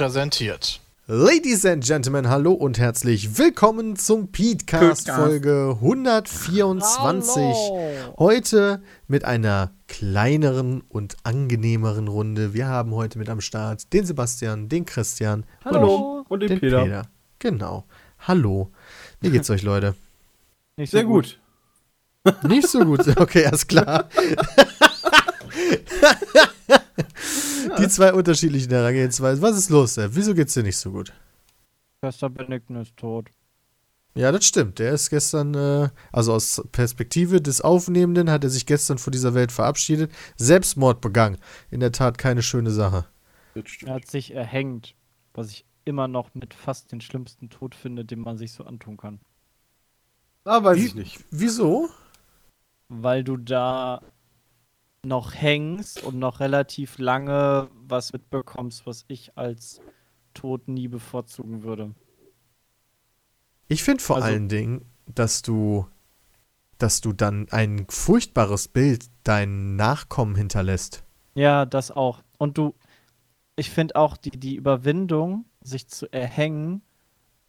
Präsentiert. Ladies and Gentlemen, hallo und herzlich willkommen zum Petecast Folge 124. Hallo. Heute mit einer kleineren und angenehmeren Runde. Wir haben heute mit am Start den Sebastian, den Christian Hallo. Und den, den Peter. Peter. Genau. Hallo. Wie geht's euch, Leute? Nicht Sehr gut. Nicht so gut. Okay, alles klar. Die zwei unterschiedlichen Herangehensweisen. Was ist los, Sepp? Wieso geht's dir nicht so gut? Schwester Benedikten ist tot. Ja, das stimmt. Der ist gestern, äh, also aus Perspektive des Aufnehmenden, hat er sich gestern von dieser Welt verabschiedet. Selbstmord begangen. In der Tat keine schöne Sache. Das Er hat sich erhängt, was ich immer noch mit fast den schlimmsten Tod finde, den man sich so antun kann. Ah, weiß Wie- ich nicht. Wieso? Weil du da noch hängst und noch relativ lange was mitbekommst, was ich als Tod nie bevorzugen würde. Ich finde vor Also- allen Dingen, dass du, dass du dann ein furchtbares Bild deinen Nachkommen hinterlässt. Ja, das auch. Und du, ich finde auch die, die Überwindung, sich zu erhängen,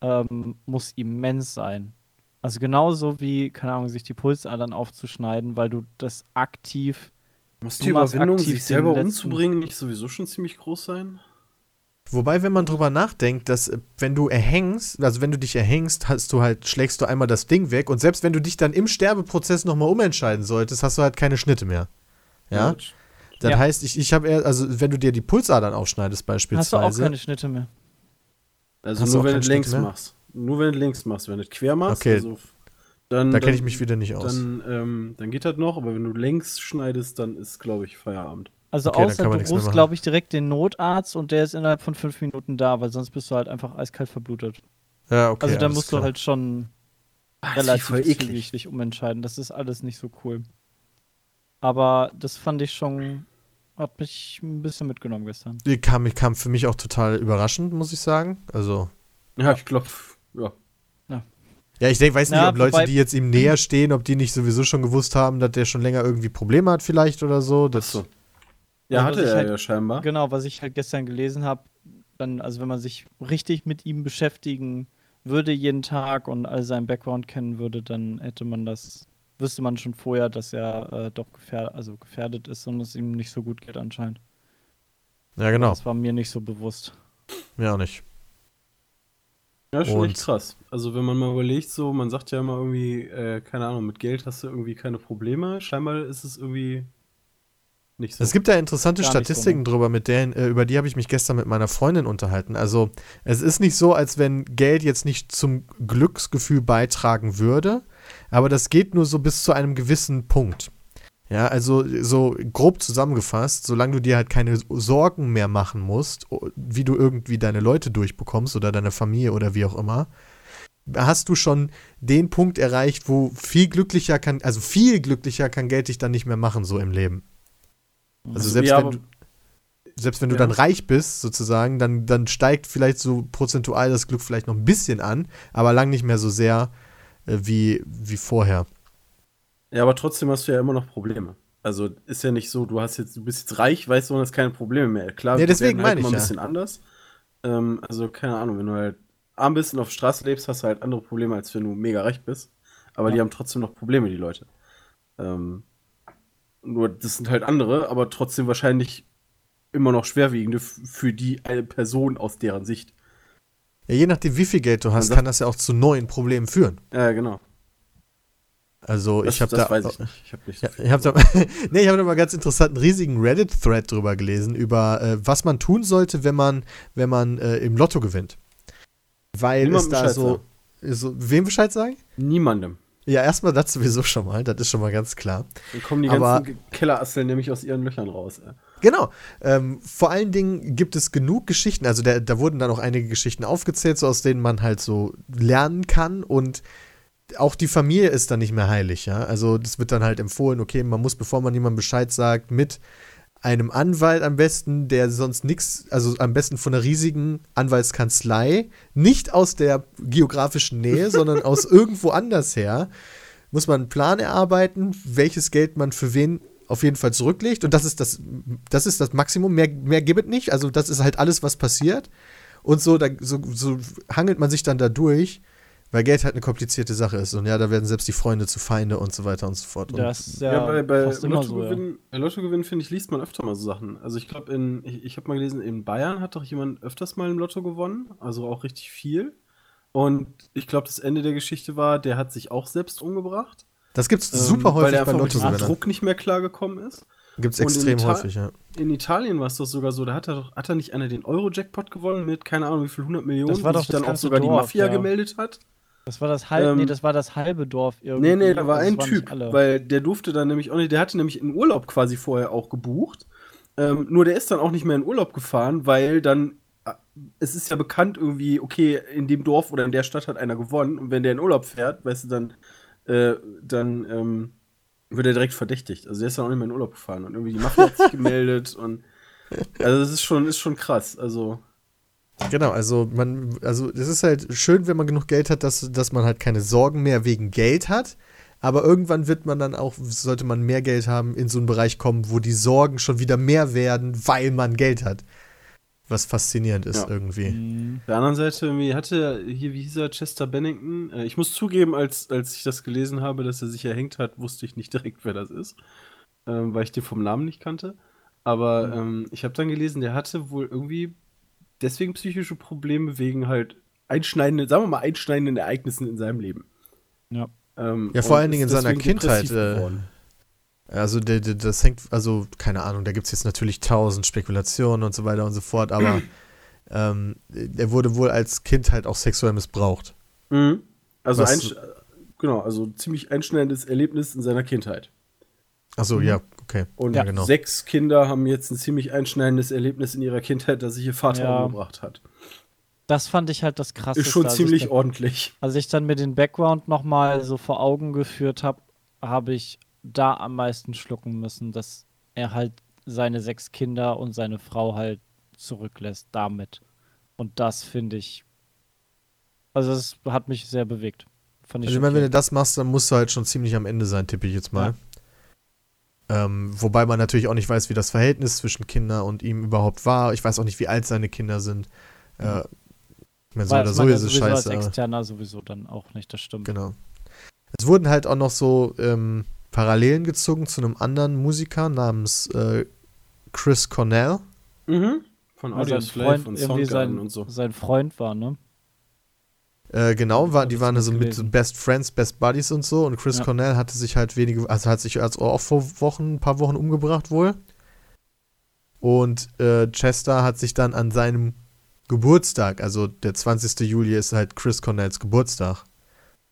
ähm, muss immens sein. Also genauso wie, keine Ahnung, sich die Pulsadern aufzuschneiden, weil du das aktiv. Muss die Überwindung, sich selber umzubringen, nicht sowieso schon ziemlich groß sein? Wobei, wenn man drüber nachdenkt, dass äh, wenn du erhängst, also wenn du dich erhängst, hast du halt, schlägst du einmal das Ding weg und selbst wenn du dich dann im Sterbeprozess nochmal umentscheiden solltest, hast du halt keine Schnitte mehr. Ja? das- Ja. heißt, ich, ich habe eher, also wenn du dir die Pulsadern aufschneidest Hast du auch beispielsweise. keine Schnitte mehr. Also nur wenn du mehr? machst. Nur wenn du längs machst. Wenn du quer machst, Okay. also, dann, da dann, kenne ich mich wieder nicht aus. Dann, ähm, dann geht das noch, aber wenn du längs schneidest, dann ist, glaube ich, Feierabend. Also Okay, dann außer du rufst, glaube ich, direkt den Notarzt und der ist innerhalb von fünf Minuten da, weil sonst bist du halt einfach eiskalt verblutet. ja, okay. also da alles musst klar. du halt schon das ist relativ voll eklig. zügig dich umentscheiden. Das ist alles nicht so cool. Aber das fand ich schon, hat mich ein bisschen mitgenommen gestern. Die kam, kam für mich auch total überraschend, muss ich sagen. Also, Ja, ich glaube, ja. Ja, ich denk, weiß nicht, Ja, ob Leute, die jetzt ihm näher stehen, ob die nicht sowieso schon gewusst haben, dass der schon länger irgendwie Probleme hat, vielleicht oder so. Das, Achso. Ja, Also, hatte er halt- ja scheinbar. Genau, was ich halt gestern gelesen habe, dann, also wenn man sich richtig mit ihm beschäftigen würde jeden Tag und all seinen Background kennen würde, dann hätte man das, wüsste man schon vorher, dass er äh, doch gefährdet, also gefährdet ist und es ihm nicht so gut geht anscheinend. ja, genau. Das war mir nicht so bewusst. Mir auch nicht. Ja, schon echt krass. Also wenn man mal überlegt, so, man sagt ja immer irgendwie, äh, keine Ahnung, mit Geld hast du irgendwie keine Probleme. Scheinbar ist es irgendwie nicht so. Es gibt da interessante so, Statistiken drüber, mit denen, äh, über die habe ich mich gestern mit meiner Freundin unterhalten. Also, es ist nicht so, als wenn Geld jetzt nicht zum Glücksgefühl beitragen würde, aber das geht nur so bis zu einem gewissen Punkt. Ja, also so grob zusammengefasst, solange du dir halt keine Sorgen mehr machen musst, wie du irgendwie deine Leute durchbekommst oder deine Familie oder wie auch immer, hast du schon den Punkt erreicht, wo viel glücklicher kann, also viel glücklicher kann Geld dich dann nicht mehr machen, so im Leben. Also selbst ja, wenn du, selbst wenn du Ja. dann reich bist, sozusagen, dann, dann steigt vielleicht so prozentual das Glück vielleicht noch ein bisschen an, aber lang nicht mehr so sehr äh, wie, wie vorher. Ja, aber trotzdem hast du ja immer noch Probleme. Also ist ja nicht so, du hast jetzt, du bist jetzt reich, weißt du, und hast keine Probleme mehr. Klar, Ja, die deswegen halt meine ich immer ein ja. bisschen anders. Ähm, also keine Ahnung, wenn du halt arm bist und auf der Straße lebst, hast du halt andere Probleme, als wenn du mega reich bist. Aber die Ja. haben trotzdem noch Probleme, die Leute. Ähm, nur das sind halt andere, aber trotzdem wahrscheinlich immer noch schwerwiegende für die eine Person aus deren Sicht. Ja, je nachdem, wie viel Geld du hast, kann das ja auch zu neuen Problemen führen. Ja, genau. Also Das, ich habe da. weiß ich nicht. Ich habe nicht. so Ja, ich habe da, nee, ich habe da mal ganz interessanten riesigen Reddit-Thread drüber gelesen über äh, was man tun sollte, wenn man wenn man äh, im Lotto gewinnt, weil Niemandem es da Bescheid so, so wem Bescheid sagen? Niemandem. Ja, erstmal das sowieso schon mal, das ist schon mal ganz klar. Dann kommen die Aber- ganzen Kellerasseln nämlich aus ihren Löchern raus. Ey. Genau. Ähm, vor allen Dingen gibt es genug Geschichten, also der, da wurden dann auch einige Geschichten aufgezählt, so aus denen man halt so lernen kann und auch die Familie ist dann nicht mehr heilig, ja. Also das wird dann halt empfohlen, okay, man muss, bevor man jemandem Bescheid sagt, mit einem Anwalt am besten, der sonst nichts, also am besten von einer riesigen Anwaltskanzlei, nicht aus der geografischen Nähe, sondern aus irgendwo anders her, muss man einen Plan erarbeiten, welches Geld man für wen auf jeden Fall zurücklegt und das ist das, das ist das Maximum, mehr, mehr gibt es nicht. Also das ist halt alles, was passiert. Und so, da, so, so hangelt man sich dann da durch, weil Geld halt eine komplizierte Sache ist. Und ja, da werden selbst die Freunde zu Feinde und so weiter und so fort. Das ist ja, Ja, bei, bei immer so. Ja. Lottogewinn, Lottogewinn finde ich, liest man öfter mal so Sachen. Also ich glaube, in, ich, ich habe mal gelesen, in Bayern hat doch jemand öfters mal im Lotto gewonnen, also auch richtig viel. Und ich glaube, das Ende der Geschichte war, der hat sich auch selbst umgebracht. das gibt's ähm, super Weil häufig der bei mit diesem Lottogewinnern. Druck nicht mehr klargekommen ist. Gibt's und in extrem häufig, ja. In Italien war es doch sogar so, da hat er doch, hat er nicht einer den Euro-Jackpot gewonnen mit, keine Ahnung, wie viel, 100 Millionen, Das war doch sich das dann auch sogar die Dorf, Mafia ja. gemeldet hat. Das war das halbe, Ähm, nee, das war das halbe Dorf irgendwie. Nee, nee, da war ein Typ, weil der durfte dann nämlich auch nicht, der hatte nämlich in Urlaub quasi vorher auch gebucht. Ähm, nur der ist dann auch nicht mehr in Urlaub gefahren, weil dann, äh, es ist ja bekannt irgendwie, okay, in dem Dorf oder in der Stadt hat einer gewonnen und wenn der in Urlaub fährt, weißt du, dann, äh, dann ähm, wird er direkt verdächtigt. Also der ist dann auch nicht mehr in Urlaub gefahren und irgendwie die Mafia hat sich gemeldet und also das ist schon, ist schon krass. Also, Genau, also man, also es ist halt schön, wenn man genug Geld hat, dass, dass man halt keine Sorgen mehr wegen Geld hat. Aber irgendwann wird man dann auch, sollte man mehr Geld haben, in so einen Bereich kommen, wo die Sorgen schon wieder mehr werden, weil man Geld hat. Was faszinierend ist Ja. irgendwie. Mhm. Auf der anderen Seite, irgendwie hatte hier, wie hieß er, Chester Bennington. Äh, ich muss zugeben, als, als ich das gelesen habe, dass er sich erhängt hat, wusste ich nicht direkt, wer das ist. Ähm, weil ich den vom Namen nicht kannte. Aber ähm, ich habe dann gelesen, der hatte wohl irgendwie deswegen psychische Probleme wegen halt einschneidenden, sagen wir mal, einschneidenden Ereignissen in seinem Leben. Ja. Ähm, Ja, vor allen Dingen in seiner Kindheit, äh. Also der, der, das hängt, also keine Ahnung, da gibt es jetzt natürlich tausend Spekulationen und so weiter und so fort, aber ähm, er wurde wohl als Kind halt auch sexuell missbraucht. Mhm. Also, einsch- genau, also ziemlich einschneidendes Erlebnis in seiner Kindheit. Achso, Mhm. ja, okay. Und ja, genau. sechs Kinder haben jetzt ein ziemlich einschneidendes Erlebnis in ihrer Kindheit, dass sich ihr Vater Ja. umgebracht hat. Das fand ich halt das Krasseste. Ist schon ziemlich ich dann, ordentlich. Als ich dann mir den Background nochmal so vor Augen geführt habe, habe ich da am meisten schlucken müssen, dass er halt seine sechs Kinder und seine Frau halt zurücklässt damit. Und das finde ich. Also, das hat mich sehr bewegt. Fand ich Also ich meine, wenn du das machst, dann musst du halt schon ziemlich am Ende sein, tippe ich jetzt mal. Ähm, wobei man natürlich auch nicht weiß, wie das Verhältnis zwischen Kinder und ihm überhaupt war. Ich weiß auch nicht, wie alt seine Kinder sind. Äh, ich meine, so oder so ist es sowieso scheiße. Als Externer sowieso dann auch nicht, das stimmt. Genau. Es wurden halt auch noch so ähm, Parallelen gezogen zu einem anderen Musiker namens äh, Chris Cornell. Mhm. Von sein Audioslave Freund und Soundgarden sein, und so. sein Freund war, ne? Äh, genau, war, die waren also mit. Best Friends, Best Buddies und so. Und Chris Ja. Cornell hatte sich halt wenige, also hat sich als auch vor Wochen, ein paar Wochen umgebracht wohl. Und äh, Chester hat sich dann an seinem Geburtstag, also der 20. Juli ist halt Chris Cornells Geburtstag,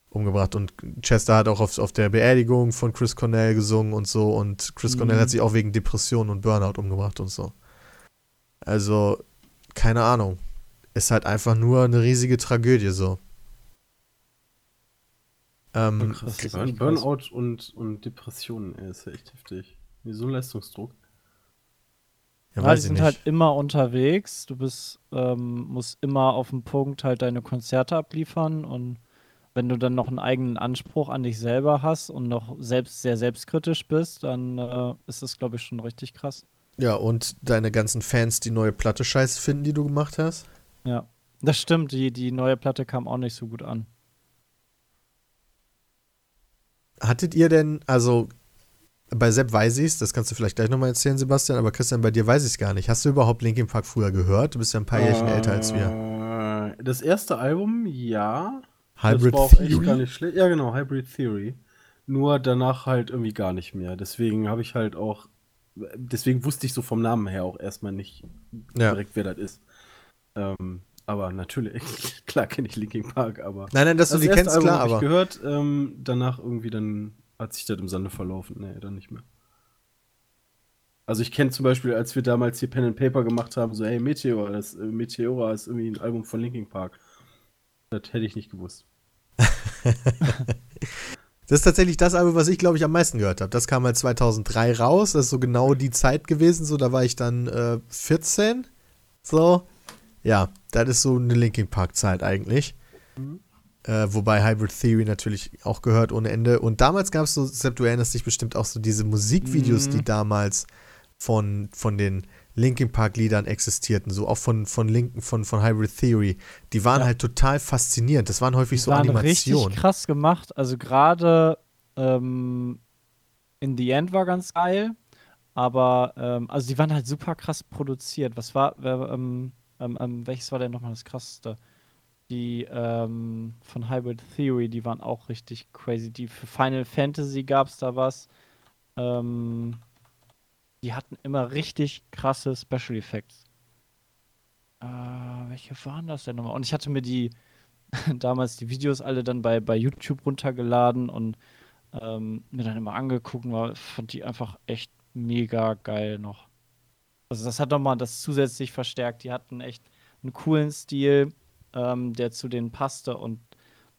umgebracht. Und Chester hat auch auf, auf der Beerdigung von Chris Cornell gesungen und so. Und Chris Mhm. Cornell hat sich auch wegen Depression und Burnout umgebracht und so. Also, keine Ahnung. Ist halt einfach nur eine riesige Tragödie so. Ähm, Krass. das Burn- Burnout und, und Depressionen, ey, ist ja echt heftig. Wie so ein Leistungsdruck. ja, Ja, die sind nicht. halt immer unterwegs. Du bist, ähm, musst immer auf dem Punkt halt deine Konzerte abliefern und wenn du dann noch einen eigenen Anspruch an dich selber hast und noch selbst sehr selbstkritisch bist, dann äh, ist das, glaube ich, schon richtig krass. Ja, und deine ganzen Fans, die neue Platte scheiße finden, die du gemacht hast. Ja. Das stimmt, die, die neue Platte kam auch nicht so gut an. Hattet ihr denn, also bei Sepp weiß ich's, das kannst du vielleicht gleich nochmal erzählen, Sebastian, aber Christian, bei dir weiß ich's gar nicht. Hast du überhaupt Linkin Park früher gehört? Du bist ja ein paar Jährchen älter als wir. Das erste Album, ja. Hybrid das war auch echt gar Theory? nicht schlecht. Ja, genau, Hybrid Theory. Nur danach halt irgendwie gar nicht mehr. Deswegen habe ich halt auch, deswegen wusste ich so vom Namen her auch erstmal nicht Ja. direkt, wer das ist. Ähm, aber natürlich, klar kenne ich Linkin Park, aber Nein, nein, dass du das die kennst, Album klar, hab ich aber. gehört, ähm, danach irgendwie dann hat sich das im Sande verlaufen. Nee, dann nicht mehr. Also ich kenne zum Beispiel, als wir damals hier Pen and Paper gemacht haben, so, hey, Meteor, das äh, Meteora ist irgendwie ein Album von Linkin Park. Das hätte ich nicht gewusst. Das ist tatsächlich das Album, was ich, glaube ich, am meisten gehört habe. Das kam halt 2003 raus. Das ist so genau die Zeit gewesen. So, da war ich dann äh, 14. So. Ja, das ist so eine Linkin Park-Zeit eigentlich. Äh, wobei Hybrid Theory natürlich auch gehört ohne Ende. Und damals gab es so, Sepp, du erinnerst dich bestimmt auch so diese Musikvideos, Mhm. die damals von, von den Linkin Park Liedern existierten, so auch von, von Linken, von, von Hybrid Theory. Die waren Ja. halt total faszinierend. Das waren häufig Die so waren Animationen. richtig krass gemacht. Also gerade ähm, In the End war ganz geil, aber ähm, also die waren halt super krass produziert. Was war, wer, ähm, ähm, ähm, welches war denn nochmal das krasseste? Die ähm, von Hybrid Theory, die waren auch richtig crazy. Die für Final Fantasy gab es da was. Ähm, die hatten immer richtig krasse Special Effects. Äh, welche waren das denn nochmal? Und ich hatte mir die damals die Videos alle dann bei, bei YouTube runtergeladen und ähm, mir dann immer angeguckt, weil fand die einfach echt mega geil noch. Also das hat nochmal das zusätzlich verstärkt. Die hatten echt einen coolen Stil, ähm, der zu denen passte und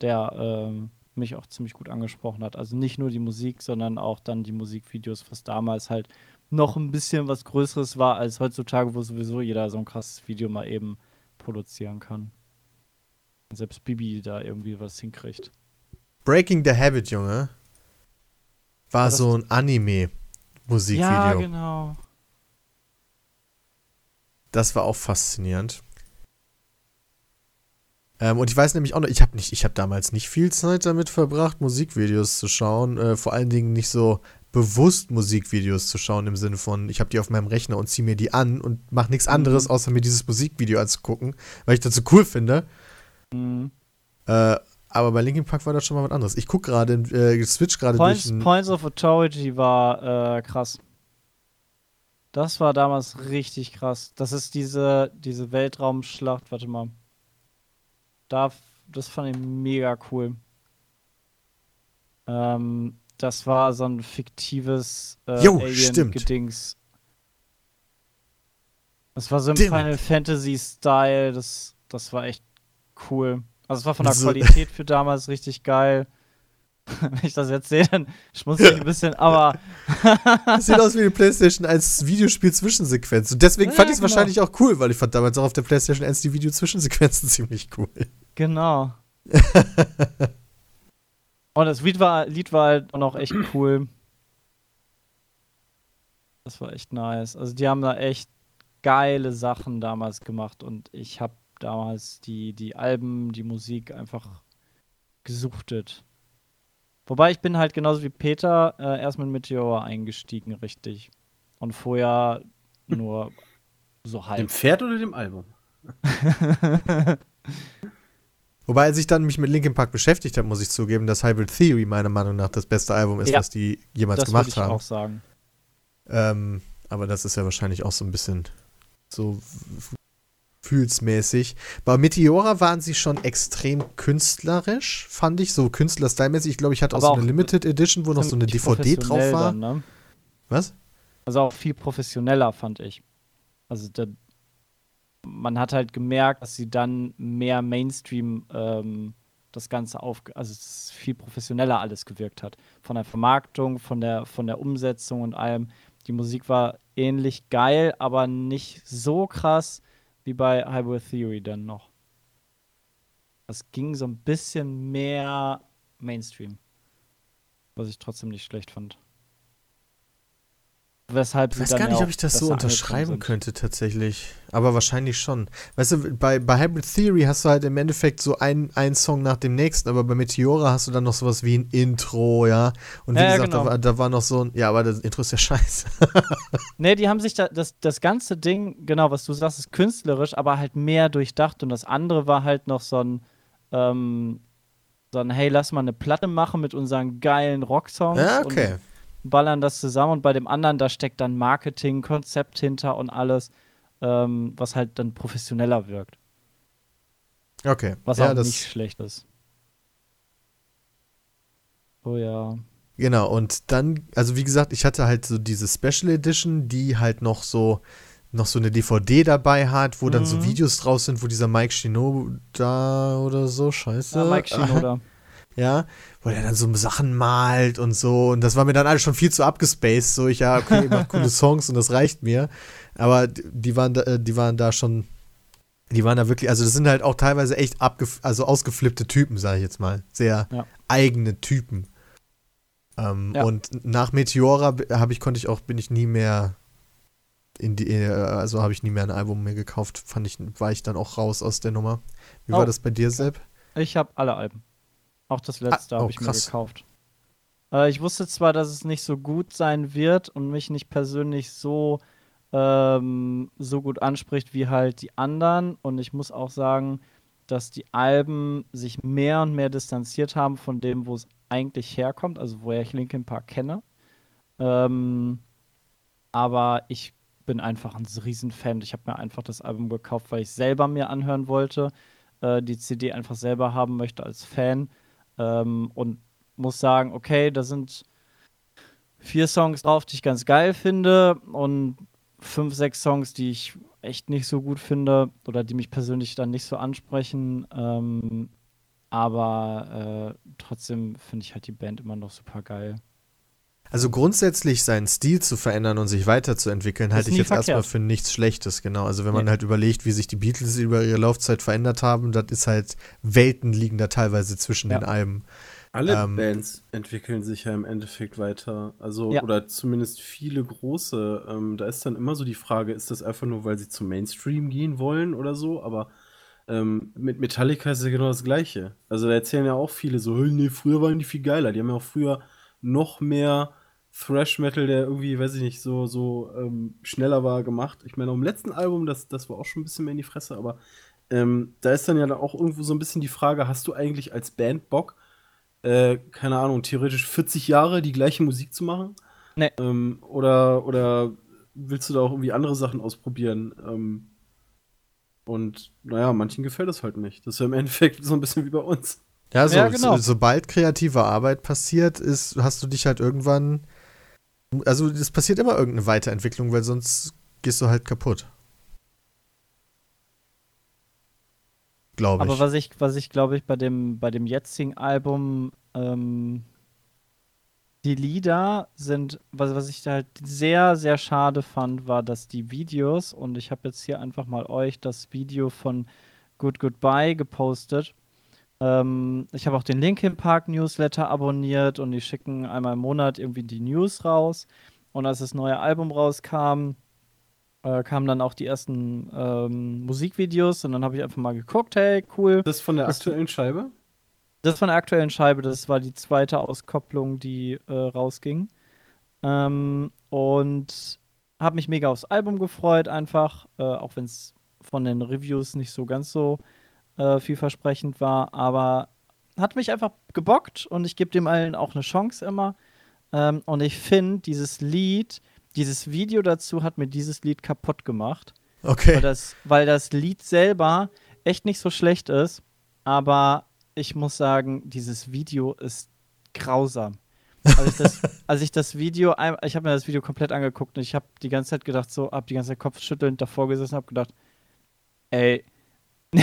der ähm, mich auch ziemlich gut angesprochen hat. Also nicht nur die Musik, sondern auch dann die Musikvideos, was damals halt noch ein bisschen was Größeres war als heutzutage, wo sowieso jeder so ein krasses Video mal eben produzieren kann. Selbst Bibi da irgendwie was hinkriegt. Breaking the Habit, Junge, war das- so ein Anime-Musikvideo. Ja, genau. Das war auch faszinierend. Ähm, und ich weiß nämlich auch noch, ich habe nicht, ich habe damals nicht viel Zeit damit verbracht, Musikvideos zu schauen. Äh, vor allen Dingen nicht so bewusst Musikvideos zu schauen im Sinne von, ich habe die auf meinem Rechner und ziehe mir die an und mache nichts anderes, Mhm. außer mir dieses Musikvideo anzugucken, weil ich das so cool finde. Mhm. Äh, aber bei Linkin Park war das schon mal was anderes. Ich gucke gerade, äh, switch gerade durch Points of Authority war äh, krass. Das war damals richtig krass. Das ist diese, diese Weltraumschlacht, warte mal. Da, das fand ich mega cool. Ähm, das war so ein fiktives äh, Jo, stimmt. Alien-Gedings. Das war so im Damn Final Fantasy-Style. Das, das war echt cool. Also es war von der So- Qualität für damals richtig geil. Wenn ich das jetzt sehe, dann schmunzel ich ein bisschen, aber Das sieht aus wie eine PlayStation 1 Videospiel-Zwischensequenz. Und deswegen Ja, fand ich es genau. wahrscheinlich auch cool, weil ich fand damals auch auf der PlayStation 1 die Video-Zwischensequenzen ziemlich cool. genau. Und das Lied war, Lied war halt auch noch echt cool. Das war echt nice. Also die haben da echt geile Sachen damals gemacht und ich habe damals die, die Alben, die Musik einfach gesuchtet. Wobei ich bin halt genauso wie Peter äh, erst mit Meteor eingestiegen, richtig. Und vorher nur so Dem halb. Pferd oder dem Album? Wobei, als ich dann mich mit Linkin Park beschäftigt habe, muss ich zugeben, dass Hybrid Theory meiner Meinung nach das beste Album ist, Ja. was die jemals Das würde gemacht ich haben. auch sagen. Ähm, aber das ist ja wahrscheinlich auch so ein bisschen so f- fühlsmäßig. Bei Meteora waren sie schon extrem künstlerisch, fand ich, so Künstler-Style-mäßig. Ich glaube, ich hatte auch Aber so auch eine Limited Edition, wo noch so eine DVD drauf war. Dann, ne? Was? Also auch viel professioneller, fand ich. Also da, man hat halt gemerkt, dass sie dann mehr Mainstream ähm, das Ganze auf, also viel professioneller alles gewirkt hat. Von der Vermarktung, von der, von der Umsetzung und allem. Die Musik war ähnlich geil, aber nicht so krass wie bei Hybrid Theory dann noch. Es ging so ein bisschen mehr Mainstream. Was ich trotzdem nicht schlecht fand. Weshalb Ich sie weiß dann gar nicht, ob ich das so unterschreiben könnte, tatsächlich. Aber wahrscheinlich schon. Weißt du, bei, bei Hybrid Theory hast du halt im Endeffekt so einen Song nach dem nächsten, aber bei Meteora hast du dann noch sowas wie ein Intro, ja. Und wie Ja, gesagt, da, genau. war, da war noch so ein. Ja, aber das Intro ist ja scheiße. Nee, die haben sich da, das, das ganze Ding, genau, was du sagst, ist künstlerisch, aber halt mehr durchdacht. Und das andere war halt noch so ein, ähm, so ein, hey, lass mal eine Platte machen mit unseren geilen Rocksongs. ja, okay. Und ballern das zusammen. Und bei dem anderen, da steckt dann Marketing, Konzept hinter und alles, ähm, was halt dann professioneller wirkt. Okay. Was ja, auch das, nicht schlecht ist. Oh ja. Genau, und dann, also wie gesagt, ich hatte halt so diese Special Edition, die halt noch so noch so eine DVD dabei hat, wo dann so Mhm. Videos draus sind, wo dieser Mike Shinoda da oder so, scheiße. ja Mike Shinoda. Ja, wo er dann so Sachen malt und so. Und das war mir dann alles schon viel zu abgespaced. So, ich, ja, okay, ihr macht coole Songs und das reicht mir. Aber die waren da, äh, die waren da schon Die waren da wirklich, also das sind halt auch teilweise echt abgef also ausgeflippte Typen, sage ich jetzt mal. Sehr Ja. eigene Typen. Ähm, Ja. Und nach Meteora habe ich, konnte ich auch, bin ich nie mehr in die, äh, also habe ich nie mehr ein Album mehr gekauft. Fand ich, war ich dann auch raus aus der Nummer. Wie Oh. war das bei dir, Sepp? Ich habe alle Alben. Auch das letzte Ah, oh, habe ich mir krass. gekauft. Äh, ich wusste zwar, dass es nicht so gut sein wird und mich nicht persönlich so, ähm, so gut anspricht wie halt die anderen. Und ich muss auch sagen, dass die Alben sich mehr und mehr distanziert haben von dem, wo es eigentlich herkommt, also woher ich Linkin Park kenne. Ähm, aber ich bin einfach ein Riesenfan. Ich habe mir einfach das Album gekauft, weil ich selber mir anhören wollte, äh, die CD einfach selber haben möchte als Fan ähm, und muss sagen, okay, da sind vier Songs drauf, die ich ganz geil finde und fünf, sechs Songs, die ich echt nicht so gut finde oder die mich persönlich dann nicht so ansprechen. Ähm, aber äh, trotzdem finde ich halt die Band immer noch super geil. Also grundsätzlich seinen Stil zu verändern und sich weiterzuentwickeln, Ist halte ich jetzt erstmal verkehrt. für nichts Schlechtes, genau. Also wenn man Nee. halt überlegt, wie sich die Beatles über ihre Laufzeit verändert haben, das ist halt Welten liegen da teilweise zwischen Ja. den Alben. Alle Ähm, Bands entwickeln sich ja im Endeffekt weiter. Also, Ja. oder zumindest viele große. Ähm, da ist dann immer so die Frage, ist das einfach nur, weil sie zum Mainstream gehen wollen oder so? Aber ähm, mit Metallica ist ja genau das Gleiche. Also, da erzählen ja auch viele so, "Hey, nee, früher waren die viel geiler. Die haben ja auch früher noch mehr Thrash-Metal, der irgendwie, weiß ich nicht, so, so ähm, schneller war, gemacht. Ich meine, am letzten Album, das, das war auch schon ein bisschen mehr in die Fresse, aber ähm, da ist dann ja auch irgendwo so ein bisschen die Frage, hast du eigentlich als Band Bock, äh, keine Ahnung, theoretisch 40 Jahre die gleiche Musik zu machen? Nee. Ähm, oder, oder willst du da auch irgendwie andere Sachen ausprobieren? Ähm, und naja, manchen gefällt das halt nicht. Das ist ja im Endeffekt so ein bisschen wie bei uns. Ja, so, Ja, genau. so, sobald kreative Arbeit passiert, ist, hast du dich halt irgendwann. Also es passiert immer irgendeine Weiterentwicklung, weil sonst gehst du halt kaputt. Glaube ich. Aber was ich, was ich glaube ich bei dem, bei dem jetzigen Album, ähm, die Lieder sind, was, was ich da halt sehr, sehr schade fand, war, dass die Videos, und ich habe jetzt hier einfach mal euch das Video von Good Goodbye gepostet. Ähm, ich habe auch den Linkin Park Newsletter abonniert und die schicken einmal im Monat irgendwie die News raus. Und als das neue Album rauskam, äh, kamen dann auch die ersten ähm, Musikvideos und dann habe ich einfach mal geguckt, hey, cool. Das von der aktuellen Scheibe? Das von der aktuellen Scheibe, das war die zweite Auskopplung, die äh, rausging. Ähm, und habe mich mega aufs Album gefreut, einfach, äh, auch wenn es von den Reviews nicht so ganz so äh, vielversprechend war, aber hat mich einfach gebockt und ich gebe dem allen auch eine Chance immer. Ähm, und ich finde, dieses Lied, dieses Video dazu hat mir dieses Lied kaputt gemacht weil okay. das, weil das Lied selber echt nicht so schlecht ist, aber ich muss sagen, dieses Video ist grausam. Als ich das, als ich das Video, ich habe mir das Video komplett angeguckt und ich habe die ganze Zeit gedacht, so, habe die ganze Zeit kopfschüttelnd davor gesessen, habe gedacht, ey,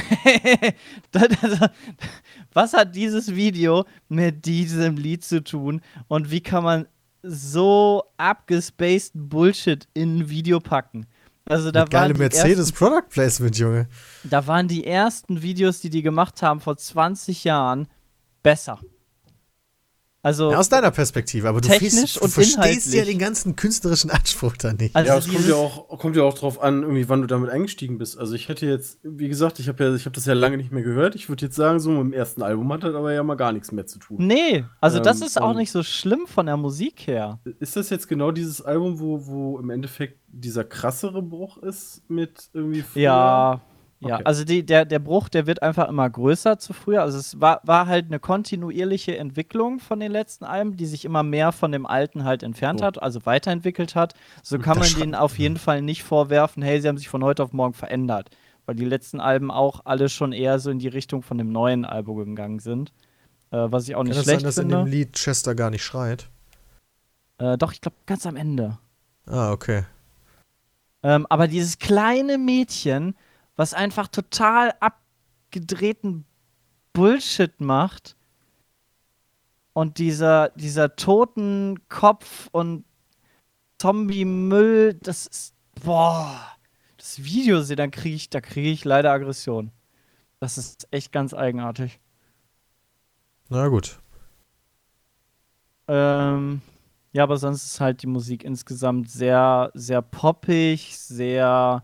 was hat dieses Video mit diesem Lied zu tun und wie kann man so abgespaced Bullshit in ein Video packen? Also da geile Mercedes ersten, Product Placement, Junge. da waren die ersten Videos, die die gemacht haben vor 20 Jahren, besser. Also, Ja, aus deiner Perspektive, aber du, Technisch und verstehst ja inhaltlich. den ganzen künstlerischen Anspruch da nicht. also ja, es kommt ja, auch, kommt ja auch drauf an, irgendwie, wann du damit eingestiegen bist. Also ich hätte jetzt, wie gesagt, ich habe ja, ich habe das ja lange nicht mehr gehört. Ich würde jetzt sagen, so mit dem ersten Album hat das aber ja mal gar nichts mehr zu tun. Nee, also das Ähm, ist auch nicht so schlimm von der Musik her. Ist das jetzt genau dieses Album, wo, wo im Endeffekt dieser krassere Bruch ist mit irgendwie früher? Ja, ja. Okay. Also die, der, der Bruch, der wird einfach immer größer zu früher. Also es war, war halt eine kontinuierliche Entwicklung von den letzten Alben, die sich immer mehr von dem alten halt entfernt Oh. hat, also weiterentwickelt hat. So kann Das man denen auf jeden Fall nicht vorwerfen, hey, sie haben sich von heute auf morgen verändert. Weil die letzten Alben auch alle schon eher so in die Richtung von dem neuen Album gegangen sind. Äh, was ich auch Kann nicht das sein, schlecht dass in dem Lied Chester gar nicht schreit? Äh, doch, ich glaube, ganz am Ende. Ah, okay. Ähm, aber dieses kleine Mädchen, was einfach total abgedrehten Bullshit macht und dieser, dieser toten Kopf und Zombie-Müll, das ist, boah, das Video sehe, dann kriege ich, da kriege ich leider Aggression. Das ist echt ganz eigenartig. Na gut. Ähm, ja, aber sonst ist halt die Musik insgesamt sehr, sehr poppig, sehr,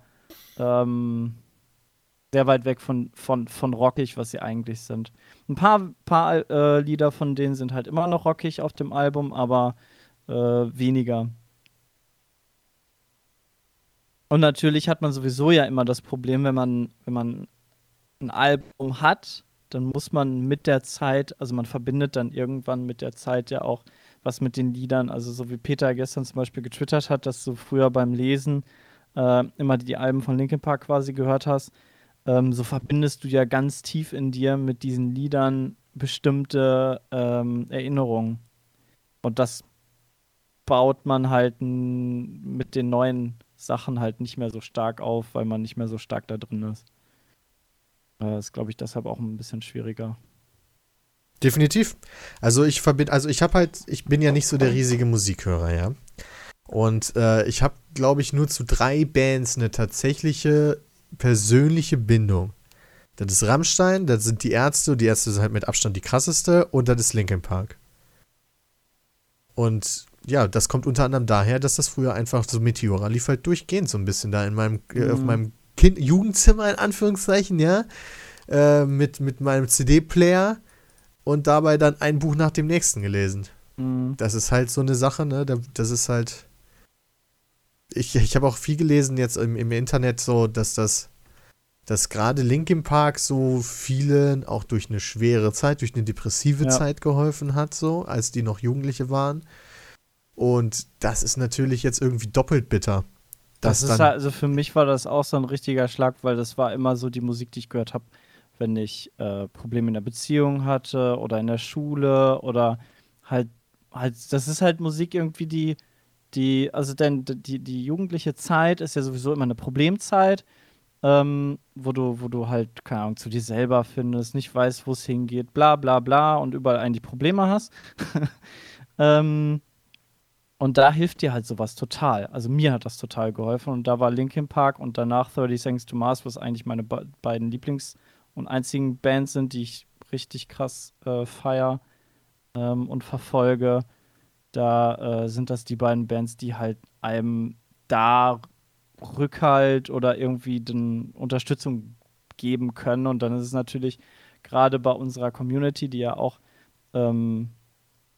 ähm, sehr weit weg von, von, von rockig, was sie eigentlich sind. Ein paar, paar äh, Lieder von denen sind halt immer noch rockig auf dem Album, aber äh, weniger. Und natürlich hat man sowieso ja immer das Problem, wenn man, wenn man ein Album hat, dann muss man mit der Zeit, also man verbindet dann irgendwann mit der Zeit ja auch was mit den Liedern. Also so wie Peter gestern zum Beispiel getwittert hat, dass du früher beim Lesen äh, immer die Alben von Linkin Park quasi gehört hast, ähm, so verbindest du ja ganz tief in dir mit diesen Liedern bestimmte ähm, Erinnerungen. Und das baut man halt mit den neuen Sachen halt nicht mehr so stark auf, weil man nicht mehr so stark da drin ist. Äh, ist, glaube ich, deshalb auch ein bisschen schwieriger. Definitiv. Also ich verbinde, also ich habe halt, ich bin ja nicht so der riesige Musikhörer, ja. Und äh, ich habe, glaube ich, nur zu drei Bands eine tatsächliche persönliche Bindung. Das ist Rammstein, das sind die Ärzte, die Ärzte sind halt mit Abstand die krasseste und das ist Linkin Park. Und ja, das kommt unter anderem daher, dass das früher einfach so Meteora lief halt durchgehend so ein bisschen da in meinem, äh, auf mhm. meinem kind Jugendzimmer in Anführungszeichen, ja, äh, mit, mit meinem CD-Player und dabei dann ein Buch nach dem nächsten gelesen. Mhm. Das ist halt so eine Sache, ne? Das ist halt. Ich, ich habe auch viel gelesen jetzt im, im Internet, so, dass das, dass gerade Linkin Park so vielen auch durch eine schwere Zeit, durch eine depressive ja. Zeit geholfen hat, so, als die noch Jugendliche waren. Und das ist natürlich jetzt irgendwie doppelt bitter. Das ist halt, also für mich war das auch so ein richtiger Schlag, weil das war immer so die Musik, die ich gehört habe, wenn ich äh, Probleme in der Beziehung hatte oder in der Schule oder halt, halt, das ist halt Musik irgendwie, die, die, also denn die, die jugendliche Zeit ist ja sowieso immer eine Problemzeit, ähm, wo du, wo du halt, keine Ahnung, zu dir selber findest, nicht weißt, wo es hingeht, bla bla bla und überall eigentlich Probleme hast. ähm, und da hilft dir halt sowas total. Also mir hat das total geholfen. Und da war Linkin Park und danach 30 Thanks to Mars, was eigentlich meine be beiden Lieblings- und einzigen Bands sind, die ich richtig krass äh, feier ähm, und verfolge, da äh, sind das die beiden Bands, die halt einem da Rückhalt oder irgendwie den Unterstützung geben können. Und dann ist es natürlich gerade bei unserer Community, die ja auch, ähm,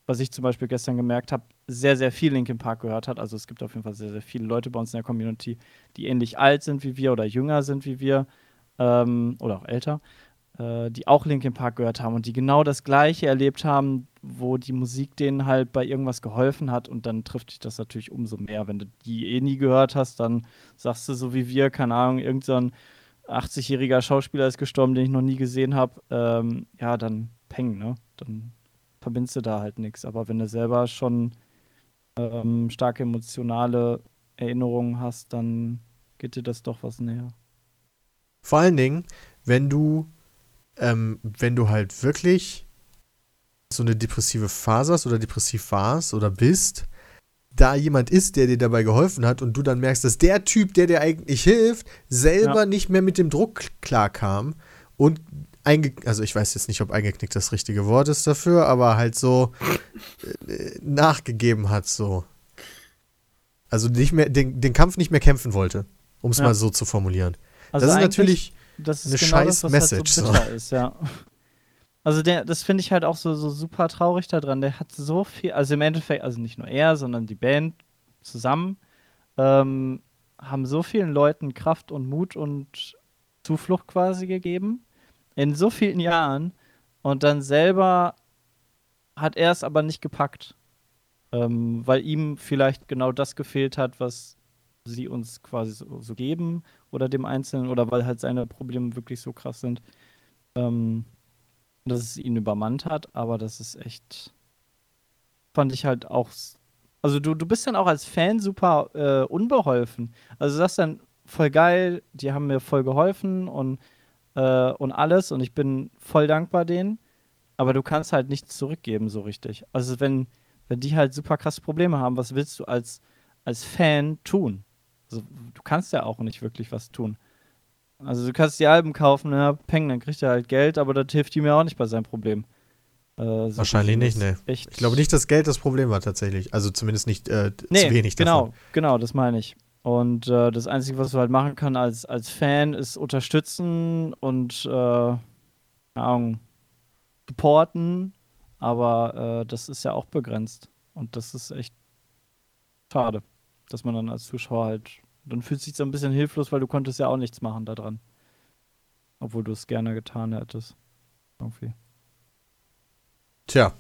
was ich zum Beispiel gestern gemerkt habe, sehr, sehr viel Linkin Park gehört hat. Also es gibt auf jeden Fall sehr, sehr viele Leute bei uns in der Community, die ähnlich alt sind wie wir oder jünger sind wie wir ähm, oder auch älter, äh, die auch Linkin Park gehört haben und die genau das Gleiche erlebt haben, wo die Musik denen halt bei irgendwas geholfen hat und dann trifft dich das natürlich umso mehr. Wenn du die eh nie gehört hast, dann sagst du so wie wir, keine Ahnung, irgendein so 80-jähriger Schauspieler ist gestorben, den ich noch nie gesehen habe, ähm, ja, dann peng, ne? Dann verbindest du da halt nichts. Aber wenn du selber schon ähm, starke emotionale Erinnerungen hast, dann geht dir das doch was näher. Vor allen Dingen, wenn du, ähm, wenn du halt wirklich so eine depressive Phase hast oder depressiv warst oder bist, da jemand ist, der dir dabei geholfen hat und du dann merkst, dass der Typ, der dir eigentlich hilft, selber ja. nicht mehr mit dem Druck klarkam und einge also ich weiß jetzt nicht, ob eingeknickt das richtige Wort ist dafür, aber halt so äh, nachgegeben hat so. Also nicht mehr den, den Kampf nicht mehr kämpfen wollte, um es ja. mal so zu formulieren. Also das ist natürlich das ist eine genau scheiß das, Message. Halt so so. Ist, ja. Also der, das finde ich halt auch so, so super traurig daran. Der hat so viel, also im Endeffekt, also nicht nur er, sondern die Band zusammen ähm, haben so vielen Leuten Kraft und Mut und Zuflucht quasi gegeben in so vielen Jahren und dann selber hat er es aber nicht gepackt, ähm, weil ihm vielleicht genau das gefehlt hat, was sie uns quasi so, so, geben oder dem Einzelnen oder weil halt seine Probleme wirklich so krass sind, ähm, dass es ihn übermannt hat. Aber das ist echt, fand ich halt auch. Also du, du bist dann auch als Fan super äh, unbeholfen. Also das ist dann voll geil, die haben mir voll geholfen und, äh, und alles und ich bin voll dankbar denen. Aber du kannst halt nichts zurückgeben so richtig. Also wenn, wenn die halt super krasse Probleme haben, was willst du als, als Fan tun? Also, du kannst ja auch nicht wirklich was tun. Also du kannst die Alben kaufen, ja, peng, dann kriegt er halt Geld, aber das hilft ihm ja auch nicht bei seinem Problem. Äh, so Wahrscheinlich nicht, ne. Ich glaube nicht, dass Geld das Problem war tatsächlich. Also zumindest nicht äh, nee, zu wenig genau, davon. Genau, das meine ich. Und äh, das Einzige, was du halt machen kannst als, als Fan, ist unterstützen und äh, Ahnung, supporten. Aber äh, das ist ja auch begrenzt. Und das ist echt schade, dass man dann als Zuschauer halt dann fühlt sich so ein bisschen hilflos, weil du konntest ja auch nichts machen daran. Obwohl du es gerne getan hättest. Irgendwie. Tja.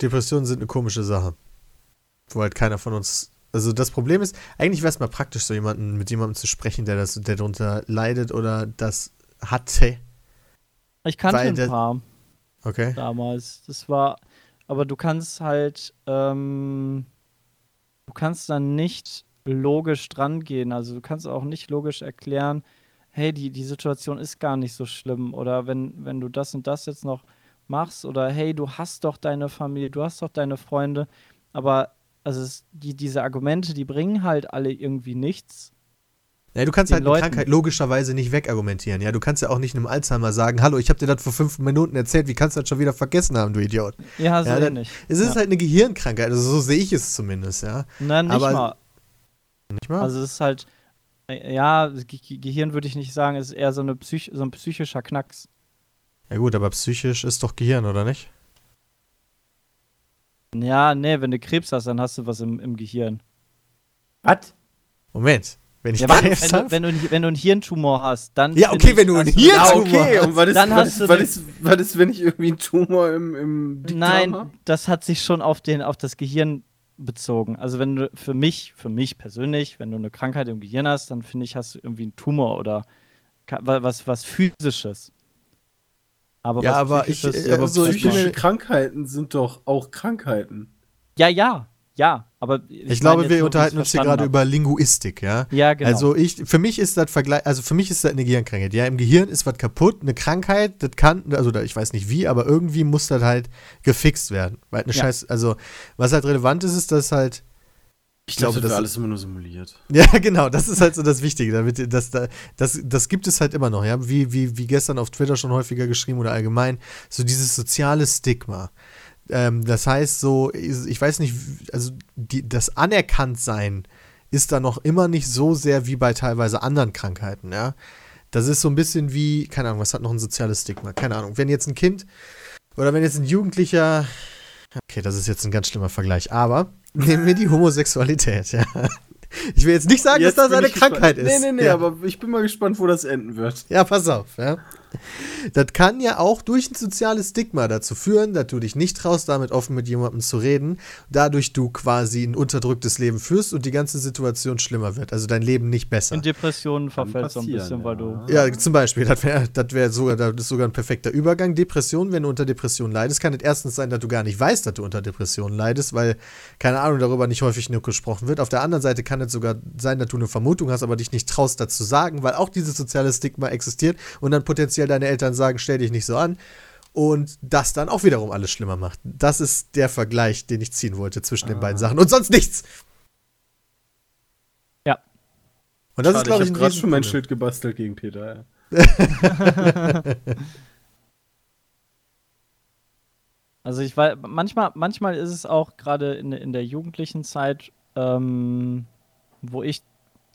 Depressionen sind eine komische Sache. Wo halt keiner von uns. Also das Problem ist, eigentlich wäre es mal praktisch, so jemanden, mit jemandem zu sprechen, der das, der darunter leidet oder das hatte. Ich kannte ein der, paar. Okay. Damals. Das war. Aber du kannst halt. Ähm, du kannst dann nicht logisch dran gehen. Also du kannst auch nicht logisch erklären, hey, die, die Situation ist gar nicht so schlimm. Oder wenn, wenn du das und das jetzt noch machst, oder hey, du hast doch deine Familie, du hast doch deine Freunde. Aber also es, die, diese Argumente, die bringen halt alle irgendwie nichts. Ja, du kannst halt eine Krankheit logischerweise nicht wegargumentieren. Ja, du kannst ja auch nicht einem Alzheimer sagen, hallo, ich habe dir das vor fünf Minuten erzählt, wie kannst du das schon wieder vergessen haben, du Idiot? Ja, so ja, ähnlich. Es ist ja. halt eine Gehirnkrankheit, also so sehe ich es zumindest, ja. Nein, nicht Aber, mal. Nicht mal? Also es ist halt, äh, ja, Ge Gehirn würde ich nicht sagen, es ist eher so, eine Psych so ein psychischer Knacks. Ja gut, aber psychisch ist doch Gehirn, oder nicht? Ja, nee, wenn du Krebs hast, dann hast du was im, im Gehirn. Was? Moment. Wenn ich ja, wenn, wenn, du, wenn, du, wenn du einen Hirntumor hast, dann. Ja, okay, wenn du einen Hirntumor ja, okay. hast. Und was ist, dann was, hast ist, was, ist, was ist, wenn ich irgendwie einen Tumor im, im Nein, habe? das hat sich schon auf, den, auf das Gehirn bezogen. Also wenn du für mich, für mich persönlich, wenn du eine Krankheit im Gehirn hast, dann finde ich, hast du irgendwie einen Tumor oder was, was physisches. Aber ja, aber ich, äh, aber also psychische Krankheiten sind doch auch Krankheiten. Ja, ja, ja, aber ich, ich glaube, wir unterhalten uns hier gerade über Linguistik, ja? Ja, genau. Also ich, für mich ist das Vergleich, also für mich ist das eine Gehirnkrankheit. Ja, im Gehirn ist was kaputt, eine Krankheit, das kann, also ich weiß nicht wie, aber irgendwie muss das halt gefixt werden. Weil eine ja. Scheiß, also was halt relevant ist, ist, dass halt ich glaube, das wird alles immer nur simuliert. Ja, genau, das ist halt so das Wichtige. Damit, das, das, das gibt es halt immer noch, ja. Wie, wie, wie gestern auf Twitter schon häufiger geschrieben oder allgemein, so dieses soziale Stigma. Ähm, das heißt so, ich weiß nicht, also die, das Anerkanntsein ist da noch immer nicht so sehr wie bei teilweise anderen Krankheiten, ja. Das ist so ein bisschen wie, keine Ahnung, was hat noch ein soziales Stigma? Keine Ahnung. Wenn jetzt ein Kind oder wenn jetzt ein Jugendlicher, okay, das ist jetzt ein ganz schlimmer Vergleich, aber nehmen wir die Homosexualität, ja. Ich will jetzt nicht sagen, jetzt dass das eine Krankheit gespannt. ist. Nee, nee, nee, ja. aber ich bin mal gespannt, wo das enden wird. Ja, pass auf, ja. Das kann ja auch durch ein soziales Stigma dazu führen, dass du dich nicht traust, damit offen mit jemandem zu reden, dadurch du quasi ein unterdrücktes Leben führst und die ganze Situation schlimmer wird, also dein Leben nicht besser. In Depressionen verfällt so ein bisschen, ja. weil du. Ja, zum Beispiel, das wäre das wär sogar, das ist sogar ein perfekter Übergang. Depression, wenn du unter Depression leidest, kann es erstens sein, dass du gar nicht weißt, dass du unter Depression leidest, weil, keine Ahnung, darüber nicht häufig genug gesprochen wird. Auf der anderen Seite kann es sogar sein, dass du eine Vermutung hast, aber dich nicht traust, dazu sagen, weil auch dieses soziale Stigma existiert und dann potenziell deine Eltern sagen, stell dich nicht so an. Und das dann auch wiederum alles schlimmer macht. Das ist der Vergleich, den ich ziehen wollte zwischen ah. den beiden Sachen. Und sonst nichts. Ja. Und das Schade, ist, glaube ich, ich gerade schon mein Schild gebastelt gegen Peter. Ja. also ich weiß, manchmal, manchmal ist es auch gerade in, in der jugendlichen Zeit, ähm, wo ich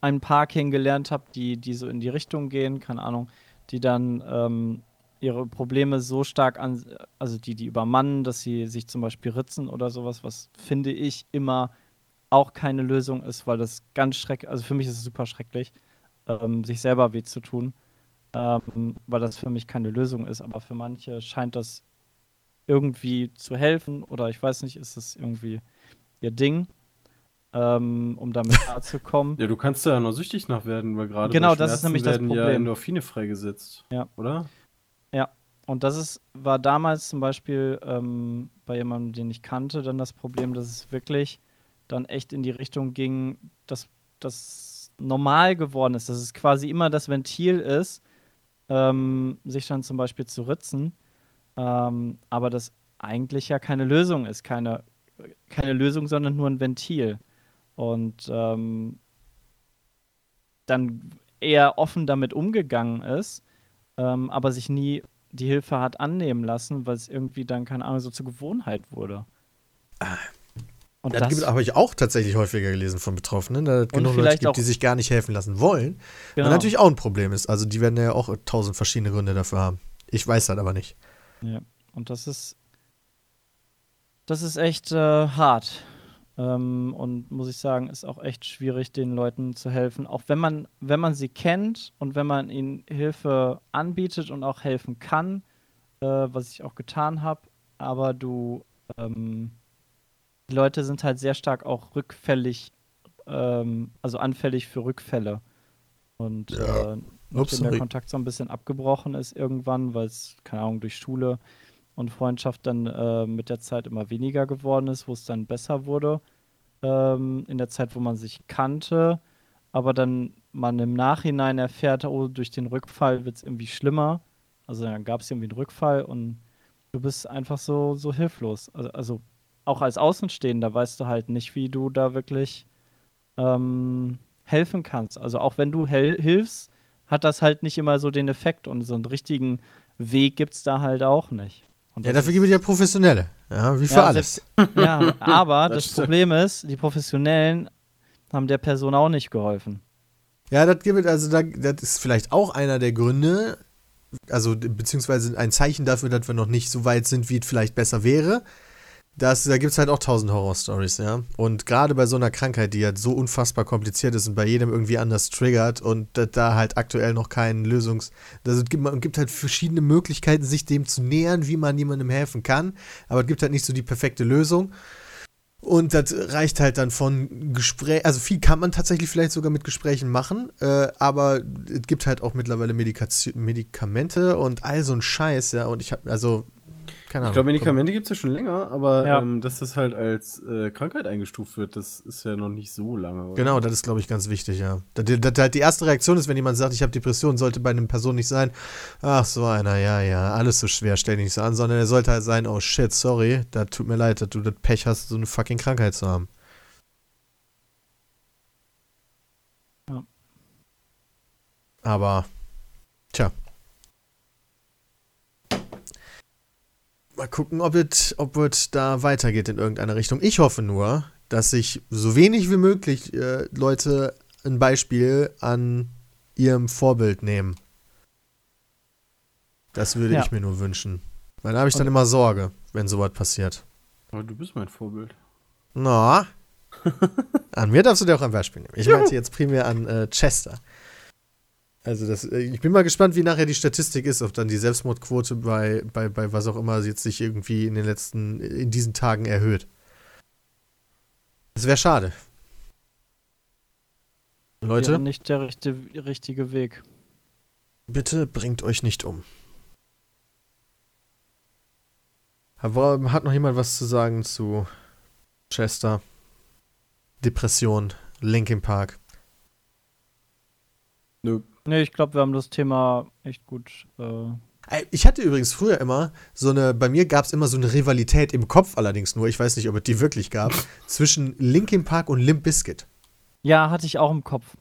ein paar kennengelernt habe, die, die so in die Richtung gehen, keine Ahnung, die dann ähm, ihre Probleme so stark an, also die, die übermannen, dass sie sich zum Beispiel ritzen oder sowas, was finde ich immer auch keine Lösung ist, weil das ganz schrecklich, also für mich ist es super schrecklich, ähm, sich selber weh zu tun, ähm, weil das für mich keine Lösung ist, aber für manche scheint das irgendwie zu helfen oder ich weiß nicht, ist es irgendwie ihr Ding ähm, um damit klarzukommen. ja, du kannst da ja noch süchtig nach werden, weil gerade genau, das ist nämlich das Problem. ja Endorphine freigesetzt. Ja. Oder? Ja. Und das ist, war damals zum Beispiel ähm, bei jemandem, den ich kannte, dann das Problem, dass es wirklich dann echt in die Richtung ging, dass das normal geworden ist, dass es quasi immer das Ventil ist, ähm, sich dann zum Beispiel zu ritzen, ähm, aber das eigentlich ja keine Lösung ist, keine, keine Lösung, sondern nur ein Ventil. Und ähm, dann eher offen damit umgegangen ist, ähm, aber sich nie die Hilfe hat annehmen lassen, weil es irgendwie dann, keine Ahnung, so zur Gewohnheit wurde. Und Das, gibt- habe ich auch tatsächlich häufiger gelesen von Betroffenen, da es genug Leute gibt, auch- die sich gar nicht helfen lassen wollen. genau. Was natürlich auch ein Problem ist. Also die werden ja auch tausend verschiedene Gründe dafür haben. Ich weiß das aber nicht. Ja, und das ist das ist echt äh, hart. Ähm, und muss ich sagen, ist auch echt schwierig, den Leuten zu helfen. Auch wenn man, wenn man sie kennt und wenn man ihnen Hilfe anbietet und auch helfen kann, äh, was ich auch getan habe, aber du, ähm, die Leute sind halt sehr stark auch rückfällig, ähm, also anfällig für Rückfälle. Und Ja. äh, Ups, der. Kontakt so ein bisschen abgebrochen ist irgendwann, weil es, keine Ahnung, durch Schule und Freundschaft dann äh, mit der Zeit immer weniger geworden ist, wo es dann besser wurde, ähm, in der Zeit, wo man sich kannte, aber dann man im Nachhinein erfährt, oh, durch den Rückfall wird es irgendwie schlimmer. Also dann gab es irgendwie einen Rückfall und du bist einfach so, so hilflos. Also, also auch als Außenstehender weißt du halt nicht, wie du da wirklich ähm, helfen kannst. Also auch wenn du hilfst, hat das halt nicht immer so den Effekt und so einen richtigen Weg gibt es da halt auch nicht. Ja, dafür gibt es ja Professionelle. Ja, wie für Ja, alles. ja, aber Das das. Problem ist, die Professionellen haben der Person auch nicht geholfen. Ja, das gibt also da, das ist vielleicht auch einer der Gründe, also beziehungsweise ein Zeichen dafür, dass wir noch nicht so weit sind, wie es vielleicht besser wäre. Das, da gibt es halt auch tausend Horror-Stories, ja. Und gerade bei so einer Krankheit, die halt so unfassbar kompliziert ist und bei jedem irgendwie anders triggert und da- halt aktuell noch keinen Lösungs... Also es gibt, man gibt halt verschiedene Möglichkeiten, sich dem zu nähern, wie man jemandem helfen kann. Aber es gibt halt nicht so die perfekte Lösung. Und das reicht halt dann von Gespräch, also viel kann man tatsächlich vielleicht sogar mit Gesprächen machen, äh, aber es gibt halt auch mittlerweile Medikation, Medikamente und all so ein Scheiß, ja. Und ich habe, also, keine Ahnung. Ich glaube, Medikamente gibt es ja schon länger, aber Ja. ähm, dass das halt als äh, Krankheit eingestuft wird, das ist ja noch nicht so lange. oder? Genau, das ist, glaube ich, ganz wichtig, ja. Das, das, das, die erste Reaktion ist, wenn jemand sagt, ich habe Depressionen, sollte bei einer Person nicht sein, ach, so einer, ja, ja, alles so schwer, stell dich nicht so an, sondern er sollte halt sein, oh shit, sorry, da tut mir leid, dass du das Pech hast, so eine fucking Krankheit zu haben. Ja. Aber, tja. Mal gucken, ob es ob da weitergeht in irgendeine Richtung. Ich hoffe nur, dass sich so wenig wie möglich äh, Leute ein Beispiel an ihrem Vorbild nehmen. Das würde Ja. ich mir nur wünschen. Weil da habe ich dann immer Sorge, wenn sowas passiert. Aber du bist mein Vorbild. Na, an mir darfst du dir auch ein Beispiel nehmen. Ich meinte jetzt primär an äh, Chester. Also das, äh, ich bin mal gespannt, wie nachher die Statistik ist, ob dann die Selbstmordquote bei, bei, bei was auch immer jetzt sich irgendwie in den letzten, in diesen Tagen erhöht. Das wäre schade. Leute, Wäre nicht der richtige, richtige Weg. bitte bringt euch nicht um. Hat noch jemand was zu sagen zu Chester? Depression, Linkin Park. Nö. Nee, ich glaube, wir haben das Thema echt gut. Äh, Ich hatte übrigens früher immer so eine, bei mir gab es immer so eine Rivalität im Kopf allerdings nur, ich weiß nicht, ob es die wirklich gab, zwischen Linkin Park und Limp Bizkit. ja, hatte ich auch im Kopf.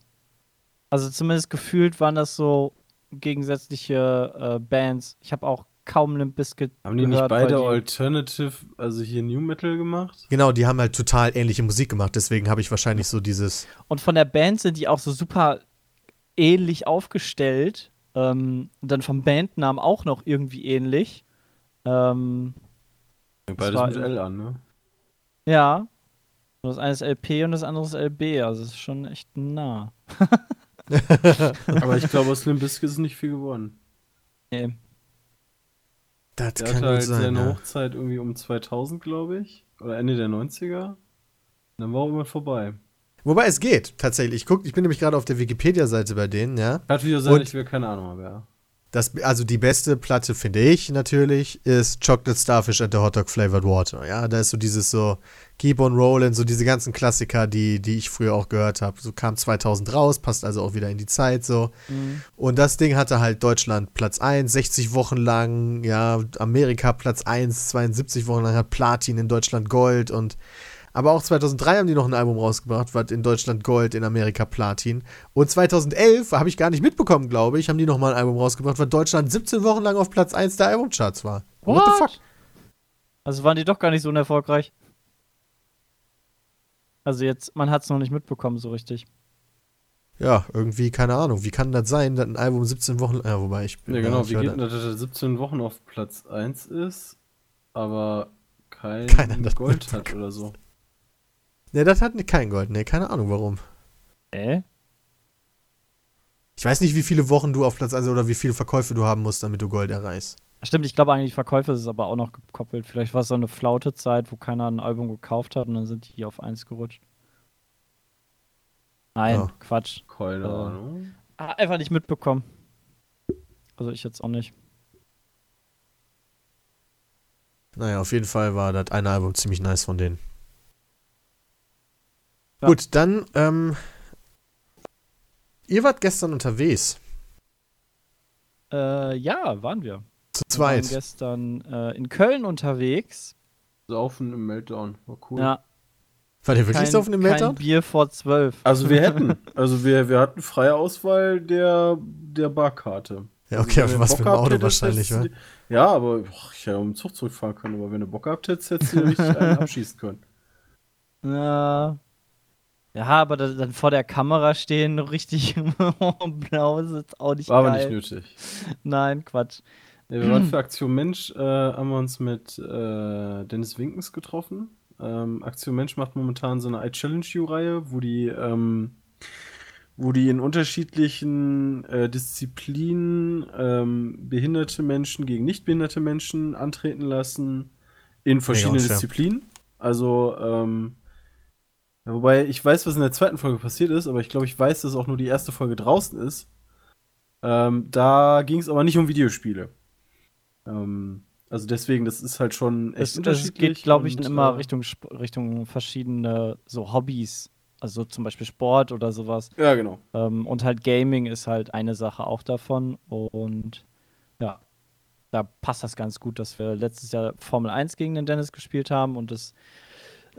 Also zumindest gefühlt waren das so gegensätzliche äh, Bands. Ich habe auch kaum Limp Bizkit Haben die nicht gehört, beide weil Alternative, also hier New Metal gemacht? Genau, die haben halt total ähnliche Musik gemacht, deswegen habe ich wahrscheinlich so dieses. Und von der Band sind die auch so super ähnlich aufgestellt. Ähm, und dann vom Bandnamen auch noch irgendwie ähnlich. Ähm, Beides war- mit L an, ne? ja. Das eine ist LP und das andere ist LB. Also es ist schon echt nah. Aber ich glaube, aus Limp Bizkit ist nicht viel geworden. Nee. Das Der kann hatte halt sein. seine Ja. Hochzeit irgendwie um 2000, glaube ich. Oder Ende der 90er. Dann war auch immer vorbei. Wobei es geht, tatsächlich. Ich, guck, ich bin nämlich gerade auf der Wikipedia-Seite bei denen, ja. Wieder sein, ich will keine Ahnung, ja. Das, also die beste Platte, finde ich natürlich, ist Chocolate Starfish and the Hot Dog Flavored Water. Ja, da ist so dieses so Keep on Rollin', so diese ganzen Klassiker, die, die ich früher auch gehört habe. So kam 2000 raus, passt also auch wieder in die Zeit so. Mhm. Und das Ding hatte halt Deutschland Platz 1, 60 Wochen lang, ja, Amerika Platz 1, 72 Wochen lang hat Platin in Deutschland Gold und Aber auch 2003 haben die noch ein Album rausgebracht, was in Deutschland Gold, in Amerika Platin. Und 2011, habe ich gar nicht mitbekommen, glaube ich, haben die noch mal ein Album rausgebracht, was Deutschland 17 Wochen lang auf Platz 1 der Albumcharts war. What, the fuck? Also waren die doch gar nicht so unerfolgreich. Also jetzt, man hat es noch nicht mitbekommen so richtig. Ja, irgendwie, keine Ahnung. Wie kann das sein, dass ein Album 17 Wochen. Ja, wobei ich. Ja, genau. Wie geht das, dass er 17 Wochen auf Platz 1 ist, aber kein Keiner das Gold hat oder so? Nee, das hat kein Gold. Nee, keine Ahnung warum. Äh? Ich weiß nicht, wie viele Wochen du auf Platz 1 oder wie viele Verkäufe du haben musst, damit du Gold erreichst. Stimmt, ich glaube eigentlich Verkäufe ist es aber auch noch gekoppelt. Vielleicht war es so eine Flautezeit, wo keiner ein Album gekauft hat und dann sind die auf 1 gerutscht. Nein, Ja. Quatsch. Keine Äh. Ahnung. Ah, einfach nicht mitbekommen. Also ich jetzt auch nicht. Naja, auf jeden Fall war das eine Album ziemlich nice von denen. Ja. Gut, dann, ähm, ihr wart gestern unterwegs. Äh, ja, waren wir. Zu Wir waren zweit. gestern äh, in Köln unterwegs. Saufen im Meltdown. War cool. Ja, War der wirklich kein, so auf dem kein Meltdown? Bier vor zwölf. Also wir hätten, also wir, wir hatten freie Auswahl der, der Barkarte. Ja, okay, Also, aber was ihr für ein Bock habt, Auto wahrscheinlich, du- Ja, aber boah, ich hätte mit dem Zug zurückfahren können, aber wenn du Bock habt, hättest hättest du richtig einen abschießen können. Ja. Ja, aber da, dann vor der Kamera stehen richtig blau ist jetzt auch nicht War aber geil. nicht nötig. Nein, Quatsch. Ja, wir waren für Aktion Mensch, äh, haben wir uns mit äh, Dennis Winkens getroffen. Ähm, Aktion Mensch macht momentan so eine I-Challenge-You-Reihe, wo die, ähm, wo die in unterschiedlichen äh, Disziplinen ähm, behinderte Menschen gegen nicht behinderte Menschen antreten lassen. In verschiedenen unfair. Disziplinen. Also, ähm, ja, wobei ich weiß, was in der zweiten Folge passiert ist, aber ich glaube, ich weiß, dass auch nur die erste Folge draußen ist. Ähm, da ging es aber nicht um Videospiele. Ähm, also deswegen, das ist halt schon echt Es, es unterschiedlich. geht, glaube ich, und, immer äh, Richtung, Richtung verschiedene so Hobbys. Also zum Beispiel Sport oder sowas. Ja, genau. Ähm, und halt Gaming ist halt eine Sache auch davon. Und ja, da passt das ganz gut, dass wir letztes Jahr Formel 1 gegen den Dennis gespielt haben und das,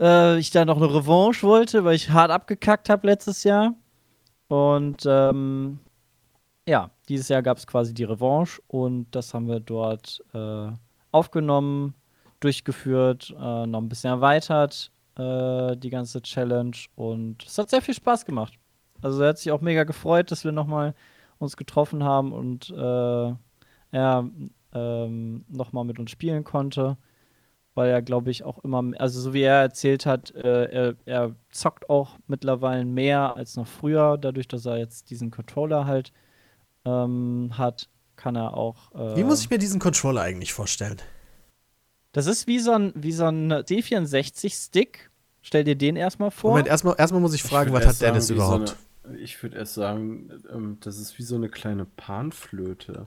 äh, ich da noch eine Revanche wollte, weil ich hart abgekackt habe letztes Jahr. Und ähm, ja, dieses Jahr gab es quasi die Revanche und das haben wir dort äh, aufgenommen, durchgeführt, äh, noch ein bisschen erweitert, äh, die ganze Challenge. Und es hat sehr viel Spaß gemacht. Also er hat sich auch mega gefreut, dass wir nochmal uns getroffen haben und äh, er ähm, nochmal mit uns spielen konnte. Weil er, glaube ich, auch immer, also so wie er erzählt hat, äh, er, er zockt auch mittlerweile mehr als noch früher, dadurch, dass er jetzt diesen Controller halt ähm, hat, kann er auch. Äh, Wie muss ich mir diesen Controller eigentlich vorstellen? das ist wie so ein, wie so ein D64-Stick. Stell dir den erstmal vor. Moment, erstmal, erstmal muss ich fragen, Ich was hat sagen, Dennis überhaupt? So eine, ich würde erst sagen, ähm, das ist wie so eine kleine Panflöte.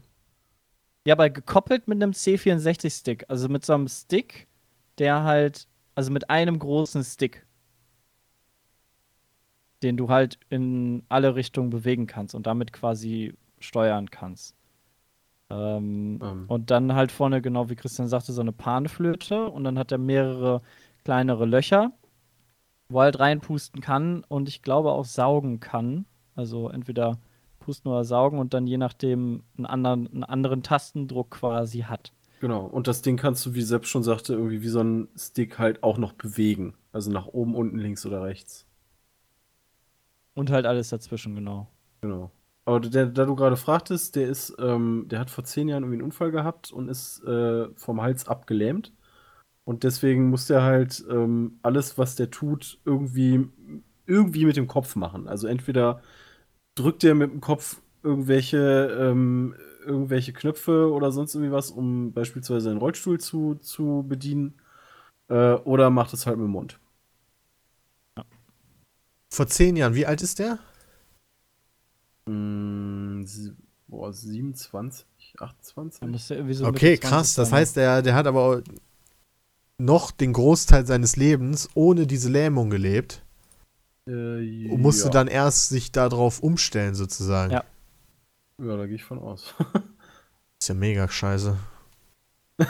Ja, aber gekoppelt mit einem C64-Stick. Also mit so einem Stick, der halt, also mit einem großen Stick, den du halt in alle Richtungen bewegen kannst und damit quasi steuern kannst. Ähm, Ähm. Und dann halt vorne, genau wie Christian sagte, so eine Panflöte und dann hat er mehrere kleinere Löcher, wo er halt reinpusten kann und ich glaube auch saugen kann. Also entweder pusten oder saugen und dann je nachdem einen anderen, einen anderen Tastendruck quasi hat. Genau. Und das Ding kannst du, wie Sepp schon sagte, irgendwie wie so ein Stick halt auch noch bewegen. Also nach oben, unten, links oder rechts. Und halt alles dazwischen, genau. Genau. Aber der, da du gerade fragtest, der ist, ähm, der hat vor zehn Jahren irgendwie einen Unfall gehabt und ist äh, vom Hals abgelähmt. Und deswegen muss der halt ähm, alles, was der tut, irgendwie, irgendwie mit dem Kopf machen. Also entweder drückt er mit dem Kopf irgendwelche, ähm, irgendwelche Knöpfe oder sonst irgendwie was, um beispielsweise einen Rollstuhl zu, zu bedienen. Äh, oder macht es halt mit dem Mund. Vor zehn Jahren, wie alt ist der? Mm, boah, 27, 28? Dann müsste irgendwie so Okay, Mitte 20 krass. Das heißt, der, der hat aber noch den Großteil seines Lebens ohne diese Lähmung gelebt Äh, und musste ja. dann erst sich darauf umstellen, sozusagen. Ja. Ja, da gehe ich von aus. Ist ja mega scheiße.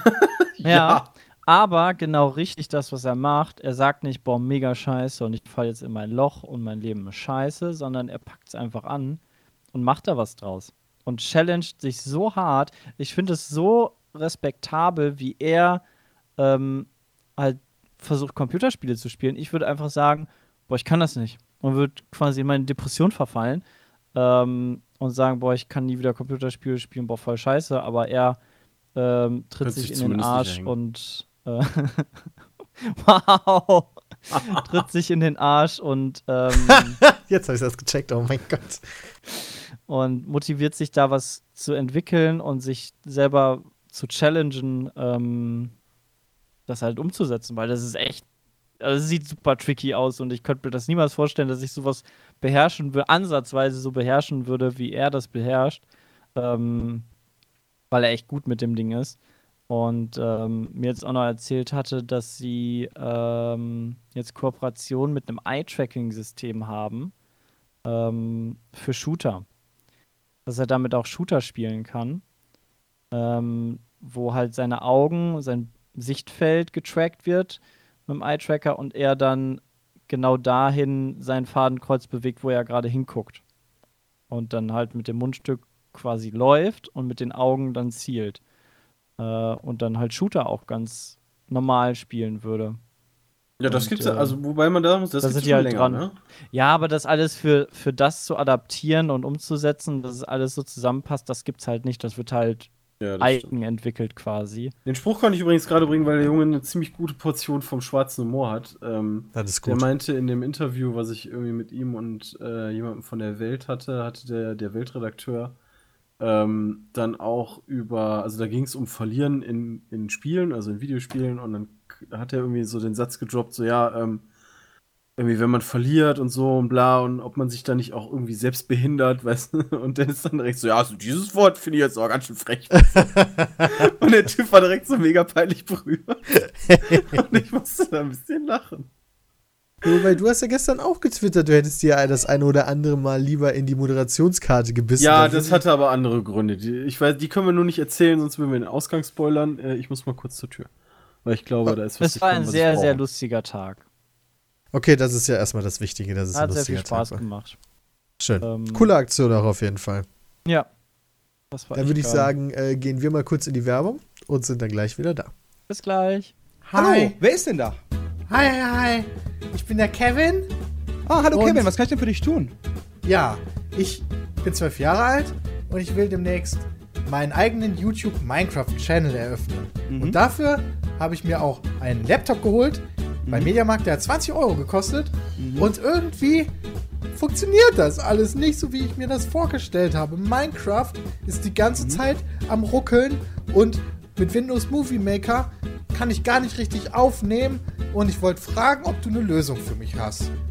Ja, aber genau richtig das, was er macht. Er sagt nicht, boah, mega scheiße und ich falle jetzt in mein Loch und mein Leben ist scheiße, sondern er packt es einfach an und macht da was draus. Und challenged sich so hart. Ich finde es so respektabel, wie er ähm, halt versucht, Computerspiele zu spielen. Ich würde einfach sagen, boah, ich kann das nicht. Und würde quasi in meine Depression verfallen ähm, und sagen, boah, ich kann nie wieder Computerspiele spielen, boah, voll scheiße. Aber er ähm, tritt sich sich in den Arsch und äh, wow, tritt sich in den Arsch und ähm, Jetzt habe ich das gecheckt, oh mein Gott. und motiviert sich da was zu entwickeln und sich selber zu challengen, ähm, das halt umzusetzen, weil das ist echt, also es sieht super tricky aus und ich könnte mir das niemals vorstellen, dass ich sowas beherrschen würde, ansatzweise so beherrschen würde, wie er das beherrscht, ähm, weil er echt gut mit dem Ding ist. Und ähm, mir jetzt auch noch erzählt hatte, dass sie ähm, jetzt Kooperation mit einem Eye-Tracking-System haben ähm, für Shooter. Dass er damit auch Shooter spielen kann. Ähm, wo halt seine Augen, sein Sichtfeld getrackt wird mit dem Eye-Tracker und er dann genau dahin sein Fadenkreuz bewegt, wo er gerade hinguckt. Und dann halt mit dem Mundstück quasi läuft und mit den Augen dann zielt. Äh, und dann halt Shooter auch ganz normal spielen würde. Ja, das Und, gibt's ja, äh, also wobei man da muss, das da gibt's sind die halt länger, dran. ne? Ja, aber das alles für, für das zu adaptieren und umzusetzen, dass es alles so zusammenpasst, das gibt's halt nicht. Das wird halt Ja, das stimmt. eigen entwickelt quasi. Den Spruch kann ich übrigens gerade bringen, weil der Junge eine ziemlich gute Portion vom schwarzen Humor hat. Ähm, Das ist der gut. meinte in dem Interview, was ich irgendwie mit ihm und äh, jemandem von der Welt hatte, hatte der, der Weltredakteur ähm, dann auch über, also da ging es um Verlieren in, in Spielen, also in Videospielen, und dann hat er irgendwie so den Satz gedroppt, so ja, ähm, irgendwie, wenn man verliert und so und bla, und ob man sich da nicht auch irgendwie selbst behindert, weißt du? Und dann ist dann direkt so, ja, also dieses Wort finde ich jetzt auch ganz schön frech. und der Typ war direkt so mega peinlich berührt. und ich musste da ein bisschen lachen. Du, weil du hast ja gestern auch getwittert, du hättest dir das eine oder andere Mal lieber in die Moderationskarte gebissen. Ja, das hatte aber andere Gründe. Die, ich weiß, die können wir nur nicht erzählen, sonst würden wir den Ausgang spoilern. Äh, ich muss mal kurz zur Tür. Weil ich glaube, da ist was Es war ein sehr, sehr lustiger Tag. Okay, das ist ja erstmal das Wichtige, dass es ein Hat sehr viel Spaß Tag war. gemacht. Schön. Ähm, Coole Aktion auch auf jeden Fall. Ja. Das war Dann würde ich geil. sagen, äh, gehen wir mal kurz in die Werbung und sind dann gleich wieder da. Bis gleich. Hallo, wer ist denn da? Hi, hi, hi. Ich bin der Kevin. Ah, hallo Und- Kevin, was kann ich denn für dich tun? Ja, ich bin zwölf Jahre alt und ich will demnächst meinen eigenen YouTube Minecraft Channel eröffnen. Mhm. Und dafür habe ich mir auch einen Laptop geholt beim Mediamarkt, der hat 20 Euro gekostet. Und irgendwie funktioniert das alles nicht so, wie ich mir das vorgestellt habe. Minecraft ist die ganze Zeit am Ruckeln und mit Windows Movie Maker kann ich gar nicht richtig aufnehmen. Und ich wollte fragen, ob du eine Lösung für mich hast.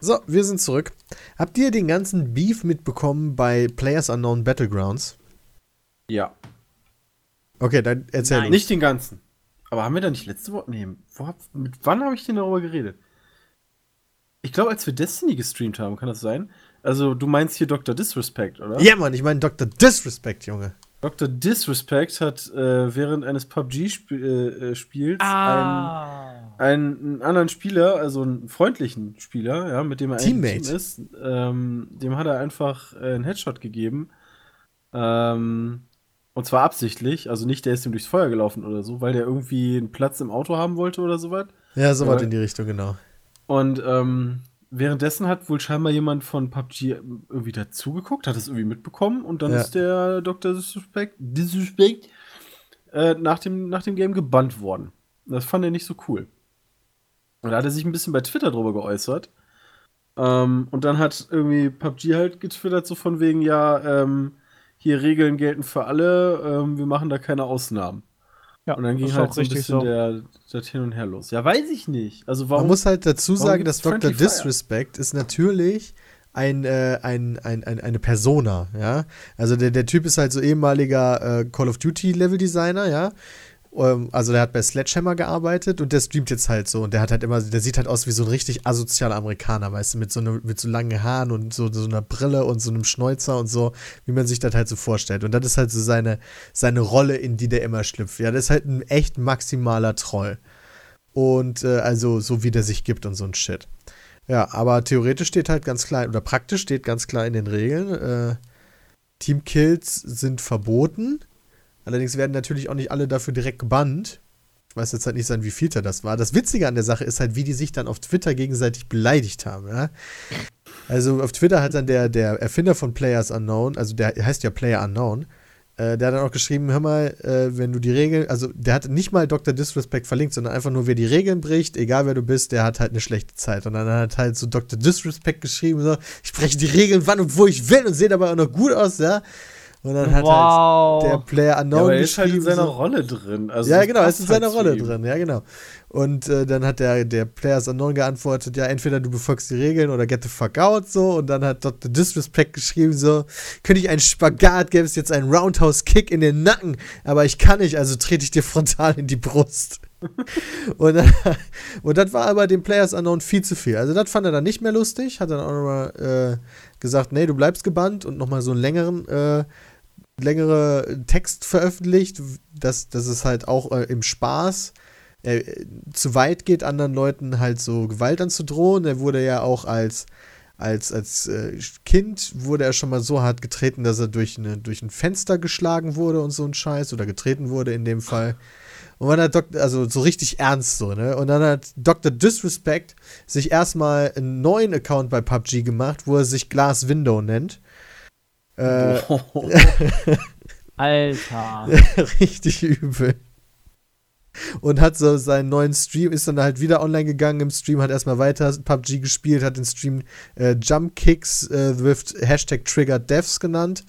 So, wir sind zurück. Habt ihr den ganzen Beef mitbekommen bei Players Unknown Battlegrounds? Ja. Okay, dann erzähl uns. Nicht den ganzen. Aber haben wir da nicht letzte Woche? Nee, wo hab, mit wann habe ich denn darüber geredet? Ich glaube, als wir Destiny gestreamt haben, kann das sein? Also, du meinst hier Dr. Disrespect, oder? Ja, Mann, ich meine Dr. Disrespect, Junge. Dr. Disrespect hat äh, während eines PUBG-Spiels Ah. einen, einen anderen Spieler, also einen freundlichen Spieler, ja, mit dem er Teammate. Team ist, ähm, dem hat er einfach äh, einen Headshot gegeben. Ähm, und zwar absichtlich, also nicht, der ist ihm durchs Feuer gelaufen oder so, weil der irgendwie einen Platz im Auto haben wollte oder sowas. Ja, so was in die Richtung, genau. Und ähm, währenddessen hat wohl scheinbar jemand von PUBG irgendwie dazugeguckt, hat es irgendwie mitbekommen und dann Ja. ist der Dr. Disrespect, Disrespect äh, nach, dem, nach dem Game gebannt worden. Das fand er nicht so cool. Und da hat er sich ein bisschen bei Twitter drüber geäußert. Ähm, und dann hat irgendwie PUBG halt getwittert, so von wegen, ja, ähm, hier Regeln gelten für alle, ähm, wir machen da keine Ausnahmen. Ja, und dann ging halt so ein richtig bisschen so. der, das Hin und Her los. Ja, weiß ich nicht. Also warum Man muss halt dazu sagen, dass Dr. Disrespect ist natürlich ein, äh, ein, ein, ein, eine Persona, ja. Also der, der Typ ist halt so ehemaliger äh, Call of Duty Level Designer, ja. Ähm, also der hat bei Sledgehammer gearbeitet und der streamt jetzt halt so und der hat halt immer, der sieht halt aus wie so ein richtig asozialer Amerikaner, weißt du, mit so, ne, mit so langen Haaren und so, so einer Brille und so einem Schnäuzer und so, wie man sich das halt so vorstellt. Und das ist halt so seine, seine Rolle, in die der immer schlüpft. Ja, das ist halt ein echt maximaler Troll. Und äh, also so wie der sich gibt und so ein Shit. Ja, aber theoretisch steht halt ganz klar, oder praktisch steht ganz klar in den Regeln, äh, Teamkills sind verboten. Allerdings werden natürlich auch nicht alle dafür direkt gebannt. Ich weiß jetzt halt nicht sein, wie viel das war. Das Witzige an der Sache ist halt, wie die sich dann auf Twitter gegenseitig beleidigt haben, ja. Also auf Twitter hat dann der, der Erfinder von Players Unknown, also der heißt ja Player Unknown, äh, der hat dann auch geschrieben, hör mal, äh, wenn du die Regeln, also der hat nicht mal Dr. Disrespect verlinkt, sondern einfach nur, wer die Regeln bricht, egal wer du bist, der hat halt eine schlechte Zeit. Und dann hat halt so Dr. Disrespect geschrieben, so, ich breche die Regeln wann und wo ich will und sehe dabei auch noch gut aus, ja. Und dann hat wow. halt der Player Unknown Ja, aber er ist halt in seiner so, Rolle drin. Also ja, genau, er ist in seiner halt Rolle ihm. drin, ja, genau. Und äh, dann hat der, der Players Unknown geantwortet, ja, entweder du befolgst die Regeln oder get the fuck out, so. Und dann hat Dr. Disrespect geschrieben, so, könnte ich einen Spagat, gäbe es jetzt einen Roundhouse-Kick in den Nacken, aber ich kann nicht, also trete ich dir frontal in die Brust. und, dann, und das war aber dem Players Unknown viel zu viel. Also das fand er dann nicht mehr lustig, hat dann auch nochmal äh, gesagt, nee, du bleibst gebannt und nochmal so einen längeren äh, längere Text veröffentlicht, dass, dass es halt auch äh, im Spaß äh, zu weit geht, anderen Leuten halt so Gewalt anzudrohen. Er wurde ja auch als, als, als äh, Kind wurde er schon mal so hart getreten, dass er durch, eine, durch ein Fenster geschlagen wurde und so ein Scheiß oder getreten wurde in dem Fall. Und man hat Dok also so richtig ernst so, ne? Und dann hat Dr. Disrespect sich erstmal einen neuen Account bei PUBG gemacht, wo er sich Glass Window nennt. Äh, Alter. richtig übel. Und hat so seinen neuen Stream, ist dann halt wieder online gegangen im Stream, hat erstmal weiter PUBG gespielt, hat den Stream äh, Jump Kicks äh, with Hashtag Triggered Deaths genannt.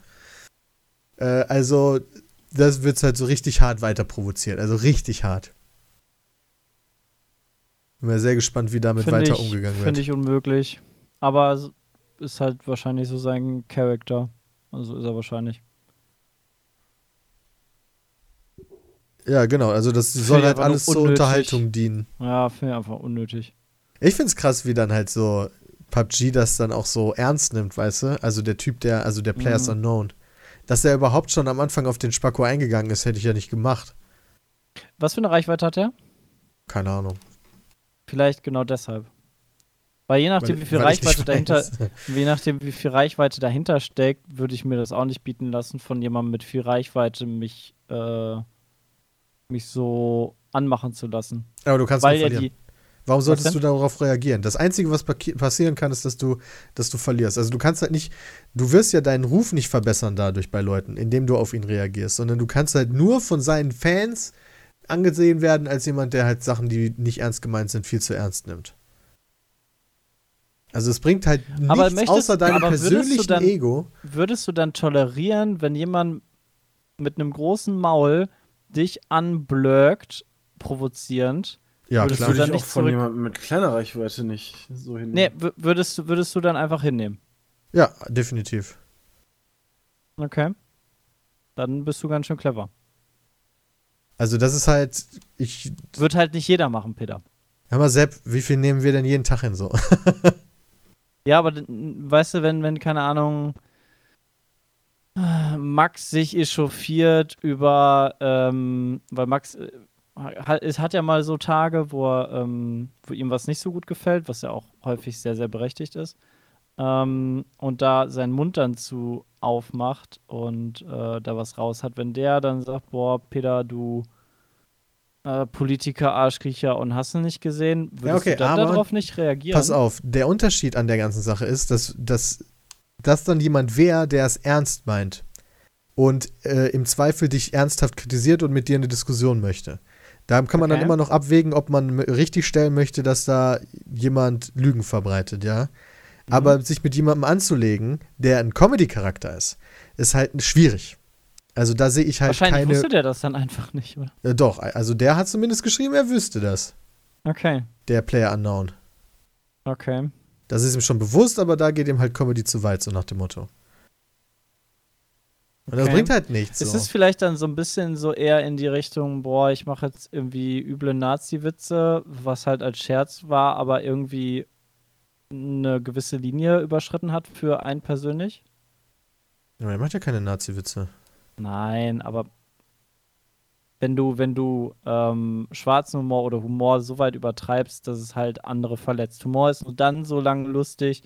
Äh, also, das wird halt so richtig hart weiter provoziert. Also richtig hart. Bin mir sehr gespannt, wie damit Finde weiter ich, umgegangen wird. Finde ich unmöglich. Aber es ist halt wahrscheinlich so sein Charakter. Also ist er wahrscheinlich. Ja, genau. Also, das soll ich halt alles zur. Unterhaltung dienen. Ja, finde ich einfach unnötig. Ich find's krass, wie dann halt so PUBG das dann auch so ernst nimmt, weißt du? Also der Typ, der, also der Players Mhm. Unknown. Dass er überhaupt schon am Anfang auf den Spacko eingegangen ist, hätte ich ja nicht gemacht. Was für eine Reichweite hat er? Keine Ahnung. Vielleicht genau deshalb. Weil je nachdem, Weil- wie viel nicht Reichweite dahinter, je nachdem, wie viel Reichweite dahinter steckt, würde ich mir das auch nicht bieten lassen, von jemandem mit viel Reichweite mich, äh, mich so anmachen zu lassen. Aber du kannst Weil er verlieren. Warum solltest du darauf reagieren? Das Einzige, was passieren kann, ist, dass du, dass du verlierst. Also du kannst halt nicht, du wirst ja deinen Ruf nicht verbessern dadurch bei Leuten, indem du auf ihn reagierst, sondern du kannst halt nur von seinen Fans angesehen werden als jemand, der halt Sachen, die nicht ernst gemeint sind, viel zu ernst nimmt. Also es bringt halt nichts Aber möchtest- außer deinem persönlichen dann- Ego. Würdest du dann tolerieren, wenn jemand mit einem großen Maul dich anblöckt, provozierend? Ja, würdest klar. du Würde dann ich auch nicht von jemandem mit kleiner Reichweite nicht so hin. Nee, würdest, du- würdest du dann einfach hinnehmen? Ja, definitiv. Okay. Dann bist du ganz schön clever. Also das ist halt, ich, Wird halt nicht jeder machen, Peter. hör mal Sepp, wie viel nehmen wir denn jeden Tag hin so? Ja, aber weißt du, wenn, wenn, keine Ahnung, Max sich echauffiert über, ähm, weil Max, äh, es hat ja mal so Tage, wo, er, ähm, wo ihm was nicht so gut gefällt, was ja auch häufig sehr, sehr berechtigt ist. Ähm, und da seinen Mund dann zu aufmacht und äh, da was raus hat. Wenn der dann sagt, boah, Peter, du äh, Politiker, Arschkriecher und hast du nicht gesehen, würdest Ja, okay, du dann darauf nicht reagieren? Pass auf, der Unterschied an der ganzen Sache ist, dass, dass das dann jemand wäre, der es ernst meint und äh, im Zweifel dich ernsthaft kritisiert und mit dir eine Diskussion möchte. Da kann man dann Okay. immer noch abwägen, ob man richtig stellen möchte, dass da jemand Lügen verbreitet, ja. Mhm. Aber sich mit jemandem anzulegen, der ein Comedy-Charakter ist, ist halt schwierig. Also da sehe ich halt Wahrscheinlich keine. wusste der das dann einfach nicht, oder? Äh, doch, also der hat zumindest geschrieben, er wüsste das. Okay, Der Player Unknown. okay. Das ist ihm schon bewusst, aber da geht ihm halt Comedy zu weit, so nach dem Motto. Und das Okay. bringt halt nichts. Ist So. es vielleicht dann so ein bisschen so eher in die Richtung, boah, ich mache jetzt irgendwie üble Nazi-Witze, was halt als Scherz war, aber irgendwie eine gewisse Linie überschritten hat für einen persönlich? Ja, er macht ja keine Nazi-Witze. Nein, aber wenn du, wenn du ähm, schwarzen Humor oder Humor so weit übertreibst, dass es halt andere verletzt. Humor ist nur dann so lange lustig,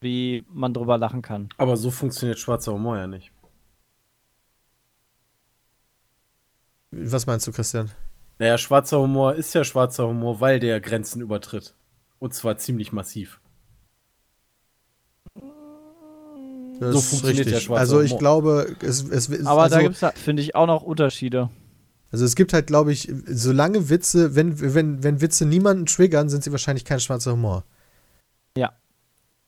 wie man drüber lachen kann. Aber so funktioniert schwarzer Humor ja nicht. Was meinst du, Christian? Naja, schwarzer Humor ist ja schwarzer Humor, weil der Grenzen übertritt. Und zwar ziemlich massiv. Das So funktioniert ja schwarzer Also ich Humor. glaube, es, es ist Aber also, da gibt es, finde ich, auch noch Unterschiede. also es gibt halt, glaube ich, solange Witze, wenn, wenn, wenn Witze niemanden triggern, sind sie wahrscheinlich kein schwarzer Humor.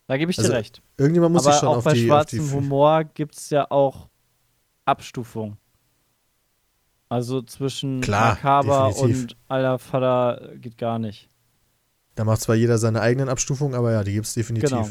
Da gebe ich Also, dir recht. Irgendjemand muss Aber schon auch auf bei die, auf die schwarzem Humor gibt es ja auch Abstufung. Also zwischen Klar, Makaber definitiv. und Alter Vater geht gar nicht. Da macht zwar jeder seine eigenen Abstufungen, aber ja, die gibt es definitiv. Genau.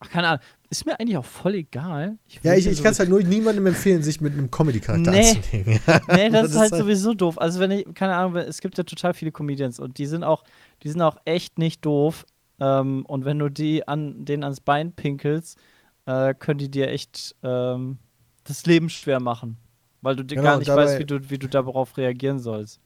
Ach, keine Ahnung. Ist mir eigentlich auch voll egal. Ja, will ich, ich kann es so- halt nur niemandem empfehlen, sich mit einem Comedy-Charakter Nee. anzulegen. Nee, das, Das ist halt halt- sowieso doof. Also wenn ich, keine Ahnung, es gibt ja total viele Comedians und die sind auch, die sind auch echt nicht doof. Ähm, und wenn du die an, denen ans Bein pinkelst, äh, können die dir echt ähm, das Leben schwer machen. Weil du dir Genau, gar nicht weißt, wie du, wie du darauf reagieren sollst.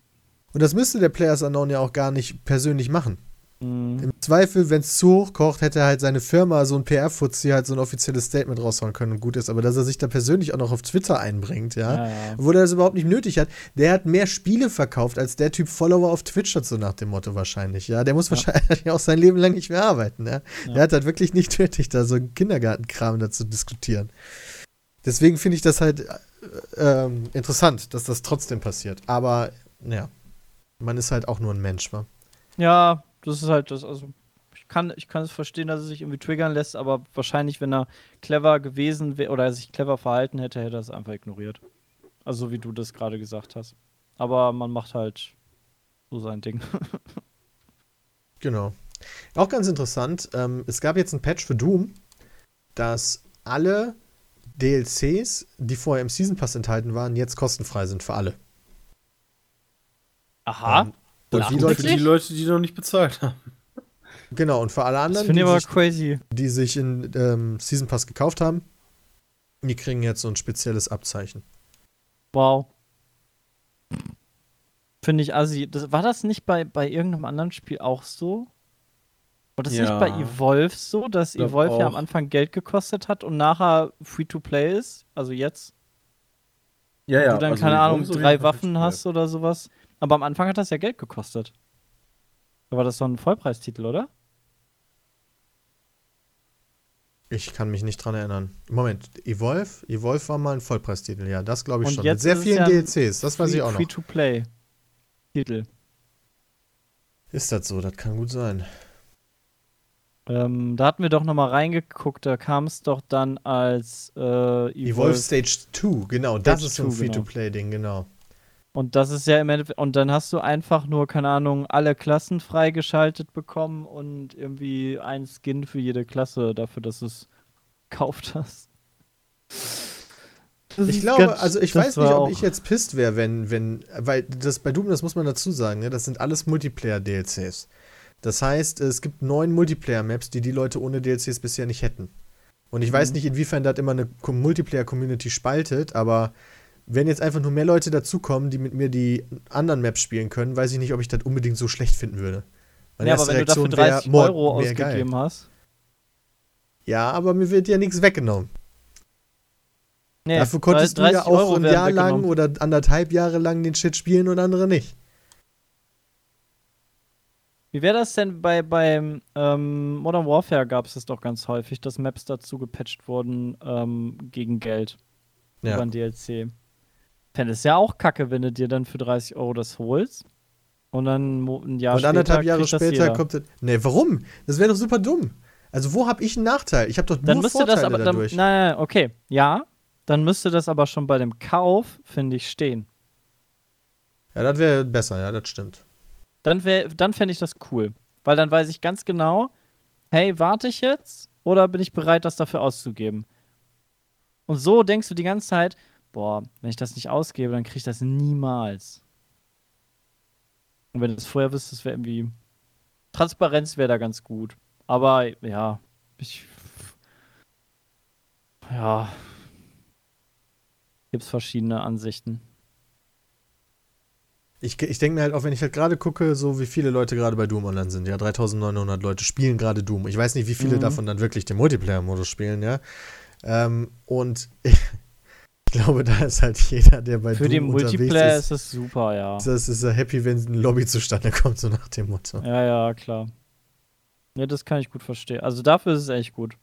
Und das müsste der Players Unknown ja auch gar nicht persönlich machen. Mhm. Im Zweifel, wenn es zu hoch kocht, hätte er halt seine Firma, so ein PR-Fuzzi, halt so ein offizielles Statement raushauen können und gut ist. Aber dass er sich da persönlich auch noch auf Twitter einbringt, ja, Ja, ja. obwohl er das überhaupt nicht nötig hat, der hat mehr Spiele verkauft, als der Typ Follower auf Twitch hat, so nach dem Motto wahrscheinlich, ja. Der muss wahrscheinlich auch sein Leben lang nicht mehr arbeiten, ja. Ja. Der hat halt wirklich nicht nötig, da so einen Kindergartenkram dazu diskutieren. Deswegen finde ich das halt äh, ähm, interessant, dass das trotzdem passiert. Aber, ja, man ist halt auch nur ein Mensch, wa? Ja, das ist halt das, also ich kann, ich kann es verstehen, dass er sich irgendwie triggern lässt, aber wahrscheinlich, wenn er clever gewesen wäre oder sich clever verhalten hätte, hätte er es einfach ignoriert. Also wie du das gerade gesagt hast. Aber man macht halt so sein Ding. Genau. Auch ganz interessant, ähm, es gab jetzt ein Patch für Doom, dass alle DLCs, die vorher im Season Pass enthalten waren, jetzt kostenfrei sind für alle. Aha. Ähm, und die Für Leute, die Leute, die noch nicht bezahlt haben. genau, und für alle anderen, die aber sich, crazy. die sich in ähm, Season Pass gekauft haben, die kriegen jetzt so ein spezielles Abzeichen. Wow. Finde ich assi. Das, war das nicht bei, bei irgendeinem anderen Spiel auch so? War das Ja. nicht bei Evolve so, dass Glaub Evolve ja am auch. Anfang Geld gekostet hat und nachher Free-to-Play ist? Also jetzt? Ja, du dann, also keine Ahnung, drei Waffen hast oder sowas. Aber am Anfang hat das ja Geld gekostet. Da war das so ein Vollpreistitel, oder? Ich kann mich nicht dran erinnern. Moment, Evolve? Evolve war mal ein Vollpreistitel, ja, das glaube ich Und schon. jetzt Mit sehr vielen ja DLCs, das weiß ich auch noch. Free-to-Play-Titel. Ist das so? Das kann gut sein. Ähm, da hatten wir doch noch mal reingeguckt, da kam es doch dann als äh, Evolve Evolve Stage 2, genau, das Stage ist so ein 2, genau. Free-to-Play-Ding, genau. Und das ist ja im Endeffekt, und dann hast du einfach nur, keine Ahnung, alle Klassen freigeschaltet bekommen und irgendwie ein Skin für jede Klasse dafür, dass du es gekauft hast. Das Ich glaube, ganz- also ich weiß nicht, ob ich jetzt pisst wäre, wenn, wenn, weil das bei Doom, das muss man dazu sagen, ne, das sind alles Multiplayer-DLCs. Das heißt, es gibt neun Multiplayer-Maps, die die Leute ohne DLCs bisher nicht hätten. Und ich weiß Mhm. nicht, inwiefern das immer eine Co- Multiplayer-Community spaltet, aber wenn jetzt einfach nur mehr Leute dazukommen, die mit mir die anderen Maps spielen können, weiß ich nicht, ob ich das unbedingt so schlecht finden würde. Meine Ja, aber wenn du dafür Reaktion wär, 30 Mord, Euro wär geil. ausgegeben hast. Ja, aber mir wird ja nichts weggenommen. Nee, Dafür konntest du ja 30 auch Euro ein Jahr lang oder anderthalb Jahre lang den Shit spielen und andere nicht. Wie wäre das denn bei beim ähm, Modern Warfare gab es das doch ganz häufig, dass Maps dazu gepatcht wurden ähm, gegen Geld über Ja. ein DLC. Fände es ja auch kacke, wenn du dir dann für 30 Euro das holst und dann ein Jahr und anderthalb später Jahre später kommt das. Nee, warum? Das wäre doch super dumm. Also, wo habe ich einen Nachteil? Ich habe doch Dann nur müsste Vorteile das aber dann, nein, dadurch. nein, okay, ja, dann müsste das aber schon bei dem Kauf, finde ich, stehen. Ja, das wäre besser, ja, das stimmt. Dann wär, dann fände ich das cool, weil dann weiß ich ganz genau, hey, warte ich jetzt oder bin ich bereit, das dafür auszugeben? Und so denkst du die ganze Zeit, boah, wenn ich das nicht ausgebe, dann kriege ich das niemals. Und wenn du es vorher wüsstest, wäre irgendwie Transparenz wäre da ganz gut. Aber ja, ich ja gibt's verschiedene Ansichten. Ich, ich denke mir halt auch, wenn ich halt gerade gucke, so wie viele Leute gerade bei Doom online sind. Ja, 3900 Leute spielen gerade Doom. Ich weiß nicht, wie viele Mhm. davon dann wirklich den Multiplayer-Modus spielen, ja. Ähm, und glaube, da ist halt jeder, der bei Für Doom den Multiplayer ist, ist es super, ja. das ist er happy, wenn ein Lobby zustande kommt, so nach dem Motto. Ja, ja, klar. Ja, das kann ich gut verstehen. Also dafür ist es echt gut.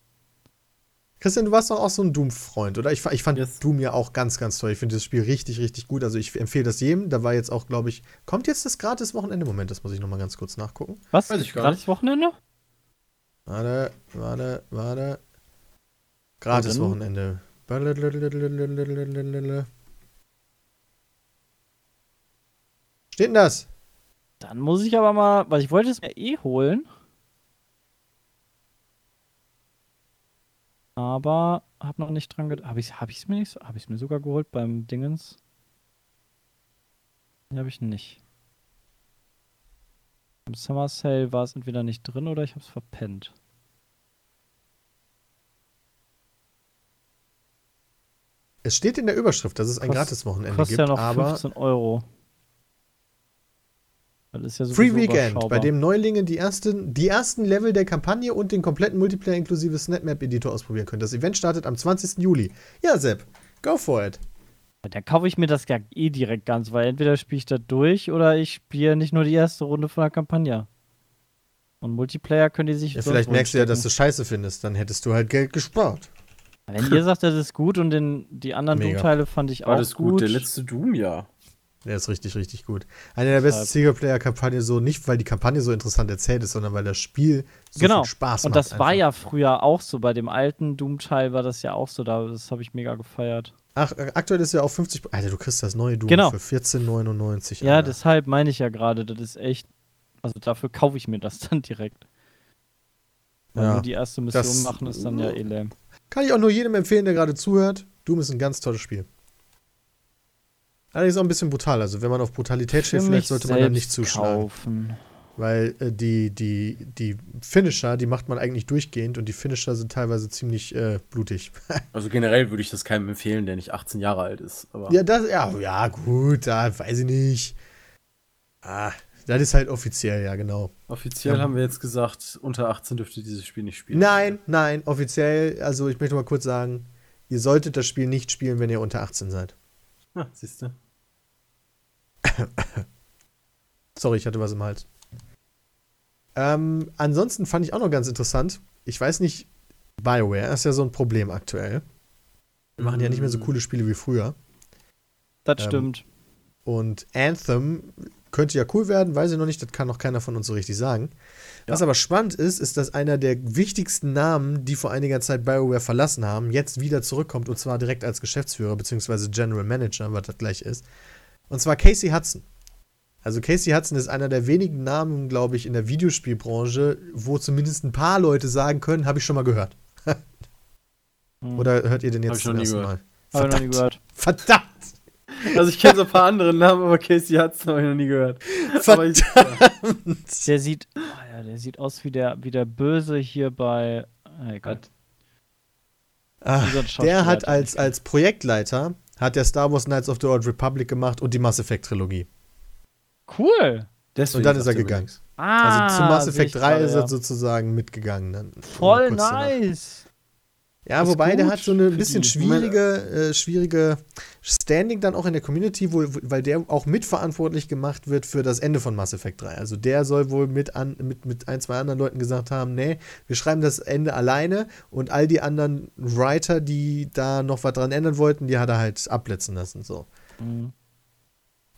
Christian, du warst doch auch so ein Doom-Freund, oder? Ich, ich fand Yes. Doom ja auch ganz, ganz toll. Ich finde das Spiel richtig, richtig gut. Also ich empfehle das jedem. Da war jetzt auch, glaube ich, kommt jetzt das gratis Wochenende? Moment, das muss ich nochmal ganz kurz nachgucken. Was? Weiß ich gar Gratis Wochenende? Warte, warte, warte. Gratis Wochenende. Steht denn das? Dann muss ich aber mal, weil ich wollte es mir eh holen. Aber hab noch nicht dran gedacht. Habe ich hab ich's mir nicht so, habe ich es mir sogar geholt beim Dingens? Nee, habe ich nicht. Im Summer Sale war es entweder nicht drin oder ich habe es verpennt. Es steht in der Überschrift, dass es ein gratis Wochenende Kostet gibt, ja noch aber 15 Euro. Ja Free Weekend, bei dem Neulinge die ersten, die ersten Level der Kampagne und den kompletten Multiplayer inklusive SnapMap-Editor ausprobieren können. Das Event startet am 20. Juli. Ja, Sepp, go for it. Dann kaufe ich mir das ja eh direkt ganz, weil entweder spiele ich da durch oder ich spiele nicht nur die erste Runde von der Kampagne. Und Multiplayer können die sich. Ja, vielleicht merkst du ja, dass du. Scheiße findest, dann hättest du halt Geld gespart. Wenn ihr sagt, das ist gut und den, die anderen. Doom-Teile fand ich War auch das gut? Der letzte Doom, ja. Der ist richtig, richtig gut. Eine der besten. Singleplayer-Kampagnen, so nicht, weil die Kampagne so interessant erzählt ist, sondern weil das Spiel so genau. viel Spaß und macht. das war einfach. ja früher auch so. Bei dem alten Doom-Teil war das ja auch so. Da, das habe ich mega gefeiert. Ach, äh, aktuell ist ja auch 50. Alter, du kriegst das neue Doom Genau. für 14,99. Ja, Alter. deshalb meine ich ja gerade, das ist echt. Also dafür kaufe ich mir das dann direkt. Weil Ja, nur die erste Mission das- machen ist dann ja eh lame. Kann ich auch nur jedem empfehlen, der gerade zuhört. Doom ist ein ganz tolles Spiel. Allerdings auch ein bisschen brutal. Also, wenn man auf Brutalität steht, vielleicht sollte man da selbst nicht zuschlagen. kaufen. Weil äh, die, die, die Finisher, die macht man eigentlich durchgehend und die Finisher sind teilweise ziemlich äh, blutig. Also generell würde ich das keinem empfehlen, der nicht 18 Jahre alt ist. Aber Ja, das, ja, ja, gut, da weiß ich nicht. Ah, das ist halt offiziell, ja, genau. offiziell Ja. haben wir jetzt gesagt, unter 18 dürft ihr dieses Spiel nicht spielen. Nein, nein, offiziell, also ich möchte mal kurz sagen, ihr solltet das Spiel nicht spielen, wenn ihr unter 18 seid. Ja, siehst du. Sorry, ich hatte was im Hals. Ähm, ansonsten fand ich auch noch ganz interessant, ich weiß nicht, BioWare ist ja so ein Problem aktuell. Wir machen ja nicht mehr so coole Spiele wie früher. Das Ähm, stimmt. Und Anthem könnte ja cool werden, weiß ich noch nicht, das kann noch keiner von uns so richtig sagen. Was aber spannend ist, ist, dass einer der wichtigsten Namen, die vor einiger Zeit BioWare verlassen haben, jetzt wieder zurückkommt und zwar direkt als Geschäftsführer bzw. General Manager, was das gleich ist. Und zwar Casey Hudson. Also Casey Hudson ist einer der wenigen Namen, glaube ich, in der Videospielbranche, wo zumindest ein paar Leute sagen können, habe ich schon mal gehört. Hm. Oder hört ihr den jetzt zum ersten gehört. Mal? Gehört. Verdammt! Also ich kenne so ein paar andere Namen, aber Casey Hudson habe ich noch nie gehört. Aber ich, ja. Der sieht, oh ja, der sieht aus wie der, wie der Böse hier bei. Egal. Ah, Dieser der hat als, als Projektleiter hat der Star Wars Knights of the Old Republic gemacht und die Mass Effect Trilogie. Cool. Deswegen Und dann ist er gegangen. Ah, also zu Mass Effect ich 3 gerade, ist er ja. sozusagen mitgegangen. Dann Voll nice. Ja, Ist wobei der hat so eine bisschen schwierige, äh, schwierige Standing dann auch in der Community, wo, weil der auch mitverantwortlich gemacht wird für das Ende von Mass Effect 3. Also der soll wohl mit, an, mit, mit ein, zwei anderen Leuten gesagt haben, nee, wir schreiben das Ende alleine und all die anderen Writer, die da noch was dran ändern wollten, die hat er halt abblitzen lassen. So. Mhm.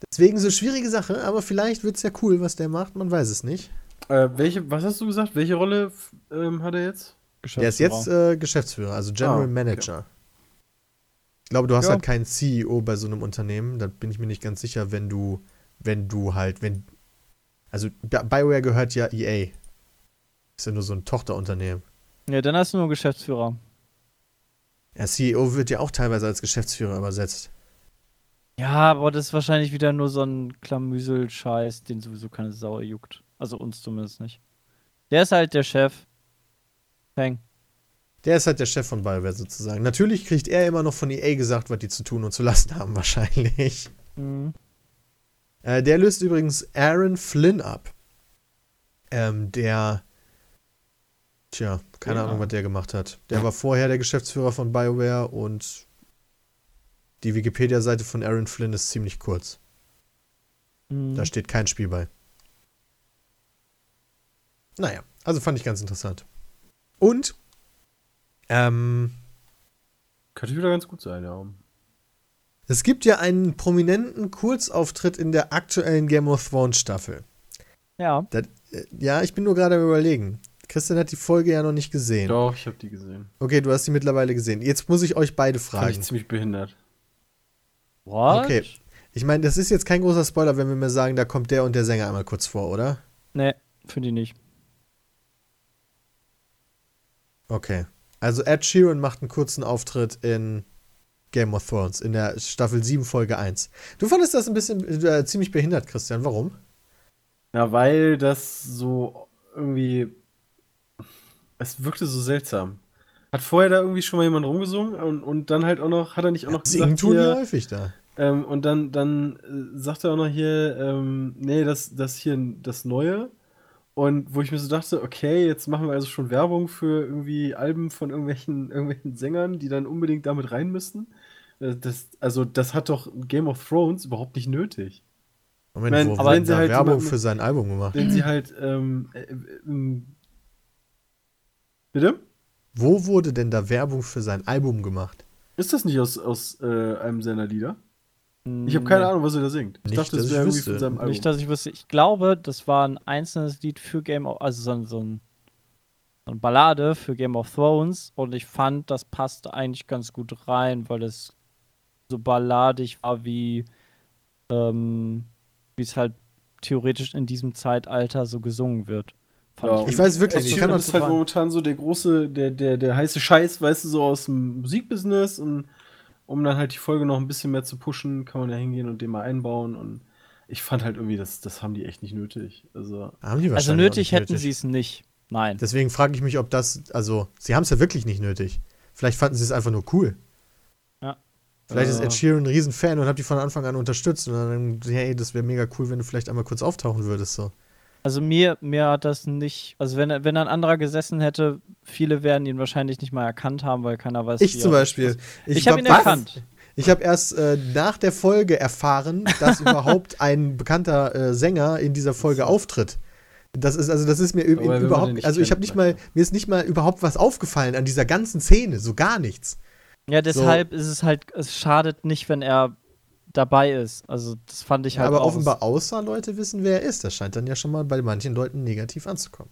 Deswegen so schwierige Sache, aber vielleicht wird es ja cool, was der macht, man weiß es nicht. Äh, welche, was hast du gesagt? Welche Rolle ähm, hat er jetzt? Der ist jetzt äh, Geschäftsführer, also General Ah, okay. Manager. Ich glaube, du hast Ja. halt keinen CEO bei so einem Unternehmen. Da bin ich mir nicht ganz sicher, wenn du, wenn du halt, wenn. Also Bi- BioWare gehört ja EA. Ist ja nur so ein Tochterunternehmen. Ja, dann hast du nur Geschäftsführer. Ja, CEO wird ja auch teilweise als Geschäftsführer übersetzt. Ja, aber das ist wahrscheinlich wieder nur so ein Klamüsel-Scheiß, den sowieso keine Sau juckt. Also uns zumindest nicht. Der ist halt der Chef. Peng. Der ist halt der Chef von BioWare sozusagen. Natürlich kriegt er immer noch von EA gesagt, was die zu tun und zu lassen haben, wahrscheinlich. Mhm. Äh, der löst übrigens Aaron Flynn ab. Ähm, der. Tja, keine Ja. Ahnung, was der gemacht hat. Der war vorher der Geschäftsführer von BioWare und die Wikipedia-Seite von Aaron Flynn ist ziemlich kurz. Mhm. Da steht kein Spiel bei. Naja, also fand ich ganz interessant. Und, ähm, Könnte wieder ganz gut sein, ja. es gibt ja einen prominenten Kurzauftritt in der aktuellen Game of Thrones Staffel. Ja. Das, äh, ja, ich bin nur gerade am überlegen. Christian hat die Folge ja noch nicht gesehen. Doch, ich habe die gesehen. Okay, du hast die mittlerweile gesehen. Jetzt muss ich euch beide Fand ich fragen. ziemlich behindert. What? Okay. Ich meine, das ist jetzt kein großer Spoiler, wenn wir mir sagen, da kommt der und der Sänger einmal kurz vor, oder? Nee, finde ich nicht. Okay. Also Ed Sheeran macht einen kurzen Auftritt in Game of Thrones, in der Staffel 7, Folge 1. Du fandest das ein bisschen äh, ziemlich behindert, Christian. Warum? Ja, weil das so irgendwie. Es wirkte so seltsam. Hat vorher da irgendwie schon mal jemand rumgesungen und, und dann halt auch noch, hat er nicht auch noch Singen gesagt, tun hier, häufig da. ähm, und dann, dann äh, sagt er auch noch hier, ähm, nee, das, das hier das Neue. Und wo ich mir so dachte, okay, jetzt machen wir also schon Werbung für irgendwie Alben von irgendwelchen, irgendwelchen Sängern, die dann unbedingt damit rein müssten. Äh, Das, also, das hat doch Game of Thrones überhaupt nicht nötig. Moment, Nein, wo wenn sie halt Werbung jemanden- für sein Album gemacht? Wenn sie halt, ähm, äh, äh, ähm, bitte? Wo wurde denn da Werbung für sein Album gemacht? Ist das nicht aus, aus äh, einem seiner Lieder? Ich habe keine Ahnung, was er da singt. Ich Nicht, dachte, dass das ich wäre irgendwie von seinem Album. Nicht, dass ich wüsste. Ich glaube, das war ein einzelnes Lied für Game of also so, ein- so, ein, so eine Ballade für Game of Thrones und ich fand, das passte eigentlich ganz gut rein, weil es so balladig war, wie ähm, wie es halt theoretisch in diesem Zeitalter so gesungen wird. Ja, Ich weiß wirklich Ed nicht, ich kann ist uns halt momentan so der große, der, der, der heiße Scheiß, weißt du, so aus dem Musikbusiness und um dann halt die Folge noch ein bisschen mehr zu pushen, kann man da hingehen und den mal einbauen und ich fand halt irgendwie, das, das haben die echt nicht nötig. Also, Haben die Also wahrscheinlich nötig nicht hätten sie es nicht. Nein. Deswegen frage ich mich, ob das, also, sie haben es ja wirklich nicht nötig. Vielleicht fanden sie es einfach nur cool. Ja. Vielleicht ist Ja. Ed Sheeran ein Riesenfan und hat die von Anfang an unterstützt. Und dann, hey, das wäre mega cool, wenn du vielleicht einmal kurz auftauchen würdest. So. Also mir, mir hat das nicht, also wenn, er- wenn ein anderer gesessen hätte, viele werden ihn wahrscheinlich nicht mal erkannt haben, weil keiner weiß, Ich wie zum er- Beispiel. Ich, habe ihn was? erkannt. Ich habe erst äh, nach der Folge erfahren, dass überhaupt ein bekannter äh, Sänger in dieser Folge auftritt. Das ist also das ist mir Aber überhaupt nicht also ich habe nicht mal mir ist nicht mal überhaupt was aufgefallen an dieser ganzen Szene, so gar nichts. Ja, deshalb ist es halt, es schadet nicht, wenn er dabei ist. Also das fand ich halt Aber auch. offenbar außer Leute wissen, wer er ist. Das scheint dann ja schon mal bei manchen Leuten negativ anzukommen.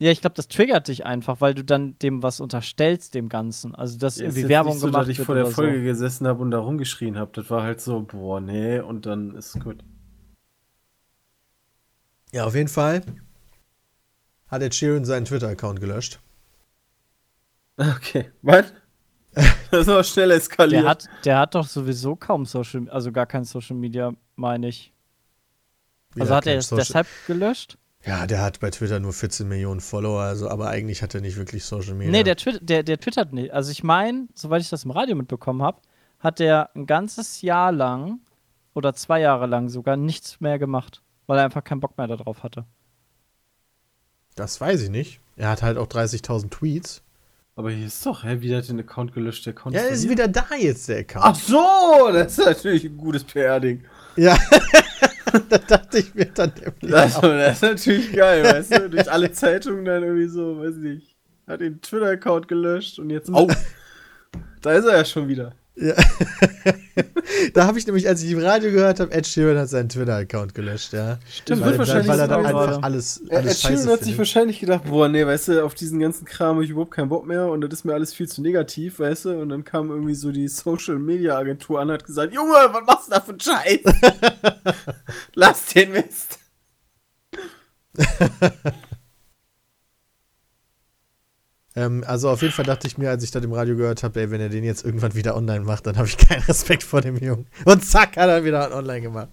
Ja, ich glaube, das triggert dich einfach, weil du dann dem was unterstellst, dem Ganzen. Also, dass ist irgendwie jetzt Werbung nicht so, gemacht dass ich wird vor der Folge so. gesessen habe und da rumgeschrien habe. Das war halt so, boah, nee, und dann ist gut. Ja, auf jeden Fall hat Ed Sheeran seinen Twitter-Account gelöscht. Okay, was? Das war schnell eskaliert. Der hat, der hat doch sowieso kaum Social, also gar kein Social Media, meine ich. Also Wieder hat er es Social- deshalb gelöscht? Ja, der hat bei Twitter nur 14 Millionen Follower, also aber eigentlich hat er nicht wirklich Social Media. Nee, der, Twit der, der twittert nicht. Also ich meine, soweit ich das im Radio mitbekommen habe, hat der ein ganzes Jahr lang oder zwei Jahre lang sogar nichts mehr gemacht, weil er einfach keinen Bock mehr darauf hatte. Das weiß ich nicht. Er hat halt auch 30.000 Tweets. Aber hier ist doch, hä, wieder hat den Account gelöscht, der Account Ja, ist verliehen. wieder da jetzt der Account. Ach so, das ist natürlich ein gutes PR-Ding. Ja, da dachte ich mir dann nämlich Das, das ist natürlich geil, weißt du? Durch alle Zeitungen dann irgendwie so, weiß nicht. Hat den Twitter-Account gelöscht und jetzt. Oh! Da ist er ja schon wieder. Ja. da habe ich nämlich, als ich im Radio gehört habe, Ed Sheeran hat seinen Twitter-Account gelöscht, ja. Stimmt, weil, wird wahrscheinlich weil er dann einfach gerade. alles, Ed alles Sheeran hat sich findet. wahrscheinlich gedacht, boah, nee, weißt du, auf diesen ganzen Kram habe ich überhaupt keinen Bock mehr und das ist mir alles viel zu negativ, weißt du? Und dann kam irgendwie so die Social Media Agentur an und hat gesagt, Junge, was machst du da für einen Scheiß? Lass den Mist. Ähm, also auf jeden Fall dachte ich mir, als ich das im Radio gehört habe, ey, wenn er den jetzt irgendwann wieder online macht, dann habe ich keinen Respekt vor dem Jungen. Und zack, hat er wieder online gemacht.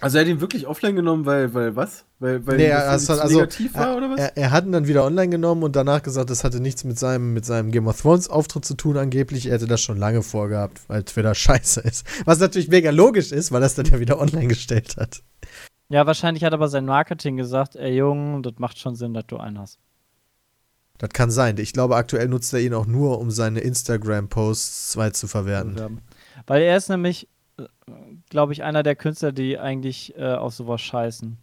Also er hat ihn wirklich offline genommen, weil, weil was? Weil, weil Nee, er, das zu also, negativ war, oder was? Er, er hat ihn dann wieder online genommen und danach gesagt, das hatte nichts mit seinem, mit seinem Game of Thrones Auftritt zu tun angeblich. Er hätte das schon lange vorgehabt, weil Twitter scheiße ist. Was natürlich mega logisch ist, weil er es dann ja wieder online gestellt hat. Ja, wahrscheinlich hat aber sein Marketing gesagt, ey Jung, das macht schon Sinn, dass du einen hast. Das kann sein. Ich glaube, aktuell nutzt er ihn auch nur, um seine Instagram-Posts zwei zu verwerten. Weil er ist nämlich, glaube ich, einer der Künstler, die eigentlich äh, auf sowas scheißen.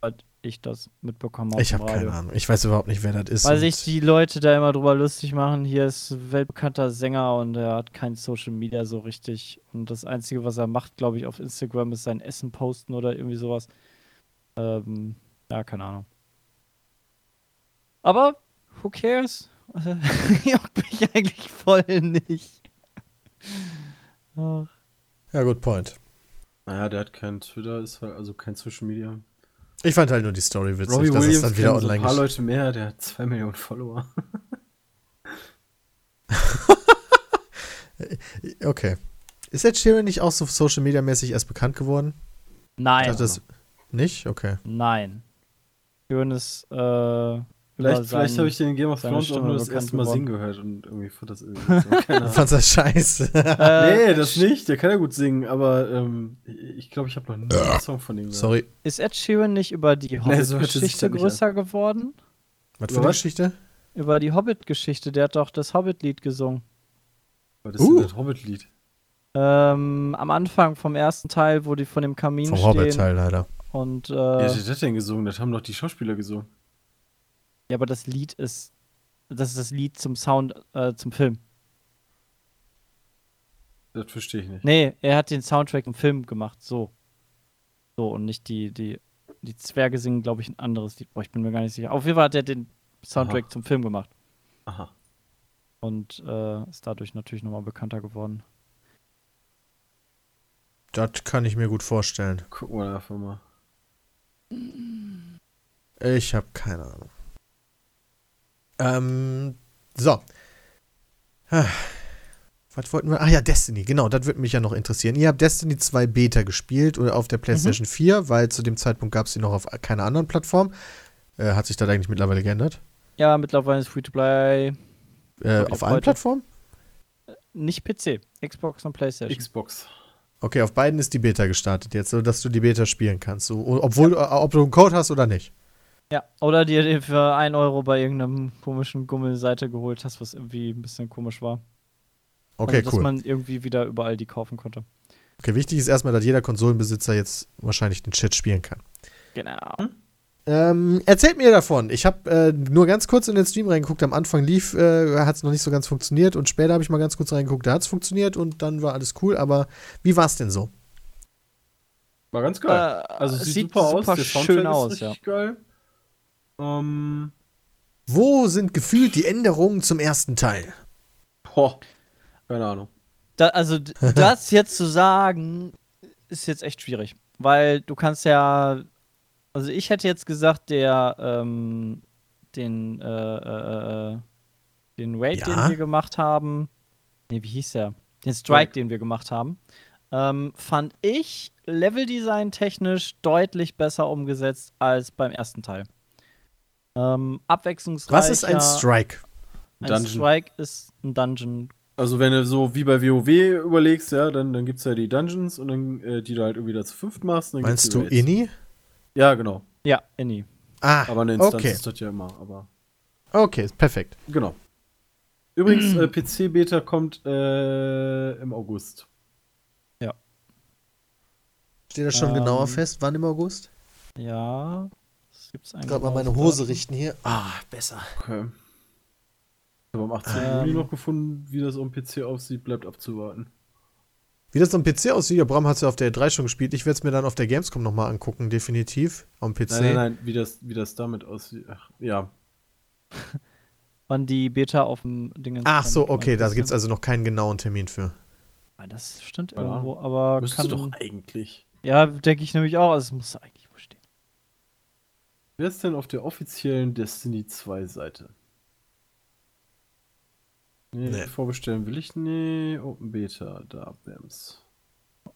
Weil ich das mitbekommen habe. Ich habe keine Ahnung. Ich weiß überhaupt nicht, wer das ist. Weil sich die Leute da immer drüber lustig machen, hier ist ein weltbekannter Sänger und er hat kein Social Media so richtig. Und das Einzige, was er macht, glaube ich, auf Instagram ist sein Essen posten oder irgendwie sowas. Ähm, ja, keine Ahnung. Aber, who cares? Juckt mich eigentlich voll nicht. Ach. ja, good point. Naja, der hat kein Twitter, ist halt also kein Social Media. Ich fand halt nur die Story witzig, Robbie dass es Williams dann wieder kennen so ein online paar Leute mehr, der hat zwei Millionen Follower. Okay. Ist Ed Sheeran nicht auch so Social Media mäßig erst bekannt geworden? Nein. Hat das nicht? Okay. Nein. Schön ist, äh, Vielleicht, vielleicht habe ich den Game of Thrones auch nur das erste Mal singen gehört und irgendwie fand das irgendwie so. Fandst das scheiße. Äh, Nee, das nicht. Der kann ja gut singen, aber ähm, ich glaube, ich habe noch nie einen Song von ihm gehört. Sorry. Ist Ed Sheeran nicht über die so Hobbit-Geschichte das nicht größer geworden? Was für Über eine? Geschichte? Über die Hobbit-Geschichte, der hat doch das Hobbit-Lied gesungen. Was ist Uh. denn das Hobbit-Lied? Ähm, am Anfang vom ersten Teil, wo die von dem Kamin Vom stehen. Hobbit-Teil leider. Und, äh, Wer ja, hat das denn gesungen? Das haben doch die Schauspieler gesungen. Aber das Lied ist, das ist das Lied zum Sound, äh, zum Film. Das verstehe ich nicht. Nee, er hat den Soundtrack im Film gemacht, so. So, und nicht die, die, die Zwerge singen, glaube ich, ein anderes Lied. Boah, ich bin mir gar nicht sicher. Auf jeden Fall hat er den Soundtrack Aha. zum Film gemacht. Aha. Und äh, ist dadurch natürlich nochmal bekannter geworden. Das kann ich mir gut vorstellen. Gucken wir einfach mal. Ich habe keine Ahnung. Ähm, so. Ah, Was wollten wir? Ah ja, Destiny, genau, das würde mich ja noch interessieren. Ihr habt Destiny 2 Beta gespielt oder auf der PlayStation 4, weil zu dem Zeitpunkt gab es die noch auf keiner anderen Plattform. Äh, hat sich das eigentlich mittlerweile geändert? Ja, mittlerweile ist Free-to-Play Äh, Okay, auf allen. Plattformen? nicht PC, Xbox und PlayStation. Xbox. Okay, auf beiden ist die Beta gestartet jetzt, sodass du die Beta spielen kannst. So, obwohl, äh, ob du einen Code hast oder nicht. Ja, oder dir den für 1 Euro bei irgendeinem komischen Gummelseite geholt hast, was irgendwie ein bisschen komisch war. Okay, also, dass cool. man irgendwie wieder überall die kaufen konnte. Okay, wichtig ist erstmal, dass jeder Konsolenbesitzer jetzt wahrscheinlich den Chat spielen kann. Genau. Ähm, erzählt mir davon. Ich habe äh, nur ganz kurz in den Stream reingeguckt. Am Anfang lief, äh, hat es noch nicht so ganz funktioniert und später habe ich mal ganz kurz reingeguckt. Da hat es funktioniert und dann war alles cool. Aber wie war es denn so? War ganz geil. Äh, also es sieht, sieht super aus. super Der schön aus, richtig geil. Ähm, Wo sind gefühlt die Änderungen zum ersten Teil? boah. Keine Ahnung. Da, also das jetzt zu sagen, ist jetzt echt schwierig. Weil du kannst ja. Also ich hätte jetzt gesagt, der ähm, den äh, äh, äh, den Raid, Ja? den wir gemacht haben. Nee, wie hieß der? Den Strike, den wir gemacht haben. Ähm, fand ich Leveldesign technisch deutlich besser umgesetzt als beim ersten Teil. Ähm, abwechslungsreicher. Was ist ein Strike? Ein Dungeon. Strike ist ein Dungeon. Also wenn du so wie bei WoW überlegst, ja, dann, dann gibt es ja die Dungeons und dann, äh, die du halt irgendwie da zu fünft machst. Meinst du. Inni? Ja, genau. Ja, Inni. Ah, Aber eine Instanz okay. ist das ja immer, aber Okay, perfekt. genau. Übrigens, äh, PC-Beta kommt äh, im August. Steht das schon Ähm, genauer fest? Wann im August? Ja. Das gibt's eigentlich. Gerade mal meine. Hose richten hier. Ah, besser. Okay. Ich habe am 18. Ähm. Juli noch gefunden, wie das am PC aussieht, bleibt abzuwarten. Wie das am PC aussieht, ja, Bram hat es ja auf der 3 schon gespielt. Ich werde es mir dann auf der Gamescom nochmal angucken, definitiv. Am PC. Nein, nein, nein, wie das, wie das damit aussieht. Ach, ja. Wann die Beta auf dem Ding Ach so, okay, da gibt es also noch keinen genauen Termin für. Das stimmt Keine irgendwo, aber Müsste kann. doch eigentlich. Ja, denke ich nämlich auch. Also es muss eigentlich. Wer ist denn auf der offiziellen Destiny 2 Seite? Nee, Nee. vorbestellen will ich nee. Open Beta, da Bams.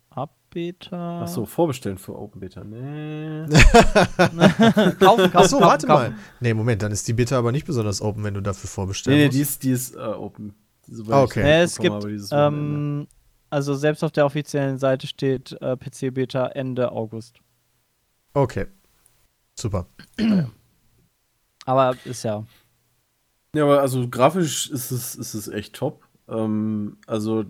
Ab Beta. Ach so, vorbestellen für Open Beta. Nee. kaufen, kaufen, Ach so, kaufen, warte kaufen. mal. Nee, Moment, dann ist die Beta aber nicht besonders open, wenn du dafür nee, vorbestellen nee, musst. die ist, die ist äh, Open. Ah, okay. Nee, es gibt, ähm, also selbst auf der offiziellen Seite steht äh, PC Beta Ende August. Okay. Super. Aber ist ja. Ja, aber also grafisch ist es, ist es echt top. Ähm, also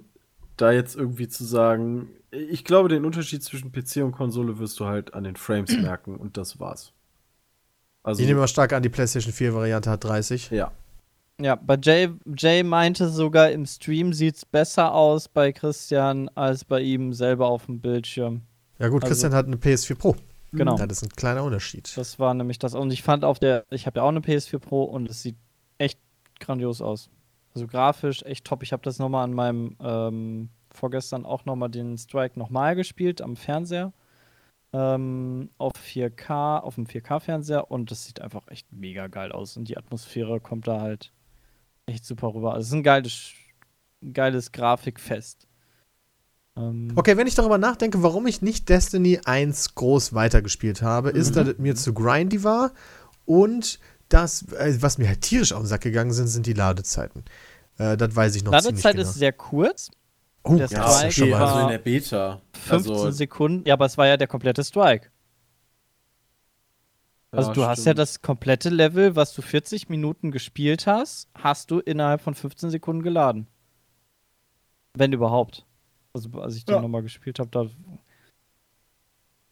da jetzt irgendwie zu sagen, ich glaube, den Unterschied zwischen PC und Konsole wirst du halt an den Frames merken und das war's. Also, Ich nehme mal stark an, die PlayStation 4 Variante hat 30. ja. Ja, bei Jay, Jay meinte sogar im Stream sieht es besser aus bei Christian als bei ihm selber auf dem Bildschirm. Ja gut, Also- Christian hat eine PS4 Pro. Genau. Das ist ein kleiner Unterschied. Das war nämlich das. Und ich fand auf der, ich habe ja auch eine PS4 Pro und es sieht echt grandios aus. Also grafisch echt top. Ich habe das nochmal an meinem, ähm, vorgestern auch nochmal den Strike nochmal gespielt am Fernseher. Ähm, auf 4K, auf dem 4K-Fernseher und das sieht einfach echt mega geil aus. Und die Atmosphäre kommt da halt echt super rüber. Also es ist ein geiles, ein geiles Grafikfest. Ähm, Okay, wenn ich darüber nachdenke, warum ich nicht Destiny 1 groß weitergespielt habe, ist, dass es mir zu grindy war und das, äh, was mir halt tierisch auf den Sack gegangen sind, sind die Ladezeiten. Äh, das weiß ich noch Ladezeit ziemlich genau. ist sehr kurz. oh, der das Ja, ist Strike ja schon okay, mal. also war- in der Beta. 15 also, Sekunden. Ja, aber es war ja der komplette Strike. Also ja, du hast ja stimmt. das komplette Level, was du 40 Minuten gespielt hast, hast du innerhalb von 15 Sekunden geladen. Wenn überhaupt. Also als ich den Ja. nochmal gespielt habe, da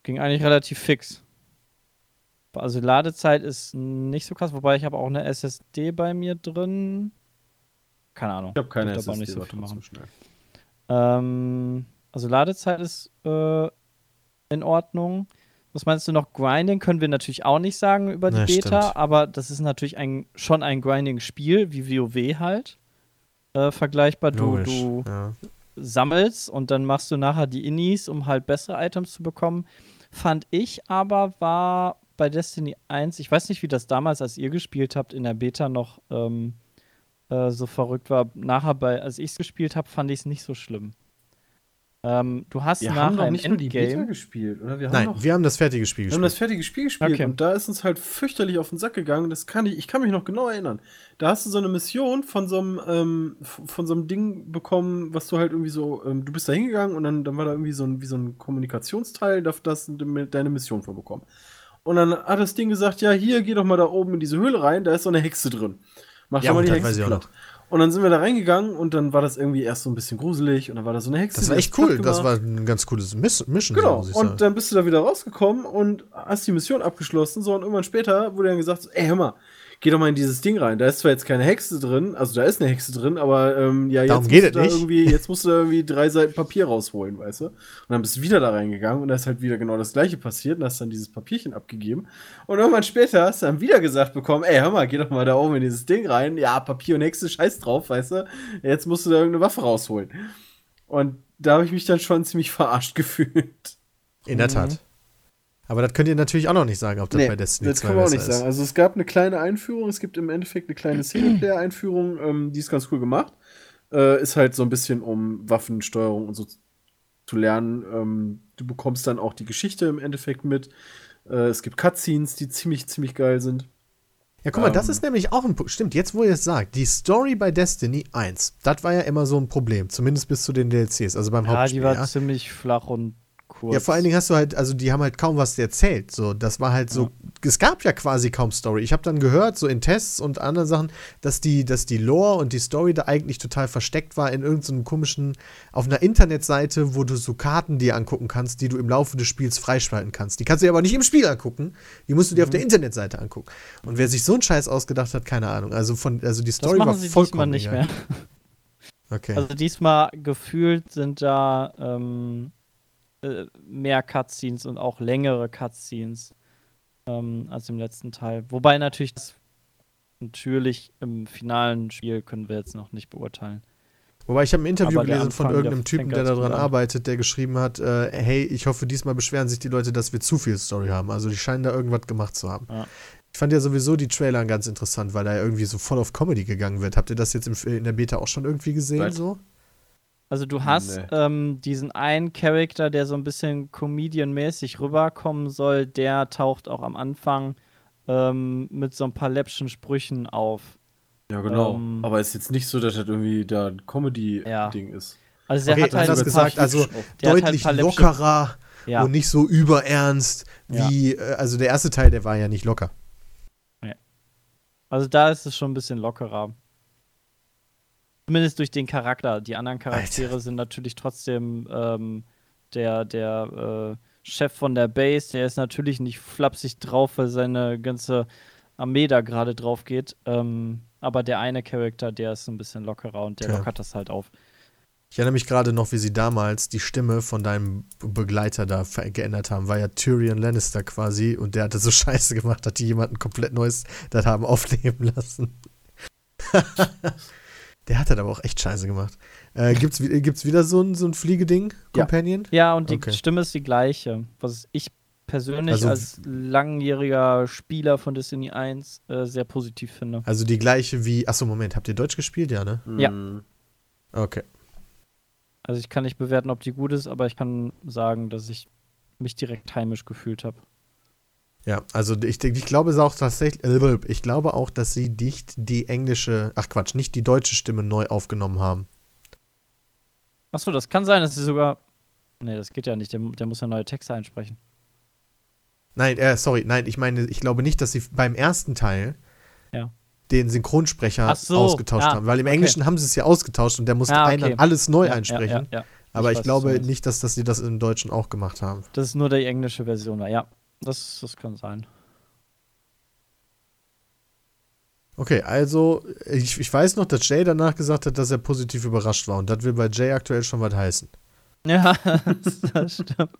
ging eigentlich relativ fix. Also Ladezeit ist nicht so krass, wobei ich habe auch eine SSD bei mir drin. Keine Ahnung. Ich habe keine aber auch SSD, nicht so aber viel machen. Ähm, also Ladezeit ist äh, in Ordnung. Was meinst du noch? Grinding können wir natürlich auch nicht sagen über die Ja, Beta, stimmt. aber das ist natürlich ein, schon ein Grinding-Spiel, wie WoW halt. Äh, vergleichbar, du, Logisch, du ja. Sammelst und dann machst du nachher die Innis, um halt bessere Items zu bekommen. Fand ich aber war bei Destiny 1, ich weiß nicht, wie das damals, als ihr gespielt habt, in der Beta noch ähm, äh, so verrückt war. Nachher, bei, als ich es gespielt habe, fand ich es nicht so schlimm. Ähm, du hast Wir haben nachher doch im nicht nur die Beta Endgame. gespielt, oder? Wir haben Nein, doch wir haben das fertige Spiel Wir haben das gespielt. fertige Spiel gespielt Okay. und da ist uns halt fürchterlich auf den Sack gegangen. Das kann ich, ich kann mich noch genau erinnern. Da hast du so eine Mission von so einem, ähm, von so einem Ding bekommen, was du halt irgendwie so, ähm, du bist da hingegangen und dann, dann war da irgendwie so ein, wie so ein Kommunikationsteil, da hast du de- deine Mission von bekommen. Und dann hat das Ding gesagt, ja, hier, geh doch mal da oben in diese Höhle rein, da ist so eine Hexe drin. Mach Ja, doch mal die Hexe weiß ich auch platt. Und dann sind wir da reingegangen und dann war das irgendwie erst so ein bisschen gruselig und dann war da so eine Hexe. Das war echt cool. Das war ein ganz cooles Miss Mission, so, Genau, muss ich und dann bist du da wieder rausgekommen und hast die Mission abgeschlossen. So, und irgendwann später wurde dann gesagt: so, Ey, hör mal, geh doch mal in dieses Ding rein. Da ist zwar jetzt keine Hexe drin, also da ist eine Hexe drin, aber ähm, ja, Darum jetzt geht musst du es da nicht. irgendwie, jetzt musst du da irgendwie drei Seiten Papier rausholen, weißt du? Und dann bist du wieder da reingegangen und da ist halt wieder genau das gleiche passiert und hast dann dieses Papierchen abgegeben. Und irgendwann später hast du dann wieder gesagt bekommen: Ey, hör mal, geh doch mal da oben in dieses Ding rein. Ja, Papier und Hexe, scheiß drauf, weißt du? Jetzt musst du da irgendeine Waffe rausholen. Und da habe ich mich dann schon ziemlich verarscht gefühlt. In der Tat. Aber das könnt ihr natürlich auch noch nicht sagen, ob das bei Destiny das 2 kann man auch nicht ist. sagen. Also es gab eine kleine Einführung, es gibt im Endeffekt eine kleine Singleplayer-Einführung, ähm, die ist ganz cool gemacht. Äh, ist halt so ein bisschen um Waffensteuerung und so zu lernen. Ähm, du bekommst dann auch die Geschichte im Endeffekt mit. Äh, es gibt Cutscenes, die ziemlich, ziemlich geil sind. Ja, guck mal, das Ähm. ist nämlich auch ein Punkt. Stimmt, jetzt wo ihr es sagt, die Story bei Destiny 1, das war ja immer so ein Problem, zumindest bis zu den DLCs, also beim Ja, Hauptspiel. die war ja. ziemlich flach und kurz. Ja, vor allen Dingen hast du halt, also die haben halt kaum was erzählt. So, das war halt so, es gab ja quasi kaum Story. Ich habe dann gehört, so in Tests und anderen Sachen, dass die, dass die Lore und die Story da eigentlich total versteckt war in irgendeinem komischen, auf einer Internetseite, wo du so Karten dir angucken kannst, die du im Laufe des Spiels freischalten kannst. Die kannst du dir aber nicht im Spiel angucken. Die musst du dir auf der Mhm. Internetseite angucken. Und wer sich so einen Scheiß ausgedacht hat, keine Ahnung. Also von, also die das Story war machen sie vollkommen nicht mehr. Okay. Also diesmal gefühlt sind da ähm, äh, mehr Cutscenes und auch längere Cutscenes ähm, als im letzten Teil. Wobei natürlich das natürlich im finalen Spiel können wir jetzt noch nicht beurteilen. Wobei ich habe ein Interview Aber gelesen von irgendeinem Typen, der daran arbeitet, der geschrieben hat, äh, hey, ich hoffe, diesmal beschweren sich die Leute, dass wir zu viel Story haben. Also die scheinen da irgendwas gemacht zu haben. Ja. Ich fand ja sowieso die Trailer ganz interessant, weil da ja irgendwie so voll auf Comedy gegangen wird. Habt ihr das jetzt im, in der Beta auch schon irgendwie gesehen Right. so? Also du hast Nee. ähm, diesen einen Charakter, der so ein bisschen Comedian-mäßig rüberkommen soll, der taucht auch am Anfang ähm, mit so ein paar läppschen Sprüchen auf. Ja, genau. Ähm, Aber es ist jetzt nicht so, dass das irgendwie da ein Ja. Comedy-Ding ist. Also der Okay, hat halt ein gesagt, also halt deutlich läppsche- lockerer ja. und nicht so überernst Ja. wie, äh, also der erste Teil, der war ja nicht locker. Also da ist es schon ein bisschen lockerer. Zumindest durch den Charakter. Die anderen Charaktere sind natürlich trotzdem ähm, der, der äh, Chef von der Base, der ist natürlich nicht flapsig drauf, weil seine ganze Armee da gerade drauf geht. Ähm, aber der eine Charakter, der ist ein bisschen lockerer und der Okay. lockert das halt auf. Ich erinnere mich gerade noch, wie sie damals die Stimme von deinem Begleiter da geändert haben. War ja Tyrion Lannister quasi und der hatte so scheiße gemacht, hat die jemanden komplett Neues das haben aufnehmen lassen. der hat das aber auch echt scheiße gemacht. Äh, gibt's, gibt's wieder so ein, so ein Fliegeding, Ja. Companion? Ja, und die Okay. Stimme ist die gleiche. Was ich persönlich Also- als langjähriger Spieler von Destiny 1 äh, sehr positiv finde. Also die gleiche wie. Achso, Moment, habt ihr Deutsch gespielt? Ja, ne? Ja. Mhm. Okay. Also ich kann nicht bewerten, ob die gut ist, aber ich kann sagen, dass ich mich direkt heimisch gefühlt habe. Ja, also ich, ich glaube es auch tatsächlich, äh, ich glaube auch, dass sie nicht die englische, ach Quatsch, nicht die deutsche Stimme neu aufgenommen haben. Achso, das kann sein, dass sie sogar. Nee, das geht ja nicht. Der, der muss ja neue Texte einsprechen. Nein, äh, sorry, nein, ich meine, ich glaube nicht, dass sie beim ersten Teil Ja. den Synchronsprecher so, ausgetauscht ah, haben. Weil im okay. Englischen haben sie es ja ausgetauscht und der musste Ah, einen okay. dann alles neu Ja, einsprechen. Ja, ja, ja. Aber Ich ich, weiß, glaube nicht, dass, dass sie das im Deutschen auch gemacht haben. Das ist nur die englische Version. war. Ja, das, das kann sein. Okay, also ich, ich weiß noch, dass Jay danach gesagt hat, dass er positiv überrascht war. Und das will bei Jay aktuell schon was heißen. Ja, das, das stimmt.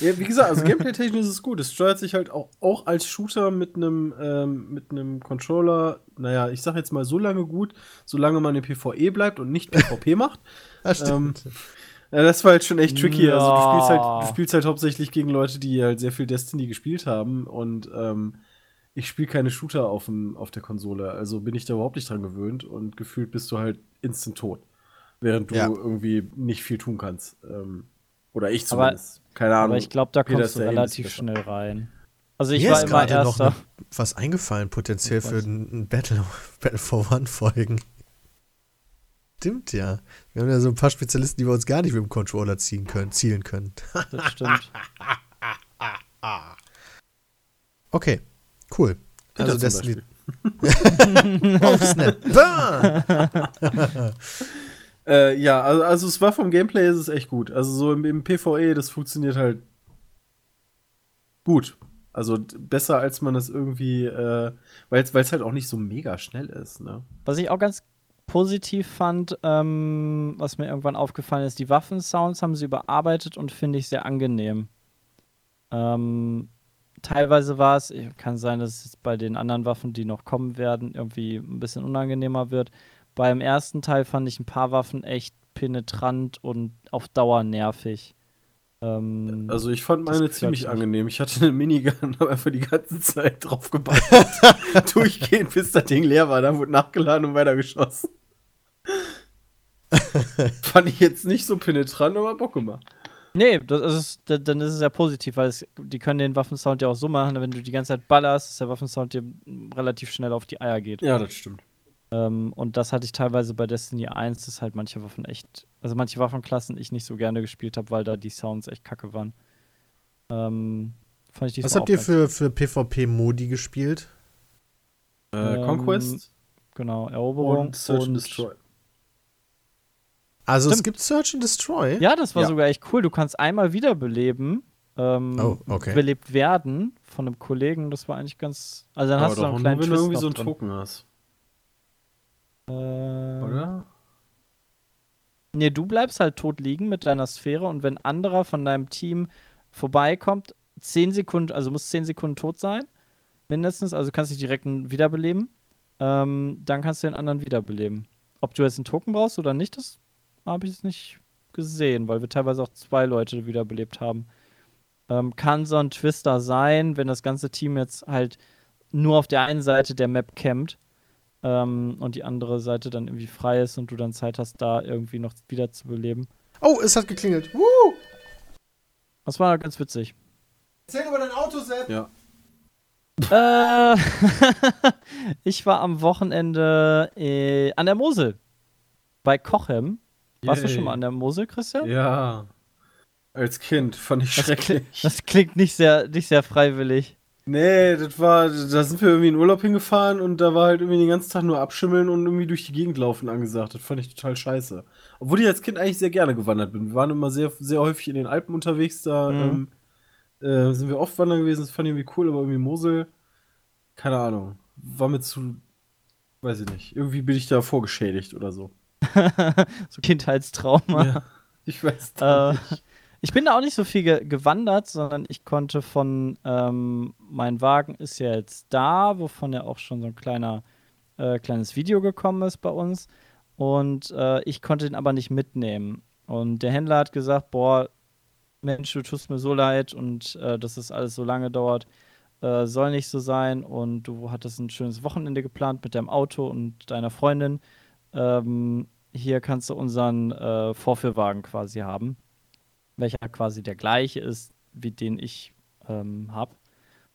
Ja, wie gesagt, also gameplay-technisch ist es gut. Es steuert sich halt auch, auch als Shooter mit einem ähm, mit einem Controller, naja, ich sag jetzt mal so lange gut, solange man im PvE bleibt und nicht PvP macht. Ah, stimmt. Ja, das war halt schon echt tricky. Also du spielst, Ja. halt, du spielst halt hauptsächlich gegen Leute, die halt sehr viel Destiny gespielt haben und ähm, ich spiele keine Shooter auf, dem, auf der Konsole. Also bin ich da überhaupt nicht dran gewöhnt und gefühlt bist du halt instant tot. Während du Ja. irgendwie nicht viel tun kannst. Ähm, oder ich Aber- zumindest. Keine Ahnung. Aber ich glaube, da kommst du relativ schnell rein. Also ich Mir war ist immer gerade noch erster. ne, was eingefallen, potenziell für ein Battle, Battle for One-Folgen. Stimmt ja. Wir haben ja so ein paar Spezialisten, die wir uns gar nicht mit dem Controller ziehen können, zielen können. Das stimmt. Okay, cool. Peter Also Destiny. Beispiel. oh, Snap. Äh, ja, also, also es war vom Gameplay ist es echt gut. Also so im, im PvE, das funktioniert halt gut. Also besser als man das irgendwie, äh, weil es halt auch nicht so mega schnell ist, ne? Was ich auch ganz positiv fand, ähm, was mir irgendwann aufgefallen ist, die Waffensounds haben sie überarbeitet und finde ich sehr angenehm. Ähm, teilweise war es, kann sein, dass es bei den anderen Waffen, die noch kommen werden, irgendwie ein bisschen unangenehmer wird. Beim ersten Teil fand ich ein paar Waffen echt penetrant und auf Dauer nervig. Ähm, Also ich fand meine ziemlich angenehm. Ich hatte eine Minigun, habe einfach die ganze Zeit drauf geballert. Durchgehend, bis das Ding leer war. Dann wurde nachgeladen und weitergeschossen. fand ich jetzt nicht so penetrant, aber Bock gemacht. Nee, das ist, da- dann ist es ja positiv, weil es, die können den Waffensound ja auch so machen, wenn du die ganze Zeit ballerst, dass der Waffensound dir relativ schnell auf die Eier geht. Ja, das stimmt. Ähm, und das hatte ich teilweise bei Destiny 1, dass halt manche Waffen echt, also manche Waffenklassen ich nicht so gerne gespielt habe, weil da die Sounds echt kacke waren. Ähm, fand ich Was habt ihr für, für PvP-Modi gespielt? Äh, Ähm, Conquest ganz- Genau, Eroberung und Search and Destroy. Also es Stimmt. gibt Search and Destroy. Ja, das war Ja. sogar echt cool. Du kannst einmal wiederbeleben. Ähm, Oh, okay. Belebt werden von einem Kollegen. Das war eigentlich ganz. Also dann Aber hast du noch einen nur, kleinen wenn du irgendwie so einen drin. Token hast. Äh, Oder? Nee, du bleibst halt tot liegen mit deiner Sphäre und wenn anderer von deinem Team vorbeikommt, 10 Sekunden, also muss 10 Sekunden tot sein, mindestens, also kannst dich direkt wiederbeleben, ähm, dann kannst du den anderen wiederbeleben. Ob du jetzt einen Token brauchst oder nicht, das habe ich jetzt nicht gesehen, weil wir teilweise auch zwei Leute wiederbelebt haben. Ähm, kann so ein Twister sein, wenn das ganze Team jetzt halt nur auf der einen Seite der Map campt ähm, und die andere Seite dann irgendwie frei ist und du dann Zeit hast, da irgendwie noch wieder zu beleben. Oh, es hat geklingelt. Woo! Das war ganz witzig. Erzähl über dein Auto, Sepp. Ja. Äh, ich war am Wochenende äh, an der Mosel. Bei Kochem. Warst du Yay. schon mal an der Mosel, Christian? Ja. Als Kind fand ich Das, schrecklich. kli- das klingt nicht sehr, nicht sehr freiwillig. Nee, das war, da sind wir irgendwie in Urlaub hingefahren und da war halt irgendwie den ganzen Tag nur abschimmeln und irgendwie durch die Gegend laufen angesagt. Das fand ich total scheiße. Obwohl ich als Kind eigentlich sehr gerne gewandert bin. Wir waren immer sehr, sehr häufig in den Alpen unterwegs, da Mhm. ähm, äh, sind wir oft wandern gewesen, das fand ich irgendwie cool, aber irgendwie Mosel, keine Ahnung, war mir zu, weiß ich nicht, irgendwie bin ich da vorgeschädigt oder so. so Kindheitstrauma. Ja, ich weiß Äh, nicht. ich bin da auch nicht so viel ge gewandert, sondern ich konnte von, ähm, mein Wagen ist ja jetzt da, wovon ja auch schon so ein kleiner, äh, kleines Video gekommen ist bei uns. Und äh, ich konnte den aber nicht mitnehmen. Und der Händler hat gesagt, boah, Mensch, du tust mir so leid und äh, dass es alles so lange dauert, äh, soll nicht so sein. Und du hattest ein schönes Wochenende geplant mit deinem Auto und deiner Freundin. Ähm, hier kannst du unseren äh, Vorführwagen quasi haben welcher quasi der gleiche ist, wie den ich ähm, habe.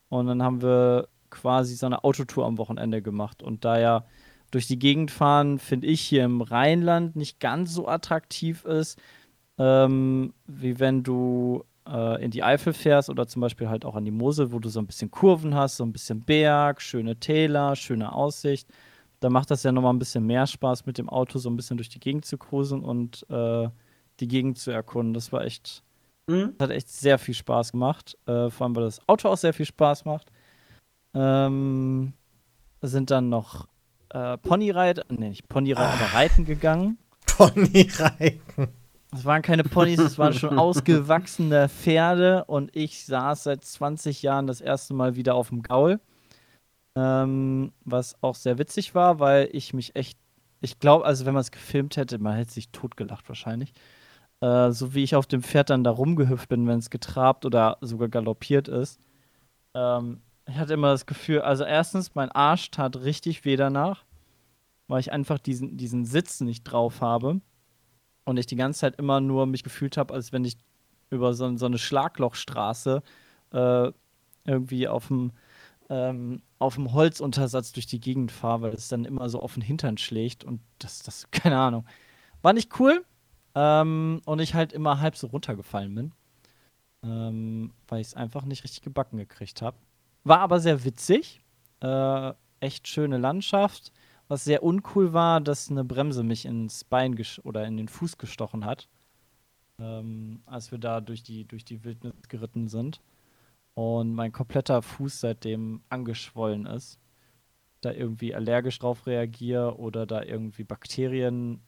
Und dann haben wir quasi so eine Autotour am Wochenende gemacht. Und da ja durch die Gegend fahren, finde ich, hier im Rheinland nicht ganz so attraktiv ist, ähm, wie wenn du äh, in die Eifel fährst oder zum Beispiel halt auch an die Mosel, wo du so ein bisschen Kurven hast, so ein bisschen Berg, schöne Täler, schöne Aussicht. Da macht das ja nochmal ein bisschen mehr Spaß, mit dem Auto so ein bisschen durch die Gegend zu cruisen und äh, die Gegend zu erkunden. Das war echt, Mhm. hat echt sehr viel Spaß gemacht. Äh, vor allem, weil das Auto auch sehr viel Spaß macht. Ähm, sind dann noch äh, Ponyreiten, nee, nicht Ponyreiten, aber Reiten gegangen. Ponyreiten. Es waren keine Ponys, es waren schon ausgewachsene Pferde und ich saß seit 20 Jahren das erste Mal wieder auf dem Gaul. Ähm, was auch sehr witzig war, weil ich mich echt, ich glaube, also wenn man es gefilmt hätte, man hätte sich totgelacht wahrscheinlich. Äh, so wie ich auf dem Pferd dann da rumgehüpft bin, wenn es getrabt oder sogar galoppiert ist. Ähm, ich hatte immer das Gefühl, also erstens, mein Arsch tat richtig weh danach, weil ich einfach diesen, diesen Sitz nicht drauf habe und ich die ganze Zeit immer nur mich gefühlt habe, als wenn ich über so, so eine Schlaglochstraße äh, irgendwie auf dem ähm, auf dem Holzuntersatz durch die Gegend fahre, weil es dann immer so auf den Hintern schlägt und das, das, keine Ahnung. War nicht cool ähm, und ich halt immer halb so runtergefallen bin, ähm, weil ich es einfach nicht richtig gebacken gekriegt habe. War aber sehr witzig, äh, echt schöne Landschaft. Was sehr uncool war, dass eine Bremse mich ins Bein oder in den Fuß gestochen hat, ähm, als wir da durch die, durch die Wildnis geritten sind. Und mein kompletter Fuß seitdem angeschwollen ist. Da irgendwie allergisch drauf reagiere oder da irgendwie Bakterien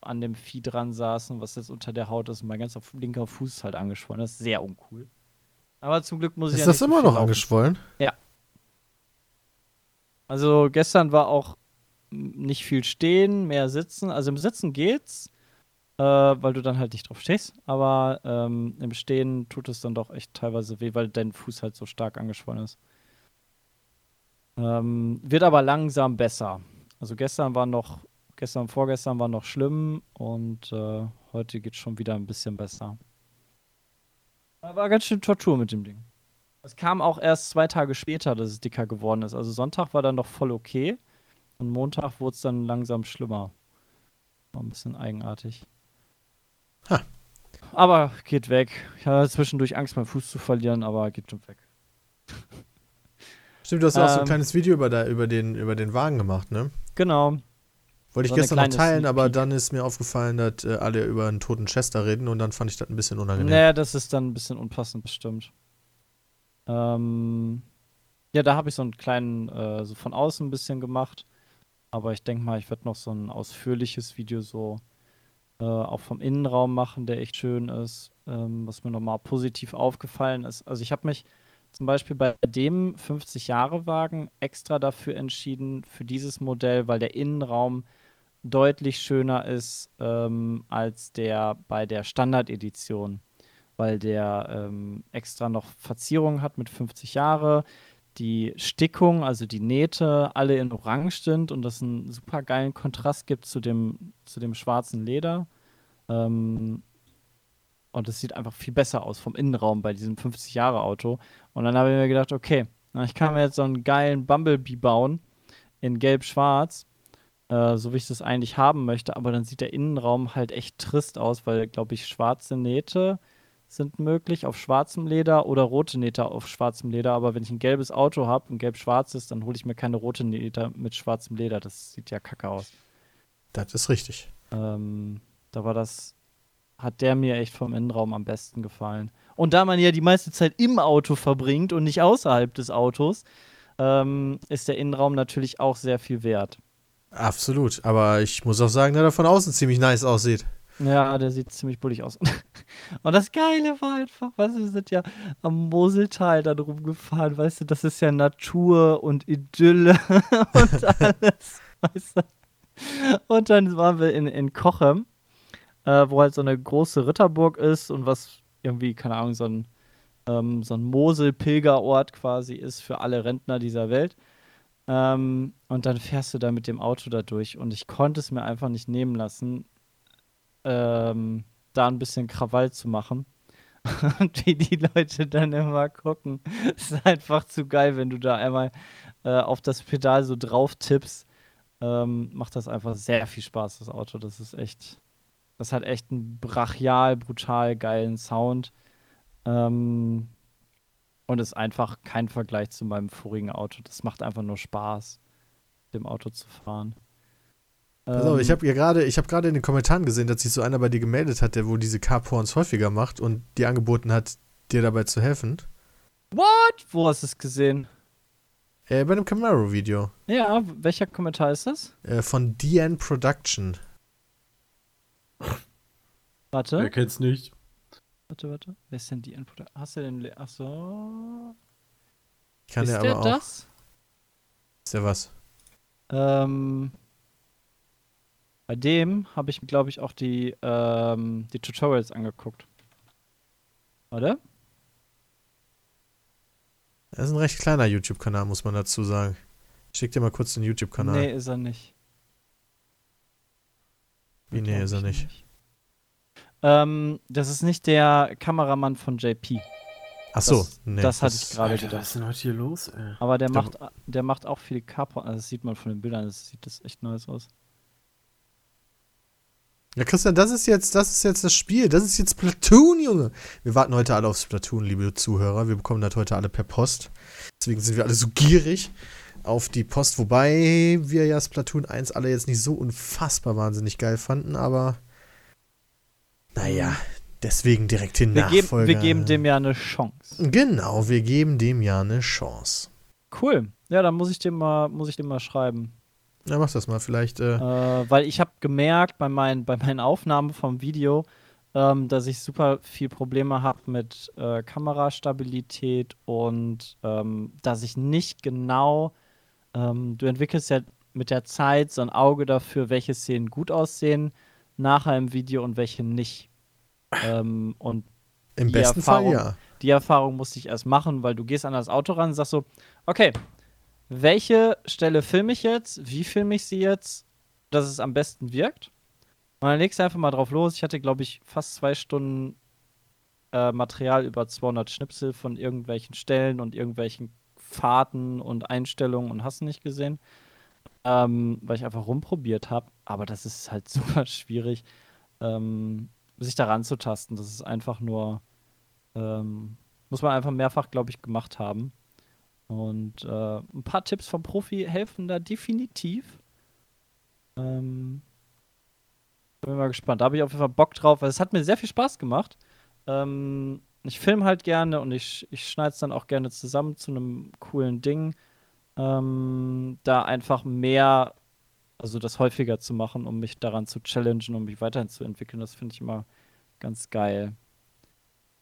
an dem Vieh dran saßen, was jetzt unter der Haut ist. Und mein ganzer linker Fuß ist halt angeschwollen. Das ist sehr uncool. Aber zum Glück muss ich Ist ja das immer noch laufen. angeschwollen? Also gestern war auch nicht viel stehen, mehr sitzen. Also im Sitzen geht's, äh, weil du dann halt nicht drauf stehst. Aber ähm, im Stehen tut es dann doch echt teilweise weh, weil dein Fuß halt so stark angeschwollen ist. Ähm, wird aber langsam besser. Also gestern war noch, gestern vorgestern war noch schlimm und äh, heute geht schon wieder ein bisschen besser. War ganz schön Tortur mit dem Ding. Es kam auch erst zwei Tage später, dass es dicker geworden ist. Also Sonntag war dann noch voll okay. Und Montag wurde es dann langsam schlimmer. War ein bisschen eigenartig. Ha. Aber geht weg. Ich hatte zwischendurch Angst, meinen Fuß zu verlieren, aber geht schon weg. Stimmt, du hast ja auch so ein Ähm. kleines Video über, da, über, den, über den Wagen gemacht, ne? Genau. Wollte ich So eine gestern noch teilen, aber dann ist mir aufgefallen, dass äh, alle über einen toten Chester reden und dann fand ich das ein bisschen unangenehm. Naja, das ist dann ein bisschen unpassend, bestimmt. Ähm, ja, da habe ich so einen kleinen, äh, so von außen ein bisschen gemacht. Aber ich denke mal, ich werde noch so ein ausführliches Video so äh, auch vom Innenraum machen, der echt schön ist. Ähm, was mir nochmal positiv aufgefallen ist. Also ich habe mich zum Beispiel bei dem 50-Jahre-Wagen extra dafür entschieden, für dieses Modell, weil der Innenraum deutlich schöner ist ähm, als der bei der Standard-Edition, weil der ähm, extra noch Verzierungen hat mit 50 Jahre, die Stickung, also die Nähte, alle in Orange sind und das einen super geilen Kontrast gibt zu dem, zu dem schwarzen Leder. Ähm, und es sieht einfach viel besser aus vom Innenraum bei diesem 50-Jahre-Auto. Und dann habe ich mir gedacht, okay, ich kann mir jetzt so einen geilen Bumblebee bauen in gelb-schwarz, äh, so wie ich das eigentlich haben möchte, aber dann sieht der Innenraum halt echt trist aus, weil, glaube ich, schwarze Nähte sind möglich auf schwarzem Leder oder rote Nähte auf schwarzem Leder. Aber wenn ich ein gelbes Auto habe, ein gelb-schwarzes, dann hole ich mir keine rote Nähte mit schwarzem Leder. Das sieht ja kacke aus. Das ist richtig. Ähm, da war das, hat der mir echt vom Innenraum am besten gefallen. Und da man ja die meiste Zeit im Auto verbringt und nicht außerhalb des Autos, ähm, ist der Innenraum natürlich auch sehr viel wert. Absolut. Aber ich muss auch sagen, dass er von außen ziemlich nice aussieht. Ja, der sieht ziemlich bullig aus. Und das Geile war einfach, weißt du, wir sind ja am Moseltal da drum gefahren, weißt du, das ist ja Natur und Idylle und alles, weißt du. Und dann waren wir in, in Kochem, äh, wo halt so eine große Ritterburg ist und was irgendwie, keine Ahnung, so ein, ähm, so ein Mosel-Pilgerort quasi ist für alle Rentner dieser Welt. Ähm, und dann fährst du da mit dem Auto da durch und ich konnte es mir einfach nicht nehmen lassen, ähm, da ein bisschen Krawall zu machen. Und wie die Leute dann immer gucken, ist einfach zu geil, wenn du da einmal äh, auf das Pedal so drauf tippst. Ähm, macht das einfach sehr viel Spaß, das Auto. Das ist echt, das hat echt einen brachial, brutal geilen Sound. Ähm, und ist einfach kein Vergleich zu meinem vorigen Auto. Das macht einfach nur Spaß, dem Auto zu fahren. Pass auf, ich Ähm, habe ja gerade, ich habe gerade in den Kommentaren gesehen, dass sich so einer bei dir gemeldet hat, der wohl diese Carporns häufiger macht und dir angeboten hat, dir dabei zu helfen. What? Wo hast du es gesehen? Äh, bei einem Camaro-Video. Ja, welcher Kommentar ist das? Äh, von DN Production. Warte, Wer kennt's nicht? warte, warte. Wer ist denn die Input? Hast du den. Le Ach so. Ich kann ist ja der aber auch. das? Ist ja was. Ähm, bei dem habe ich, glaube ich, auch die, ähm, die Tutorials angeguckt. Warte. Das ist ein recht kleiner YouTube-Kanal, muss man dazu sagen. Ich schick dir mal kurz den YouTube-Kanal. Nee, ist er nicht. Wie, nee, ist er ich nicht. Ähm, das ist nicht der Kameramann von JP. Ach so, das- nee. das hatte ich gerade gedacht. was ist denn heute hier los, ey? Aber der Da- macht, der macht auch viele Carport. Also das sieht man von den Bildern, das sieht das echt nice aus. Ja, Christian, das ist jetzt, das ist jetzt das Spiel. Das ist jetzt Splatoon, Junge. Wir warten heute alle auf Splatoon, liebe Zuhörer. Wir bekommen das heute alle per Post. Deswegen sind wir alle so gierig auf die Post, wobei wir ja Splatoon 1 alle jetzt nicht so unfassbar wahnsinnig geil fanden, aber naja, deswegen direkt den Wir geben, Nachfolger. wir geben dem ja eine Chance. Genau, wir geben dem ja eine Chance. Cool. Ja, dann muss ich dem mal, muss ich dem mal schreiben. Na, mach das mal. Vielleicht, äh, Äh, weil ich habe gemerkt bei, meinen bei meinen Aufnahmen vom Video, ähm, dass ich super viel Probleme habe mit äh, Kamerastabilität und ähm, dass ich nicht genau, ähm, du entwickelst ja mit der Zeit so ein Auge dafür, welche Szenen gut aussehen nachher im Video und welche nicht. Ähm, und im besten Erfahrung- Fall ja. die Erfahrung musste ich erst machen, weil du gehst an das Auto ran und sagst so, okay, welche Stelle filme ich jetzt? Wie filme ich sie jetzt, dass es am besten wirkt? Und dann legst du einfach mal drauf los. Ich hatte, glaube ich, fast zwei Stunden äh, Material über 200 Schnipsel von irgendwelchen Stellen und irgendwelchen Fahrten und Einstellungen und hast nicht gesehen. ähm, weil ich einfach rumprobiert habe. Aber das ist halt super schwierig, ähm, sich daran zu tasten. Das ist einfach nur, ähm, muss man einfach mehrfach, glaube ich, gemacht haben. Und äh, ein paar Tipps vom Profi helfen da definitiv. Ähm, bin mal gespannt. Da habe ich auf jeden Fall Bock drauf, weil es hat mir sehr viel Spaß gemacht. Ähm, ich filme halt gerne und ich, ich schneide es dann auch gerne zusammen zu einem coolen Ding. Ähm, da einfach mehr, also das häufiger zu machen, um mich daran zu challengen, um mich weiterhin zu entwickeln. Das finde ich immer ganz geil.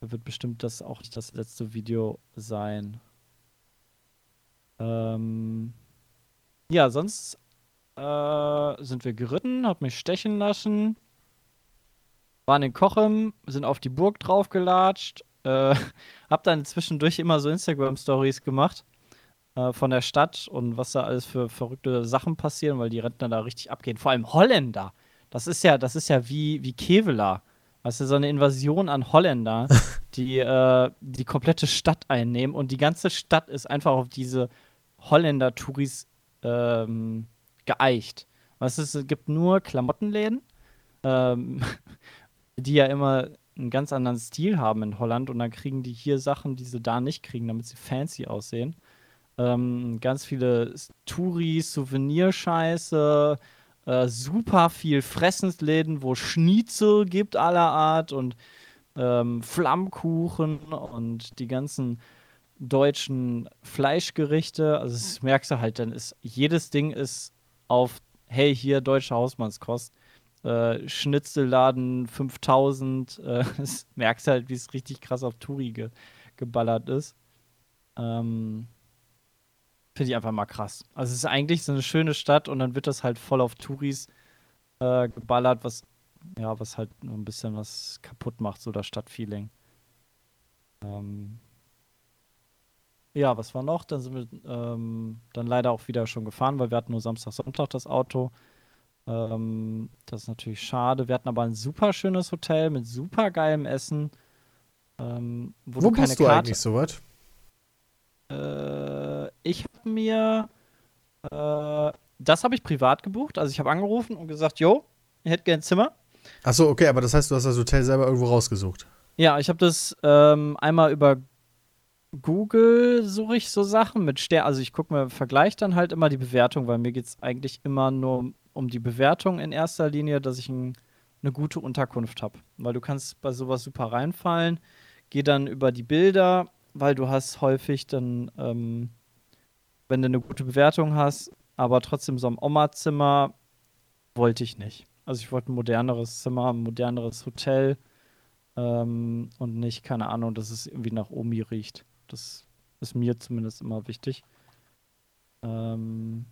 Da wird bestimmt das auch nicht das letzte Video sein. Ähm, ja, sonst äh, sind wir geritten, hab mich stechen lassen, waren in Kochem, sind auf die Burg draufgelatscht, äh, hab dann zwischendurch immer so Instagram-Stories gemacht äh, von der Stadt und was da alles für verrückte Sachen passieren, weil die Rentner da richtig abgehen. Vor allem Holländer. Das ist ja, das ist ja wie, wie Kevela. Weißt du, so eine Invasion an Holländer, die äh, die komplette Stadt einnehmen und die ganze Stadt ist einfach auf diese Holländer-Touris ähm, geeicht. Was ist, es gibt nur Klamottenläden, ähm, die ja immer einen ganz anderen Stil haben in Holland und dann kriegen die hier Sachen, die sie da nicht kriegen, damit sie fancy aussehen. Ähm, ganz viele Touris, Souvenirscheiße, äh, super viel Fressensläden, wo Schnitzel gibt aller Art und ähm, Flammkuchen und die ganzen deutschen Fleischgerichte. Also das merkst du halt, dann ist jedes Ding ist auf, hey, hier deutsche Hausmannskost. Äh, Schnitzelladen 5000. Äh, das merkst du halt, wie es richtig krass auf Touri ge geballert ist. Ähm, Finde ich einfach mal krass. Also es ist eigentlich so eine schöne Stadt und dann wird das halt voll auf Touris äh, geballert, was ja, was halt nur ein bisschen was kaputt macht, so das Stadtfeeling. Ähm, ja, was war noch? Dann sind wir ähm, dann leider auch wieder schon gefahren, weil wir hatten nur Samstag, Sonntag das Auto. Ähm, das ist natürlich schade. Wir hatten aber ein super schönes Hotel mit super geilem Essen. Ähm, wo, Wo du bist du Karte eigentlich so weit? äh, ich habe mir äh, das habe ich privat gebucht. Also ich habe angerufen und gesagt, jo, ich hätte gern ein Zimmer. Achso, okay, aber das heißt, du hast das Hotel selber irgendwo rausgesucht. Ja, ich habe das ähm, einmal über Google suche ich so Sachen mit Stern. Also ich gucke mir, vergleiche dann halt immer die Bewertung, weil mir geht es eigentlich immer nur um, um die Bewertung in erster Linie, dass ich ein, eine gute Unterkunft habe. Weil du kannst bei sowas super reinfallen. Geh dann über die Bilder, weil du hast häufig dann, ähm, wenn du eine gute Bewertung hast, aber trotzdem so ein Oma-Zimmer wollte ich nicht. Also ich wollte ein moderneres Zimmer, ein moderneres Hotel ähm, und nicht, keine Ahnung, dass es irgendwie nach Omi riecht. Das ist mir zumindest immer wichtig. Ähm,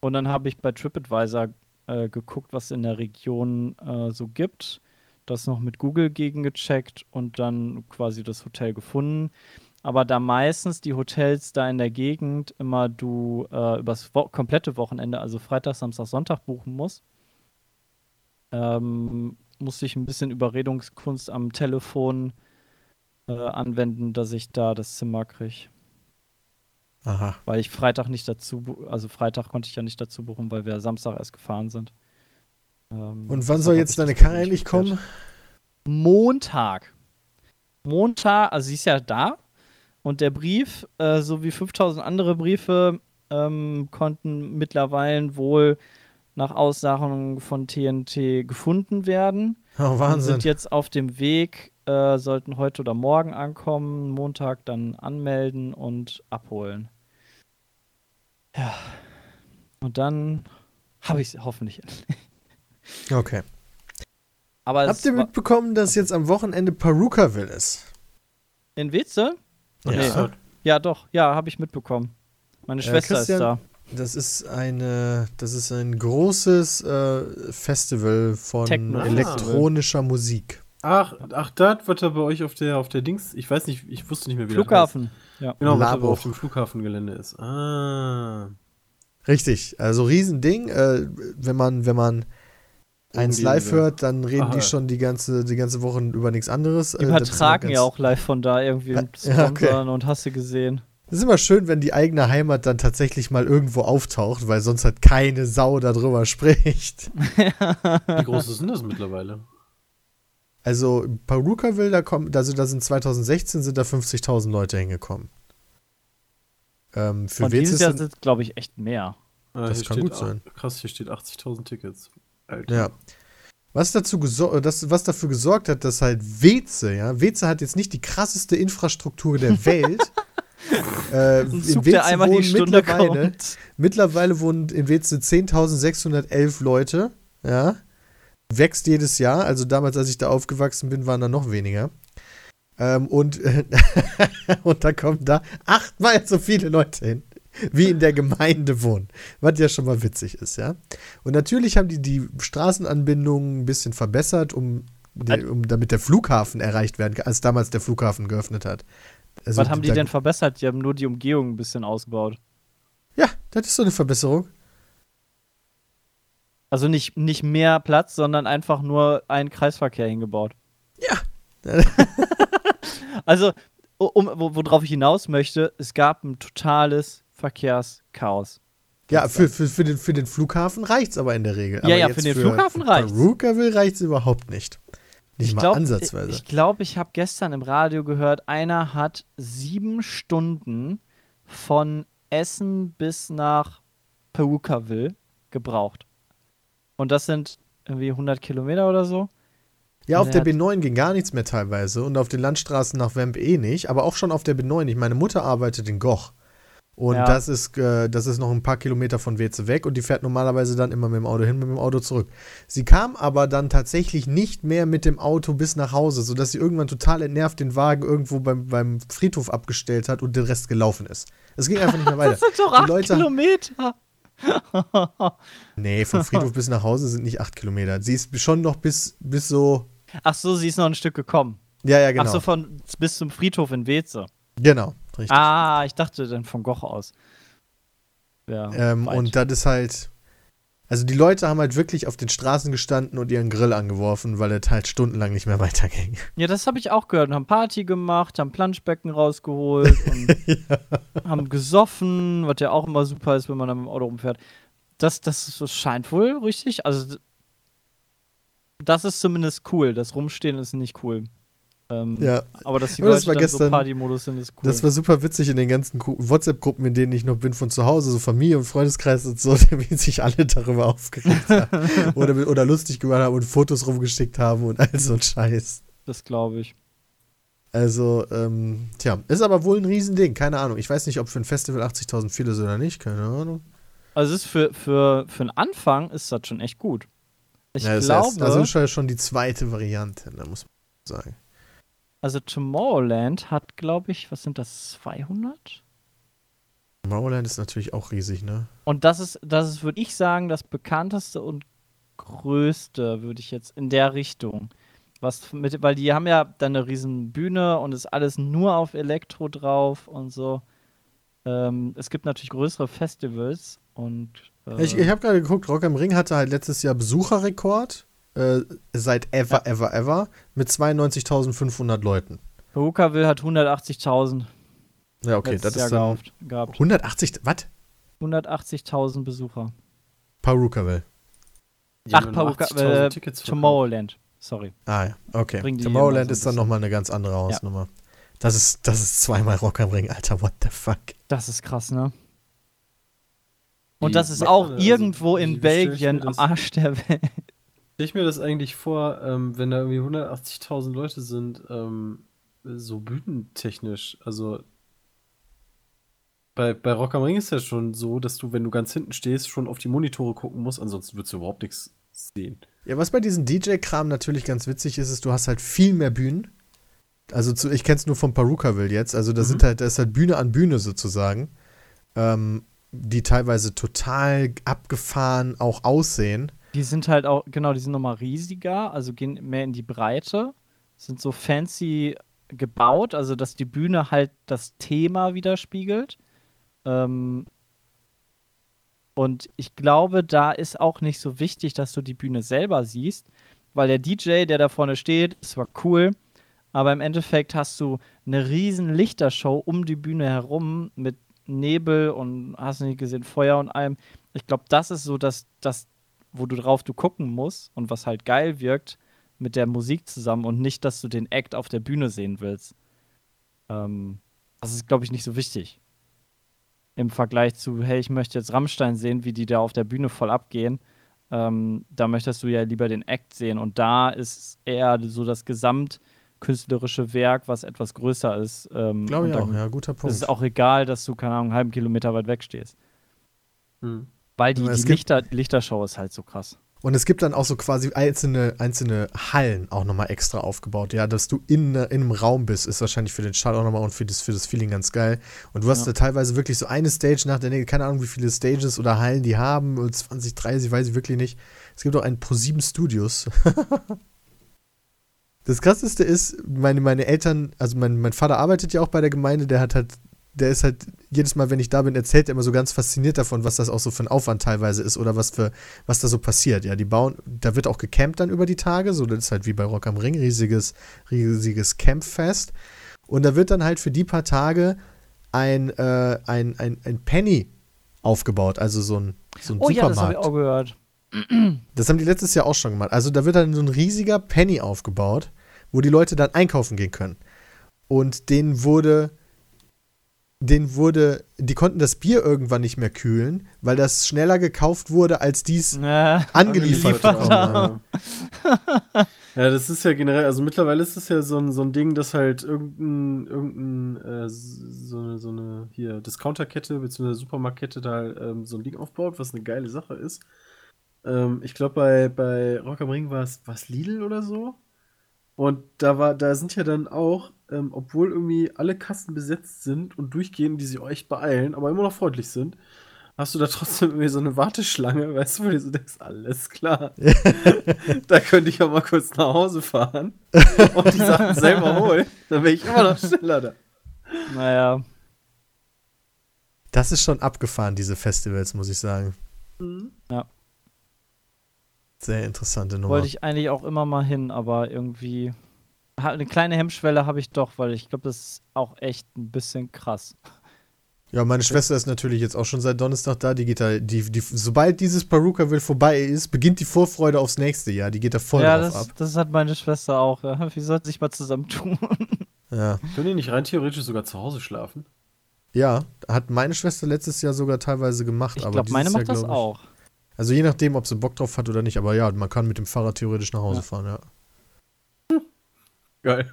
und dann habe ich bei TripAdvisor äh, geguckt, was in der Region äh, so gibt. Das noch mit Google gegengecheckt und dann quasi das Hotel gefunden. Aber da meistens die Hotels da in der Gegend immer du äh, übers wo komplette Wochenende, also Freitag, Samstag, Sonntag buchen musst, ähm, musste ich ein bisschen Überredungskunst am Telefon äh, anwenden, dass ich da das Zimmer kriege. Aha. Weil ich Freitag nicht dazu, also Freitag konnte ich ja nicht dazu buchen, weil wir Samstag erst gefahren sind. Ähm, Und wann soll jetzt deine Karre endlich kommen? Montag. Montag, also sie ist ja da. Und der Brief, äh, so wie 5000 andere Briefe, ähm, konnten mittlerweile wohl nach Aussagen von TNT gefunden werden. Oh, Wahnsinn. sind jetzt auf dem Weg, äh, sollten heute oder morgen ankommen, Montag dann anmelden und abholen. Ja. Und dann habe ich es hoffentlich. Okay. Aber Habt ihr mitbekommen, dass jetzt am Wochenende Perukaville ist? in Witze? Ja. Nee. Ja, doch. Ja, habe ich mitbekommen. Meine Äh, Schwester Christian- ist da. Das ist eine, das ist ein großes äh, Festival von Techno- elektronischer Musik. Ach, ach, das wird da bei euch auf der, auf der Dings, ich weiß nicht, ich wusste nicht mehr, wie Flughafen. Ja. das heißt. Genau, was da Laboch. auf dem Flughafengelände ist. Ah. Richtig, also Riesending. Äh, wenn man, wenn man eins Umgehen live will. hört, dann reden Aha. die schon die ganze, die ganze Woche über nichts anderes. Die Äh, übertragen immer ja auch live von da irgendwie Ja, mit ja, okay. Und hast du gesehen. Es ist immer schön, wenn die eigene Heimat dann tatsächlich mal irgendwo auftaucht, weil sonst halt keine Sau darüber spricht. Wie groß ist denn das mittlerweile? Also Perukaville, da kommen, also da sind 2016 sind da 50.000 Leute hingekommen. Ähm, für Und dieses Jahr sind, glaube ich, echt mehr. Ah, Das kann steht gut sein. Krass, hier steht 80.000 Tickets. Alter. ja. Was dazu gesor das, was dafür gesorgt hat, dass halt Weze, ja, Weze hat jetzt nicht die krasseste Infrastruktur der Welt. Äh, Ein in Zug, der einmal die wohnen Stunde mittlerweile, kommt. mittlerweile wohnen in Weze 10.611 Leute, ja. Wächst jedes Jahr, also damals, als ich da aufgewachsen bin, waren da noch weniger. Ähm, und, und da kommen da achtmal so viele Leute hin, wie in der Gemeinde wohnen. Was ja schon mal witzig ist, ja. Und natürlich haben die die Straßenanbindungen ein bisschen verbessert, um, die, um damit der Flughafen erreicht werden kann, als damals der Flughafen geöffnet hat. Also Was haben die denn verbessert? Die haben nur die Umgehung ein bisschen ausgebaut. Ja, das ist so eine Verbesserung. Also nicht, nicht mehr Platz, sondern einfach nur einen Kreisverkehr hingebaut. Ja. Also, um, wo- worauf ich hinaus möchte, es gab ein totales Verkehrschaos. Ja, für, für, für, den, für den Flughafen reicht's aber in der Regel. Ja, aber ja, für den Flughafen reicht's. Perukaville reicht's überhaupt nicht. Nicht ich mal glaub, ansatzweise. Ich glaube, ich habe gestern im Radio gehört, einer hat sieben Stunden von Essen bis nach Perukaville gebraucht. Und das sind irgendwie 100 Kilometer oder so. ja, auf der der B9 ging gar nichts mehr teilweise und auf den Landstraßen nach Wemp eh nicht, aber auch schon auf der B9 nicht. Meine Mutter arbeitet in Goch. Und Ja. das, ist, äh, das ist noch ein paar Kilometer von Weze weg und die fährt normalerweise dann immer mit dem Auto hin, mit dem Auto zurück. Sie kam aber dann tatsächlich nicht mehr mit dem Auto bis nach Hause, sodass sie irgendwann total entnervt den Wagen irgendwo beim, beim Friedhof abgestellt hat und den Rest gelaufen ist. Es ging einfach nicht mehr weiter. Das sind doch Die acht Leute- Kilometer. Nee, vom Friedhof bis nach Hause sind nicht acht Kilometer. Sie ist schon noch bis, bis so. Ach so, sie ist noch ein Stück gekommen. Ja, ja, genau. Ach so, von bis zum Friedhof in Weze. genau, richtig. Ah, ich dachte dann von Goch aus. Ja, ähm, und das ist halt. Also die Leute haben halt wirklich auf den Straßen gestanden und ihren Grill angeworfen, weil es halt stundenlang nicht mehr weiterging. Ja, das habe ich auch gehört. Und haben Party gemacht, haben Planschbecken rausgeholt und haben gesoffen, was ja auch immer super ist, wenn man dann mit dem Auto rumfährt. Das, das, das scheint wohl richtig. Also, das ist zumindest cool. Das Rumstehen ist nicht cool. Ähm, Ja. Aber dass die Aber das Leute war dann so gestern- Party-Modus sind, ist cool. Das war super witzig in den ganzen Gru- WhatsApp-Gruppen, in denen ich noch bin von zu Hause, so Familie und Freundeskreis und so, wie sich alle darüber aufgeregt haben. oder, oder lustig gemacht haben und Fotos rumgeschickt haben und all so ein Scheiß. das glaube ich. Also, ähm, tja, ist aber wohl ein Riesending, keine Ahnung. Ich weiß nicht, ob für ein Festival 80.000 viel ist oder nicht, keine Ahnung. Also, ist für, für, für einen Anfang ist das schon echt gut. Ich Ja, das glaube, Ist, also ist ja schon die zweite Variante, da muss man sagen. Also Tomorrowland hat, glaube ich, was sind das, 200? Tomorrowland ist natürlich auch riesig, ne? Und das ist, das ist, würde ich sagen, das bekannteste und größte, würde ich jetzt in der Richtung. Was mit, weil die haben ja dann eine riesen Bühne und ist alles nur auf Elektro drauf und so. Ähm, es gibt natürlich größere Festivals und äh, Ich, ich habe gerade geguckt, Rock am Ring hatte halt letztes Jahr Besucherrekord äh, seit ever, ever, ever mit 92.500 Leuten. Perukaville hat 180.000 Ja, okay, das Jahr ist dann gehabt, gehabt. 180, was? 180.000 Besucher. Perukaville. Ach, 80.000 äh. Tomorrowland. Sorry. Ah ja, okay. Tomorrowland ist dann nochmal eine ganz andere Hausnummer. Das ist, das ist zweimal Rock am Ring, Alter, what the fuck. Das ist krass, ne? Und das ist auch irgendwo in Belgien am Arsch der Welt. Stell ich mir das eigentlich vor, ähm, wenn da irgendwie 180.000 Leute sind, ähm, so bühnentechnisch, also bei, bei Rock am Ring ist ja schon so, dass du, wenn du ganz hinten stehst, schon auf die Monitore gucken musst, ansonsten würdest du überhaupt nichts sehen. Ja, was bei diesem DJ-Kram natürlich ganz witzig ist, ist, du hast halt viel mehr Bühnen. Also zu, ich kenn's nur vom Perukaville jetzt. Also da sind halt, da ist halt Bühne an Bühne sozusagen. Ähm, die teilweise total abgefahren auch aussehen. Die sind halt auch, genau, die sind nochmal riesiger, also gehen mehr in die Breite, sind so fancy gebaut, also dass die Bühne halt das Thema widerspiegelt. Ähm, und ich glaube, da ist auch nicht so wichtig, dass du die Bühne selber siehst, weil der DJ, der da vorne steht, ist zwar cool, aber im Endeffekt hast du eine riesen Lichtershow um die Bühne herum mit Nebel und hast du nicht gesehen, Feuer und allem. Ich glaube, das ist so das, das, wo du drauf du gucken musst und was halt geil wirkt mit der Musik zusammen und nicht, dass du den Act auf der Bühne sehen willst. Ähm, das ist, glaube ich, nicht so wichtig. Im Vergleich zu, hey, ich möchte jetzt Rammstein sehen, wie die da auf der Bühne voll abgehen. Ähm, da möchtest du ja lieber den Act sehen. Und da ist eher so das gesamtkünstlerische Werk, was etwas größer ist. Ähm, Glaube ich auch, ja, guter Punkt. ist es auch egal, dass du, keine Ahnung, einen halben Kilometer weit weg stehst. Hm. Weil die, die Lichter, Lichtershow ist halt so krass. Und es gibt dann auch so quasi einzelne, einzelne Hallen auch nochmal extra aufgebaut. Ja, dass du in, in einem Raum bist, ist wahrscheinlich für den Schall auch nochmal und für das, für das Feeling ganz geil. Und du hast Ja. da teilweise wirklich so eine Stage nach der nächsten, keine Ahnung, wie viele Stages oder Hallen die haben, 20, 30, weiß ich wirklich nicht. Es gibt auch einen Pro7 Studios. Das krasseste ist, meine, meine Eltern, also mein, mein Vater arbeitet ja auch bei der Gemeinde, der hat halt, der ist halt, jedes Mal, wenn ich da bin, erzählt er immer so ganz fasziniert davon, was das auch so für ein Aufwand teilweise ist oder was für, was da so passiert. Ja, die bauen, da wird auch gecampt dann über die Tage, so das ist halt wie bei Rock am Ring, riesiges, riesiges Campfest. Und da wird dann halt für die paar Tage ein, äh, ein, ein, ein Penny aufgebaut, also so ein, so ein Oh ja, Supermarkt. das habe ich auch gehört. Das haben die letztes Jahr auch schon gemacht. Also da wird dann so ein riesiger Penny aufgebaut, wo die Leute dann einkaufen gehen können. Und denen wurde, denen wurde, die konnten das Bier irgendwann nicht mehr kühlen, weil das schneller gekauft wurde, als dies Ja. angeliefert haben. Ja, das ist ja generell, also mittlerweile ist es ja so ein, so ein Ding, dass halt irgendein, irgendein äh, so, eine, so eine hier Discounterkette bzw. Supermarktkette da ähm, so ein Ding aufbaut, was eine geile Sache ist. Ähm, ich glaube, bei, bei Rock am Ring war es was Lidl oder so. Und da war, da sind ja dann auch, ähm, obwohl irgendwie alle Kassen besetzt sind und durchgehen, die sich auch echt beeilen, aber immer noch freundlich sind, hast du da trotzdem irgendwie so eine Warteschlange, weißt du, wo du so denkst, alles klar. da könnte ich ja mal kurz nach Hause fahren und die Sachen selber holen. Dann wäre ich immer noch schneller da. Naja. Das ist schon abgefahren, diese Festivals, muss ich sagen. Ja. Sehr interessante Nummer. Wollte ich eigentlich auch immer mal hin, aber irgendwie. Eine kleine Hemmschwelle habe ich doch, weil ich glaube, das ist auch echt ein bisschen krass. Ja, meine Schwester ist natürlich jetzt auch schon seit Donnerstag da. Die geht da, die, die, sobald dieses Peruka will vorbei ist, beginnt die Vorfreude aufs nächste Jahr. Die geht da voll ja, drauf das, ab. das hat meine Schwester auch. Ja. Wir sollten sich mal zusammentun. Ja. Können die nicht rein theoretisch sogar zu Hause schlafen? ja, hat meine Schwester letztes Jahr sogar teilweise gemacht. Ich glaube, meine dieses macht Jahr, das glaub ich- auch. Also je nachdem, ob sie Bock drauf hat oder nicht. Aber ja, man kann mit dem Fahrrad theoretisch nach Hause Ja. fahren, ja. Geil.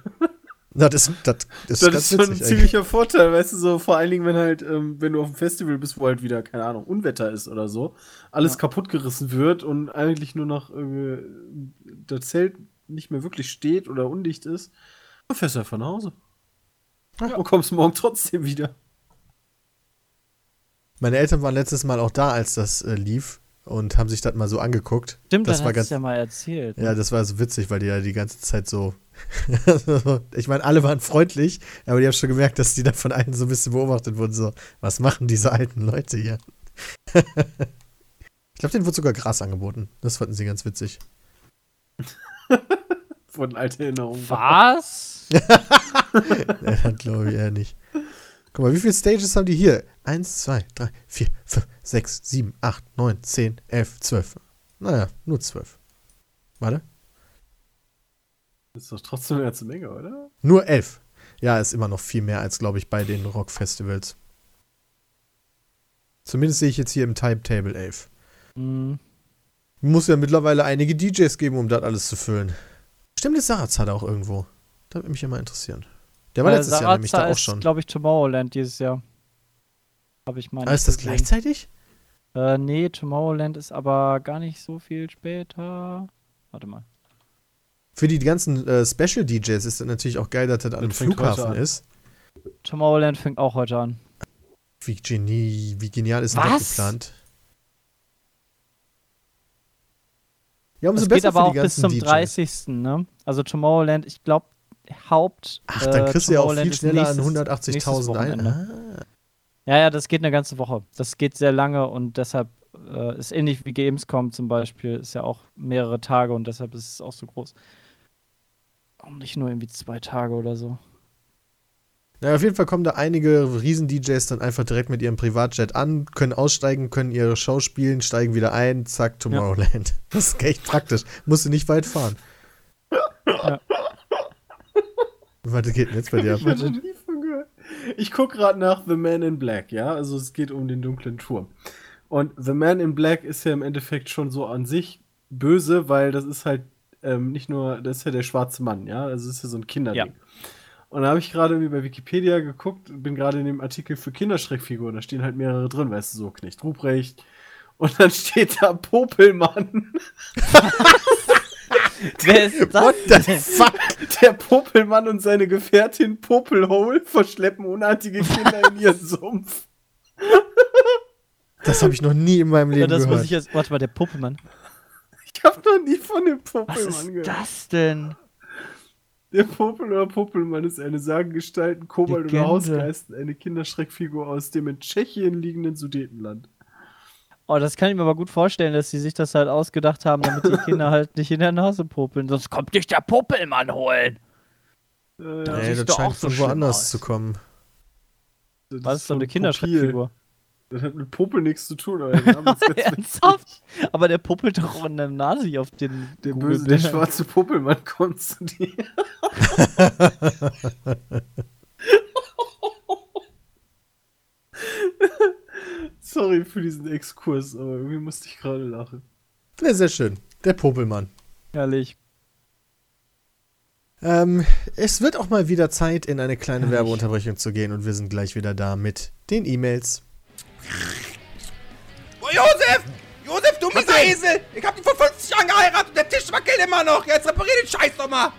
Na, das, das, das, Das, ist schon ein witzig. eigentlich. ziemlicher Vorteil, weißt du, so vor allen Dingen, wenn halt, ähm, wenn du auf dem Festival bist, wo halt wieder, keine Ahnung, Unwetter ist oder so, alles Ja. kaputtgerissen wird und eigentlich nur noch irgendwie das Zelt nicht mehr wirklich steht oder undicht ist, dann fährst du einfach nach Hause. Und kommst morgen trotzdem wieder. Meine Eltern waren letztes Mal auch da, als das äh, lief und haben sich das mal so angeguckt. Stimmt, das das war hast ganz, du ja mal erzählt. ne? Ja, das war so witzig, weil die ja die ganze Zeit so. ich meine, alle waren freundlich, aber die haben schon gemerkt, dass die da von allen so ein bisschen beobachtet wurden. So, was machen diese alten Leute hier? ich glaube, denen wurde sogar Gras angeboten. Das fanden sie ganz witzig. Von alter Erinnerung. Was? ja, glaube ich eher nicht. Guck mal, wie viele Stages haben die hier? Eins, zwei, drei, vier, fünf, sechs, sieben, acht, neun, zehn, elf, zwölf. Naja, nur zwölf. Warte. Das ist doch trotzdem eine ganze Menge, oder? Nur elf. Ja, ist immer noch viel mehr als, glaube ich, bei den Rockfestivals. Zumindest sehe ich jetzt hier im Timetable elf. Hm, Muss ja mittlerweile einige DJs geben, um das alles zu füllen. Stimmt, der Saraz hat er auch irgendwo. Das würde mich immer interessieren. Der war äh, letztes Jahr nämlich da auch ist, schon. glaube ich, Tomorrowland dieses Jahr. Habe ich mal. Ah, ist das gesehen. gleichzeitig? Äh, nee, Tomorrowland ist aber gar nicht so viel später. Warte mal. Für die ganzen äh, Special DJs ist das natürlich auch geil, dass das an einem Flughafen ist. Tomorrowland fängt auch heute an. Wie, genie, wie genial ist denn das Was? geplant? Ja, umso Das besser geht aber auch bis zum DJs. 30. Ne? Also Tomorrowland, ich glaube, Haupt. Ach, dann äh, kriegst du ja auch Tomorrowland viel schneller an nächstes- nächstes 180.000 ein. Ah. Ja, ja, das geht eine ganze Woche. Das geht sehr lange und deshalb äh, ist ähnlich wie Gamescom zum Beispiel, ist ja auch mehrere Tage und deshalb ist es auch so groß. Warum nicht nur irgendwie zwei Tage oder so? Na, auf jeden Fall kommen da einige Riesen-DJs dann einfach direkt mit ihrem Privatjet an, können aussteigen, können ihre Show spielen, steigen wieder ein, zack, Tomorrowland. Das ist echt praktisch. Musst du nicht weit fahren. Ja. Was geht denn jetzt bei dir ab? Ich nie von gehört. Ich gucke gerade nach The Man in Black, ja. Also es geht um den dunklen Turm. Und The Man in Black ist ja im Endeffekt schon so an sich böse, weil das ist halt ähm, nicht nur, das ist ja der schwarze Mann, ja. Also es ist ja so ein Kinderding. Ja. Und da habe ich gerade irgendwie bei Wikipedia geguckt, bin gerade in dem Artikel für Kinderschreckfiguren, da stehen halt mehrere drin, weißt du, so Knecht Ruprecht. Und dann steht da Popelmann. Wer ist What das? the fuck? Der Popelmann und seine Gefährtin Popelhole verschleppen unartige Kinder in ihren Sumpf. Das habe ich noch nie in meinem Ja, Leben das muss gehört. ich jetzt. Warte mal, der Puppelmann. Ich habe noch nie von dem Was Popelmann ist gehört. das denn? Der Popel oder Popelmann ist eine Sagengestalt, Kobold oder. Hausgeist, eine Kinderschreckfigur aus dem in Tschechien liegenden Sudetenland. Oh, das kann ich mir aber gut vorstellen, dass sie sich das halt ausgedacht haben, damit die Kinder halt nicht in der Nase popeln. Sonst kommt dich der Puppelmann holen. Äh, Nee, das du scheint auch so von schlimm woanders aus. zu kommen. das Was ist so von eine Popil. Kinderschreckfigur? Das hat mit Popel nichts zu tun, witzig. Ernsthaft? Aber der puppelt doch in der Nase auf den Der böse, der schwarze Popelmann kommt zu dir. Sorry für diesen Exkurs, aber irgendwie musste ich gerade lachen. Ja, sehr schön. Der Popelmann. Herrlich. Ähm, es wird auch mal wieder Zeit, in eine kleine Werbeunterbrechung zu gehen und wir sind gleich wieder da mit den E-Mails. Oh, Josef! Josef, du mieser Esel! Ich hab dich vor 50 Jahren geheiratet und der Tisch wackelt immer noch! Jetzt reparier den Scheiß doch mal!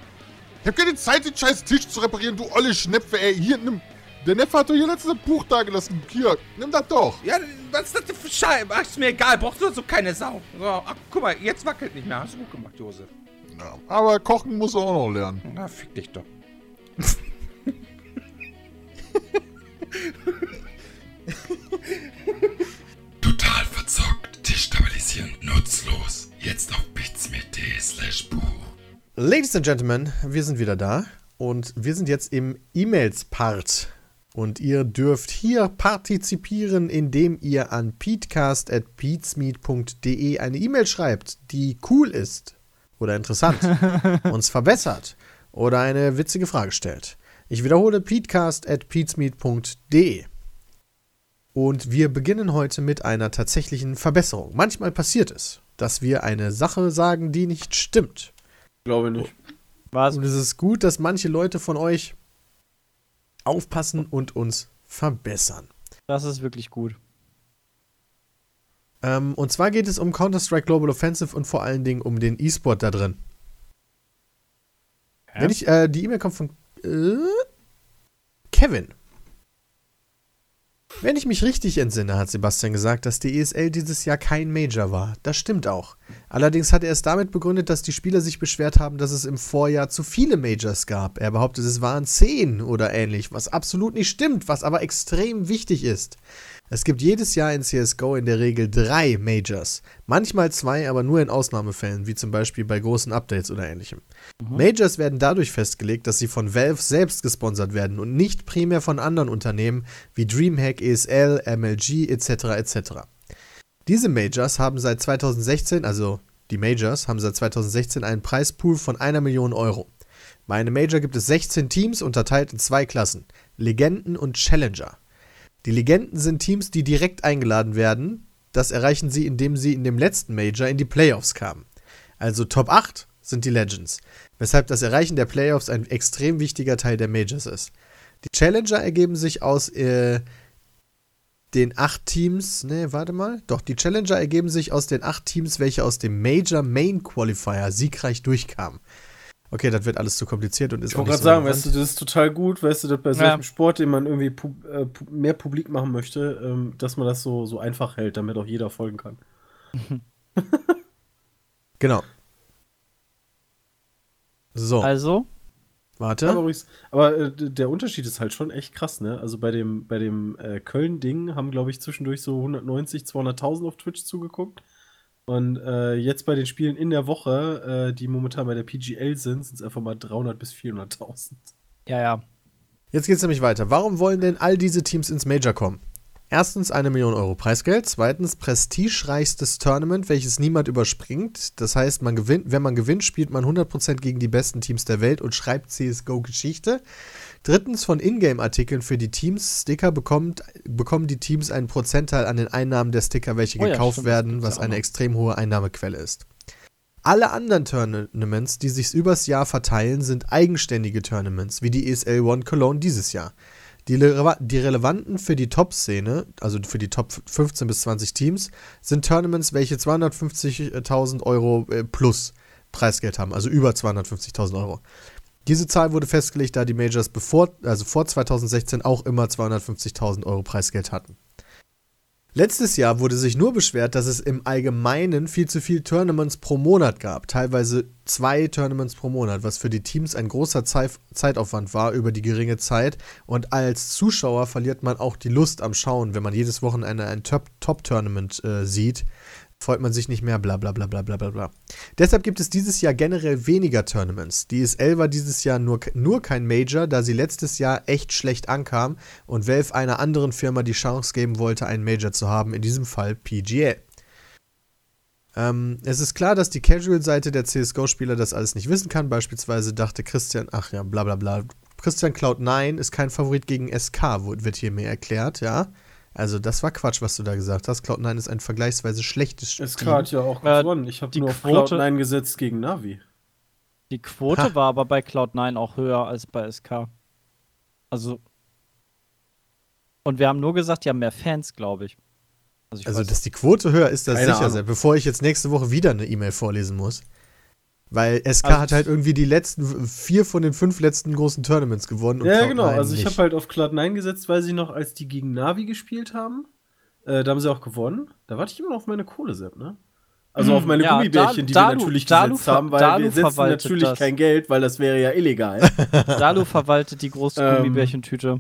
Ich hab keine Zeit, den scheiß Tisch zu reparieren, du olle Schnepfe, ey. Hier, nimm. Der Neffe hat doch hier letztes Buch da gelassen. Hier, nimm das doch. Ja, was ist das denn für Scheiße? Ach, ist mir egal, brauchst du so keine Sau. So, ach, guck mal, jetzt wackelt nicht mehr. Hast du gut gemacht, Josef. Ja, aber kochen muss er auch noch lernen. Na, fick dich doch. Total verzockt, destabilisierend, nutzlos. Jetzt auf bitsme.de slash Buch. Ladies and Gentlemen, wir sind wieder da und wir sind jetzt im E-Mails-Part. Und ihr dürft hier partizipieren, indem ihr an peatcast.peatsmeet.de eine E-Mail schreibt, die cool ist oder interessant, uns verbessert oder eine witzige Frage stellt. Ich wiederhole peatcast.peatsmeet.de. Und wir beginnen heute mit einer tatsächlichen Verbesserung. Manchmal passiert es, dass wir eine Sache sagen, die nicht stimmt. Glaube nicht. Was? Und es ist gut, dass manche Leute von euch aufpassen und uns verbessern. Das ist wirklich gut. Ähm, und zwar geht es um Counter-Strike Global Offensive und vor allen Dingen um den E-Sport da drin. Ja. Wenn ich, äh, die E-Mail kommt von äh, Kevin. Wenn ich mich richtig entsinne, hat Sebastian gesagt, dass die ESL dieses Jahr kein Major war. Das stimmt auch. Allerdings hat er es damit begründet, dass die Spieler sich beschwert haben, dass es im Vorjahr zu viele Majors gab. Er behauptet, es waren zehn oder ähnlich, was absolut nicht stimmt, was aber extrem wichtig ist. Es gibt jedes Jahr in CSGO in der Regel drei Majors. Manchmal zwei, aber nur in Ausnahmefällen, wie zum Beispiel bei großen Updates oder ähnlichem. Majors werden dadurch festgelegt, dass sie von Valve selbst gesponsert werden und nicht primär von anderen Unternehmen wie Dreamhack, ESL, MLG etc. etc. Diese Majors haben seit 2016, also die Majors, haben seit 2016 einen Preispool von einer Million Euro. Bei einem Major gibt es 16 Teams, unterteilt in zwei Klassen: Legenden und Challenger. Die Legenden sind Teams, die direkt eingeladen werden. Das erreichen sie, indem sie in dem letzten Major in die Playoffs kamen. Also Top 8 sind die Legends, weshalb das Erreichen der Playoffs ein extrem wichtiger Teil der Majors ist. Die Challenger ergeben sich aus äh, den acht Teams, ne, warte mal, doch, die Challenger ergeben sich aus den acht Teams, welche aus dem Major Main Qualifier siegreich durchkamen. Okay, das wird alles zu kompliziert und ist Ich auch wollte nicht gerade so sagen, relevant. weißt du, das ist total gut, weißt du, dass bei Ja. solchem Sport, den man irgendwie pub äh, pu mehr publik machen möchte, ähm, dass man das so, so einfach hält, damit auch jeder folgen kann. Genau. So, Also, warte. Aber übrigens- aber äh, der Unterschied ist halt schon echt krass, ne? Also bei dem, bei dem äh, Köln-Ding haben, glaube ich, zwischendurch so 190, 200.000 auf Twitch zugeguckt. Und äh, jetzt bei den Spielen in der Woche, äh, die momentan bei der PGL sind, sind es einfach mal 300 bis 400.000. Ja, ja. Jetzt geht's nämlich weiter. Warum wollen denn all diese Teams ins Major kommen? Erstens eine Million Euro Preisgeld, zweitens prestigereichstes Tournament, welches niemand überspringt. Das heißt, man gewinnt, wenn man gewinnt, spielt man 100% gegen die besten Teams der Welt und schreibt CSGO-Geschichte. Drittens von Ingame-Artikeln für die Teams. Sticker bekommt, bekommen die Teams einen Prozentteil an den Einnahmen der Sticker, welche Oh ja, gekauft stimmt, werden, was eine extrem hohe Einnahmequelle ist. Alle anderen Tournaments, die sich übers Jahr verteilen, sind eigenständige Tournaments, wie die ESL One Cologne dieses Jahr. Die, rele- die relevanten für die Top-Szene, also für die Top 15 bis 20 Teams, sind Tournaments, welche 250.000 Euro äh, plus Preisgeld haben, also über 250.000 Euro. Diese Zahl wurde festgelegt, da die Majors bevor, also vor 2016 auch immer 250.000 Euro Preisgeld hatten. Letztes Jahr wurde sich nur beschwert, dass es im Allgemeinen viel zu viel Tournaments pro Monat gab. Teilweise zwei Tournaments pro Monat, was für die Teams ein großer Zeit Zeitaufwand war über die geringe Zeit. Und als Zuschauer verliert man auch die Lust am Schauen, wenn man jedes Wochenende ein Top- Top-Tournament äh, sieht. Freut man sich nicht mehr, bla bla bla bla bla bla. Deshalb gibt es dieses Jahr generell weniger Tournaments. Die ISL war dieses Jahr nur, nur kein Major, da sie letztes Jahr echt schlecht ankam und Valve einer anderen Firma die Chance geben wollte, einen Major zu haben, in diesem Fall PGA. Ähm, es ist klar, dass die Casual-Seite der CSGO-Spieler das alles nicht wissen kann. Beispielsweise dachte Christian, ach ja, bla bla bla. Christian Cloud9 ist kein Favorit gegen SK, wird hier mir erklärt, ja. Also, das war Quatsch, was du da gesagt hast. Cloud9 ist ein vergleichsweise schlechtes Spiel. SK hat ja auch Äh, gewonnen. Ich habe die nur auf Quote- Cloud9 gesetzt gegen Navi. Die Quote Ha. war aber bei Cloud9 auch höher als bei SK. Also. Und wir haben nur gesagt, die haben mehr Fans, glaube ich. Also, ich Also, dass die Quote höher ist, das Keine sicher Ahnung. sein, bevor ich jetzt nächste Woche wieder eine E-Mail vorlesen muss. Weil SK Also- hat halt irgendwie die letzten, vier von den fünf letzten großen Tournaments gewonnen. und Ja, Cloud9 genau. Also ich habe halt auf Cloud9 gesetzt, weiß ich noch, als die gegen Navi gespielt haben. Äh, da haben sie auch gewonnen. Da warte ich immer noch auf meine Kohle, Sepp, ne? Also auf meine Ja, Gummibärchen, die Dalu- wir natürlich Dalu gesetzt ver- haben, weil Dalu wir setzen natürlich das. kein Geld, weil das wäre ja illegal. Dalu verwaltet die große Ähm, Gummibärchentüte.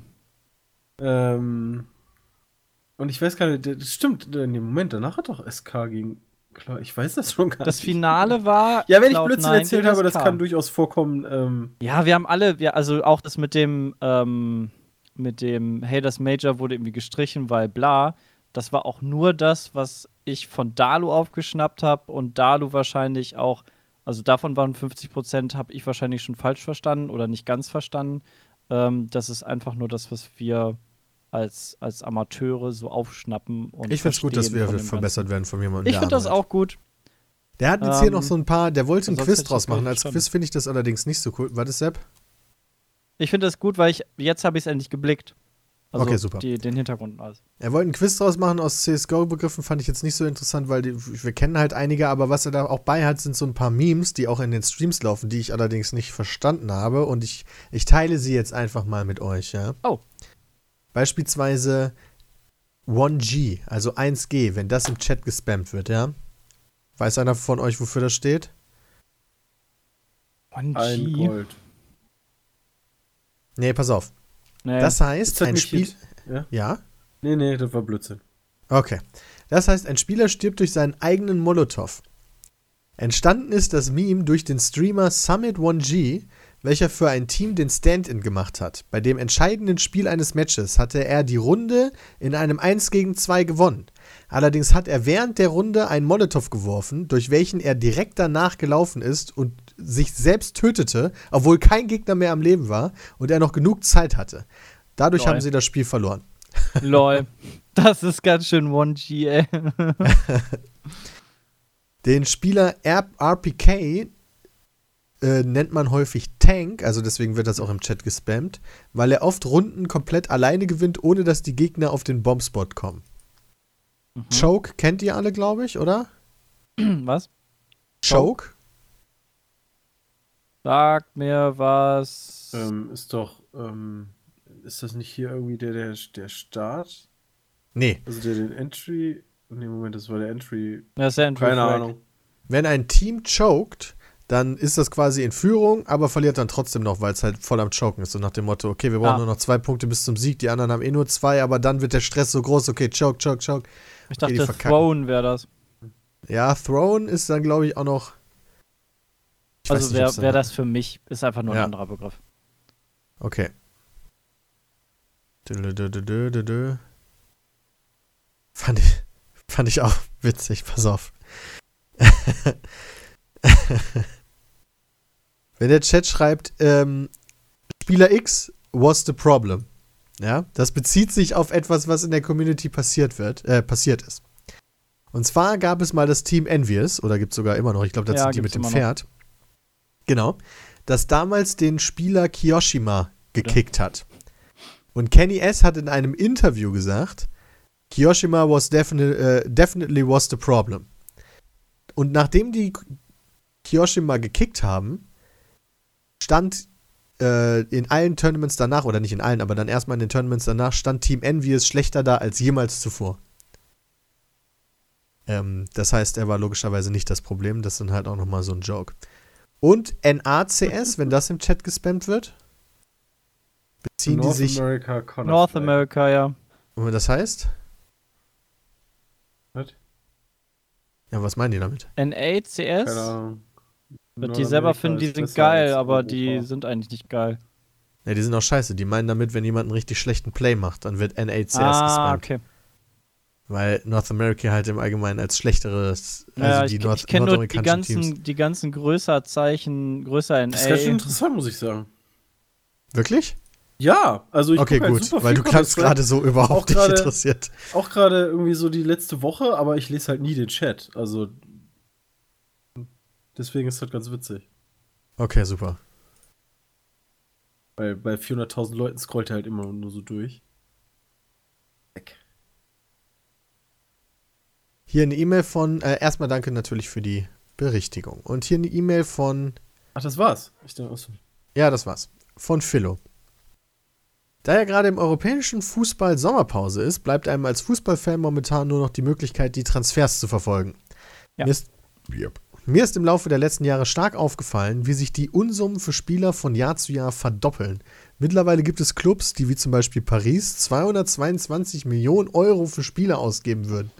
ähm, und ich weiß gar nicht, das stimmt, in dem Moment, danach hat doch SK gegen ich weiß das schon gar Das nicht. Finale war. Ja, wenn ich Cloud9 Blödsinn erzählt habe, das SK. kann durchaus vorkommen. Ähm, Ja, wir haben alle, wir, also auch das mit dem, ähm, mit dem, hey, das Major wurde irgendwie gestrichen, weil bla. Das war auch nur das, was ich von Dalu aufgeschnappt habe und Dalu wahrscheinlich auch, also davon waren 50 Prozent, habe ich wahrscheinlich schon falsch verstanden oder nicht ganz verstanden. Ähm, das ist einfach nur das, was wir als, als Amateure so aufschnappen. Und Ich finde es gut, dass wir verbessert werden von jemandem. Ich finde das auch gut. Der hat jetzt hier Ähm, noch so ein paar, der wollte ein sonst Quiz draus das machen. Als. Quiz finde ich das allerdings nicht so cool. Warte, Sepp? Ich finde das gut, weil ich, jetzt habe ich es endlich geblickt. Also Okay, super. Die, den Hintergrund und alles. Er wollte einen Quiz draus machen aus CSGO-Begriffen, fand ich jetzt nicht so interessant, weil die, wir kennen halt einige, aber was er da auch bei hat, sind so ein paar Memes, die auch in den Streams laufen, die ich allerdings nicht verstanden habe und ich, ich teile sie jetzt einfach mal mit euch, ja. Oh. Beispielsweise 1G, also 1G, wenn das im Chat gespammt wird, ja. Weiß einer von euch, wofür das steht? ein 1G. Gold. Nee, pass auf. Nee. Das heißt, das ein Spiel. Ja? Ja? Nee, nee, das war Blödsinn. Okay. Das heißt, ein Spieler stirbt durch seinen eigenen Molotow. Entstanden ist das Meme durch den Streamer Summit1G, welcher für ein Team den Stand-In gemacht hat. Bei dem entscheidenden Spiel eines Matches hatte er die Runde in einem 1 gegen 2 gewonnen. Allerdings hat er während der Runde einen Molotow geworfen, durch welchen er direkt danach gelaufen ist und sich selbst tötete, obwohl kein Gegner mehr am Leben war und er noch genug Zeit hatte. Dadurch Lol. haben sie das Spiel verloren. Lol. Das ist ganz schön 1G, ey. Den Spieler RPK äh, nennt man häufig Tank, also deswegen wird das auch im Chat gespammt, weil er oft Runden komplett alleine gewinnt, ohne dass die Gegner auf den Bombspot kommen. Choke kennt ihr alle, glaube ich, oder? Was? Choke? Sagt mir was. Ähm, ist doch, ähm, ist das nicht hier irgendwie der, der, der Start? Nee. Also der den Entry. Nee, Moment, das war der Entry. Das ist ja Andrew Keine Flag. Ahnung. Wenn ein Team choked, dann ist das quasi in Führung, aber verliert dann trotzdem noch, weil es halt voll am Choken ist. So nach dem Motto, okay, wir brauchen Ah. nur noch zwei Punkte bis zum Sieg, die anderen haben eh nur zwei, aber dann wird der Stress so groß, okay, choke, choke, choke. Ich Okay, dachte. Throne wäre das. Ja, Throne ist dann, glaube ich, auch noch. Ich Also wäre wär das für mich, ist einfach nur Ja. ein anderer Begriff. Okay. Dö, dö, dö, dö, dö. Fand ich, fand ich auch witzig, pass auf. Wenn der Chat schreibt, ähm, Spieler X was the problem. Ja, das bezieht sich auf etwas, was in der Community passiert wird, äh, passiert ist. Und zwar gab es mal das Team Envious, oder gibt es sogar immer noch, ich glaube, das Ja, sind die mit dem noch. Pferd. Genau. Das damals den Spieler Kiyoshima gekickt hat. Und Kenny S. hat in einem Interview gesagt, Kiyoshima was definitely, äh, definitely was the problem. Und nachdem die Kiyoshima gekickt haben, stand äh, in allen Tournaments danach, oder nicht in allen, aber dann erstmal in den Tournaments danach, stand Team Envious schlechter da als jemals zuvor. Ähm, das heißt, er war logischerweise nicht das Problem. Das ist dann halt auch nochmal so ein Joke. Und NACS, wenn das im Chat gespammt wird, beziehen die sich. America Counter North. America, ja. Und das heißt? Was? Ja, was meinen die damit? Keine NACS? Ahnung. Wird die selber finden, die sind geil, aber die sind eigentlich nicht geil. Ja, die sind auch scheiße. Die meinen damit, wenn jemand einen richtig schlechten Play macht, dann wird NACS ah, gespammt. okay. Weil North America halt im Allgemeinen als schlechteres, also ja, die ich, Nord ich kenne nur die nordamerikanischen ganzen, die ganzen Größerzeichen, größer NA. Das ist ganz schön interessant, muss ich sagen. Wirklich? Ja, also ich okay, halt gut, super weil viel du klangst gerade so überhaupt Auch nicht interessiert. Auch gerade irgendwie so die letzte Woche, aber ich lese halt nie den Chat. Also deswegen ist das ganz witzig. Okay, super. Weil bei 400.000 Leuten scrollt er halt immer nur so durch. Weg. Hier eine E-Mail von, äh, erstmal danke natürlich für die Berichtigung. Und hier eine E-Mail von, Ach, das war's. Ich dachte, achso. ja, das war's, von Philo. Da ja gerade im europäischen Fußball Sommerpause ist, bleibt einem als Fußballfan momentan nur noch die Möglichkeit, die Transfers zu verfolgen. Ja. Mir, ist, mir ist im Laufe der letzten Jahre stark aufgefallen, wie sich die Unsummen für Spieler von Jahr zu Jahr verdoppeln. Mittlerweile gibt es Clubs, die wie zum Beispiel Paris 222 Millionen Euro für Spieler ausgeben würden.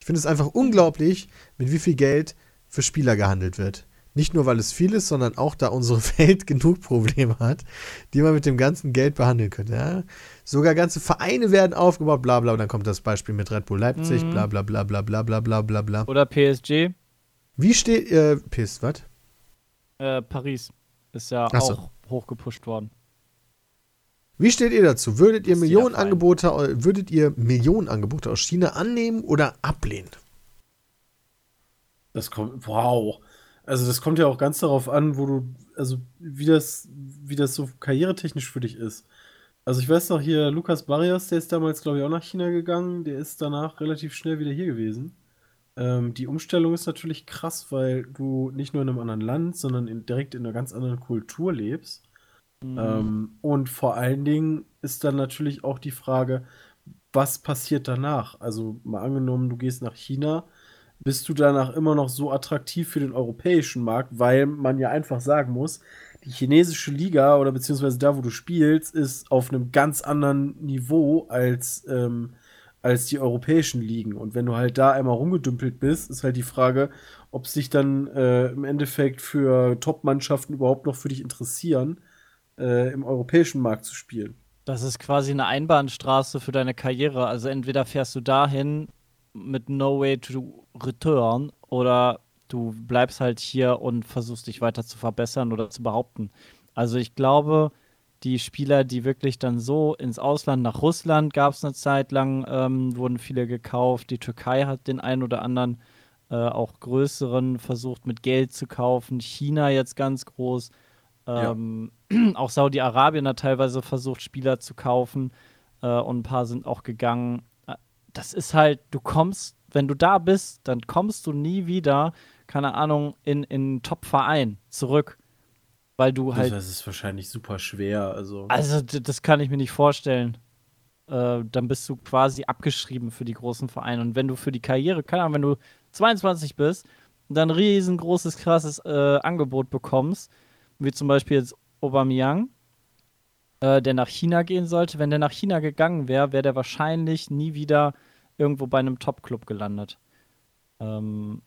Ich finde es einfach unglaublich, mit wie viel Geld für Spieler gehandelt wird. Nicht nur, weil es viel ist, sondern auch, da unsere Welt genug Probleme hat, die man mit dem ganzen Geld behandeln könnte. Ja? Sogar ganze Vereine werden aufgebaut, bla bla. Und dann kommt das Beispiel mit Red Bull Leipzig, Mhm. bla bla bla bla bla bla bla bla bla. Oder PSG. Wie steht, äh, Piss, was? Äh, Paris ist ja Ach so. auch hochgepusht worden. Wie steht ihr dazu? Würdet ihr Millionenangebote, würdet ihr Millionenangebote aus China annehmen oder ablehnen? Das kommt, wow. Also das kommt ja auch ganz darauf an, wo du, also wie das, wie das so karrieretechnisch für dich ist. Also ich weiß noch hier, Lukas Barrios, der ist damals, glaube ich, auch nach China gegangen. Der ist danach relativ schnell wieder hier gewesen. Ähm, die Umstellung ist natürlich krass, weil du nicht nur in einem anderen Land, sondern in, direkt in einer ganz anderen Kultur lebst. Ähm, und vor allen Dingen ist dann natürlich auch die Frage, was passiert danach? Also mal angenommen, du gehst nach China, bist du danach immer noch so attraktiv für den europäischen Markt, weil man ja einfach sagen muss, die chinesische Liga oder beziehungsweise da, wo du spielst, ist auf einem ganz anderen Niveau als, ähm, als die europäischen Ligen. Und wenn du halt da einmal rumgedümpelt bist, ist halt die Frage, ob sich dann äh, im Endeffekt für Top-Mannschaften überhaupt noch für dich interessieren, äh, im europäischen Markt zu spielen. Das ist quasi eine Einbahnstraße für deine Karriere. Also entweder fährst du dahin mit No Way to Return oder du bleibst halt hier und versuchst dich weiter zu verbessern oder zu behaupten. Also ich glaube, die Spieler, die wirklich dann so ins Ausland, nach Russland gab es eine Zeit lang, ähm, wurden viele gekauft. Die Türkei hat den einen oder anderen äh, auch größeren versucht mit Geld zu kaufen. China jetzt ganz groß. Ähm, Auch Saudi-Arabien hat teilweise versucht, Spieler zu kaufen äh, und ein paar sind auch gegangen. Äh, Das ist halt, du kommst, wenn du da bist, dann kommst du nie wieder, keine Ahnung, in in einen Top-Verein zurück. Weil du halt das ist wahrscheinlich super schwer. Also, also, das kann ich mir nicht vorstellen. Äh, dann bist du quasi abgeschrieben für die großen Vereine. Und wenn du für die Karriere, keine Ahnung, wenn du 22 bist und dann ein riesengroßes, krasses äh, Angebot bekommst, wie zum Beispiel jetzt Aubameyang, äh, der nach China gehen sollte, wenn der nach China gegangen wäre, wäre der wahrscheinlich nie wieder irgendwo bei einem Top-Club gelandet. Ähm,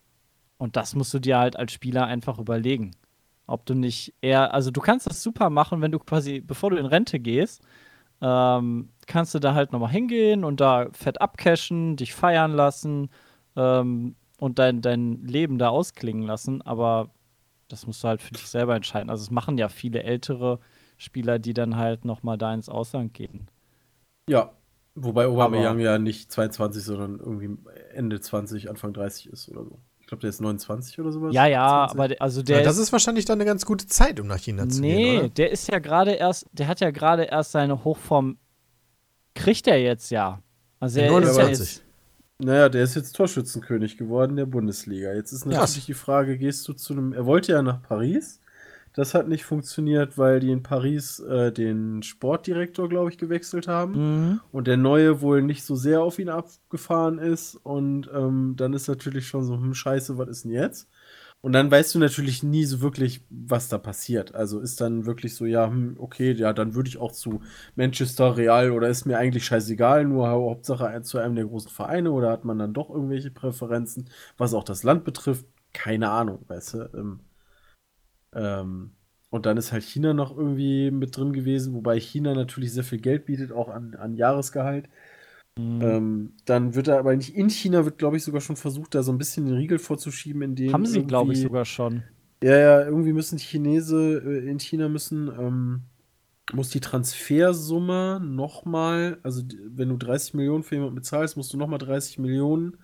und das musst du dir halt als Spieler einfach überlegen. Ob du nicht eher, also du kannst das super machen, wenn du quasi, bevor du in Rente gehst, ähm, kannst du da halt nochmal hingehen und da fett abcashen, dich feiern lassen ähm, und dein, dein Leben da ausklingen lassen. Aber das musst du halt für dich selber entscheiden. Also es machen ja viele ältere Spieler, die dann halt nochmal da ins Ausland gehen. Ja. Wobei Aubameyang ja nicht 22, sondern irgendwie Ende 20, Anfang 30 ist oder so. Ich glaube, der ist 29 oder sowas. Ja, ja, 20. aber der- also der Ja, das ist wahrscheinlich dann eine ganz gute Zeit, um nach China zu nee, gehen, oder? der ist ja gerade erst, der hat ja gerade erst seine Hochform, kriegt er jetzt ja. Also er ist ja 29. jetzt, Naja, der ist jetzt Torschützenkönig geworden der Bundesliga. Jetzt ist Ja. natürlich die Frage, gehst du zu einem. Er wollte ja nach Paris. Das hat nicht funktioniert, weil die in Paris äh, den Sportdirektor, glaube ich, gewechselt haben. Mhm. Und der neue wohl nicht so sehr auf ihn abgefahren ist. Und ähm, dann ist natürlich schon so, hm, scheiße, was ist denn jetzt? Und dann weißt du natürlich nie so wirklich, was da passiert. Also ist dann wirklich so, ja, hm, okay, ja, dann würde ich auch zu Manchester Real oder ist mir eigentlich scheißegal, nur hau- Hauptsache zu einem der großen Vereine oder hat man dann doch irgendwelche Präferenzen, was auch das Land betrifft? Keine Ahnung, weißt du. Ähm, und dann ist halt China noch irgendwie mit drin gewesen, wobei China natürlich sehr viel Geld bietet, auch an, an Jahresgehalt. Mhm. Ähm, dann wird er aber nicht in China, wird glaube ich sogar schon versucht, da so ein bisschen den Riegel vorzuschieben, indem. Haben sie, glaube ich, sogar schon. Ja, ja, irgendwie müssen die Chinese äh, in China müssen, ähm, muss die Transfersumme nochmal, also wenn du 30 Millionen für jemanden bezahlst, musst du nochmal 30 Millionen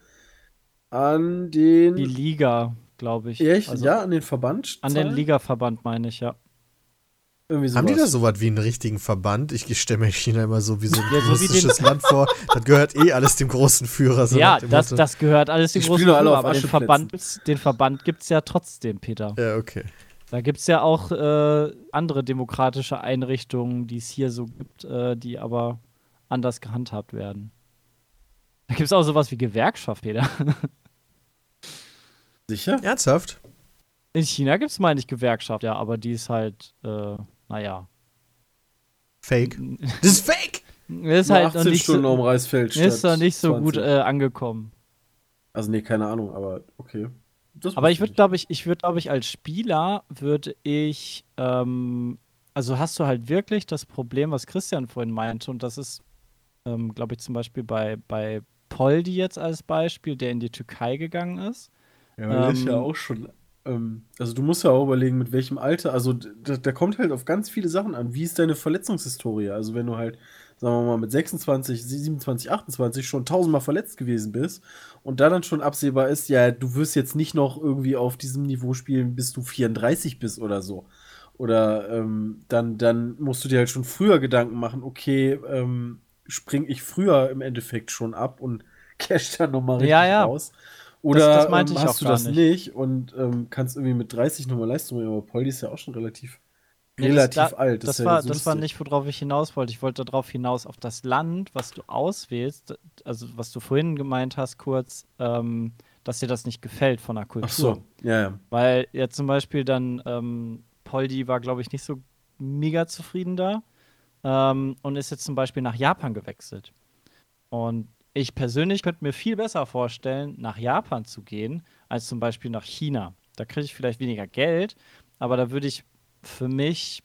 an den. Die Liga, glaube ich. Echt? Also ja, an den Verband. An den? Ligaverband meine ich, ja. Haben die da sowas wie einen richtigen Verband? Ich stelle mir China immer so wie so ein Ja, kommunistisches Land vor. Das gehört eh alles dem großen Führer. So ja, das, Motto. das gehört alles dem Die großen Führer, auf aber den. Verband, den Verband gibt es ja trotzdem, Peter. Ja, okay. Da gibt es ja auch äh, andere demokratische Einrichtungen, die es hier so gibt, äh, die aber anders gehandhabt werden. Da gibt es auch sowas wie Gewerkschaft, Peter. Sicher? Ernsthaft? In China gibt es, meine ich, Gewerkschaft, ja, aber die ist halt, äh, naja. Fake. Das ist fake! Ist Nur halt noch 18 nicht Stunden so, um Reisfeld ist statt nicht so 20. gut äh, angekommen. Also, nee, keine Ahnung, aber okay. Das Aber ich würde, glaube ich, ich würde, glaube ich, als Spieler würde ich, ähm, also hast du halt wirklich das Problem, was Christian vorhin meinte, und das ist, ähm, glaube ich, zum Beispiel bei, bei Poldi jetzt als Beispiel, der in die Türkei gegangen ist. Ja, aber das ist ja Ähm, auch schon. Ähm, also, du musst ja auch überlegen, mit welchem Alter. Also, da, da kommt halt auf ganz viele Sachen an. Wie ist deine Verletzungshistorie? Also, wenn du halt, sagen wir mal, mit 26, 27, 28 schon tausendmal verletzt gewesen bist und da dann schon absehbar ist, ja, du wirst jetzt nicht noch irgendwie auf diesem Niveau spielen, bis du 34 bist oder so. Oder ähm, dann, dann musst du dir halt schon früher Gedanken machen, okay, ähm, spring ich früher im Endeffekt schon ab und cash dann nochmal richtig Ja, ja. raus. Oder das meinte ähm, ich hast auch du das nicht. nicht, und ähm, kannst irgendwie mit 30 nochmal Leistung bringen, aber Poldi ist ja auch schon relativ, Nee, relativ das, da, alt. Das, ja war, so das war nicht, worauf ich hinaus wollte. Ich wollte darauf hinaus, auf das Land, was du auswählst, also was du vorhin gemeint hast, kurz, ähm, dass dir das nicht gefällt von der Kultur. Ach so, ja, ja. Weil jetzt zum Beispiel dann ähm, Poldi war, glaube ich, nicht so mega zufrieden da ähm, und ist jetzt zum Beispiel nach Japan gewechselt. Und ich persönlich könnte mir viel besser vorstellen, nach Japan zu gehen, als zum Beispiel nach China. Da kriege ich vielleicht weniger Geld, aber da würde ich für mich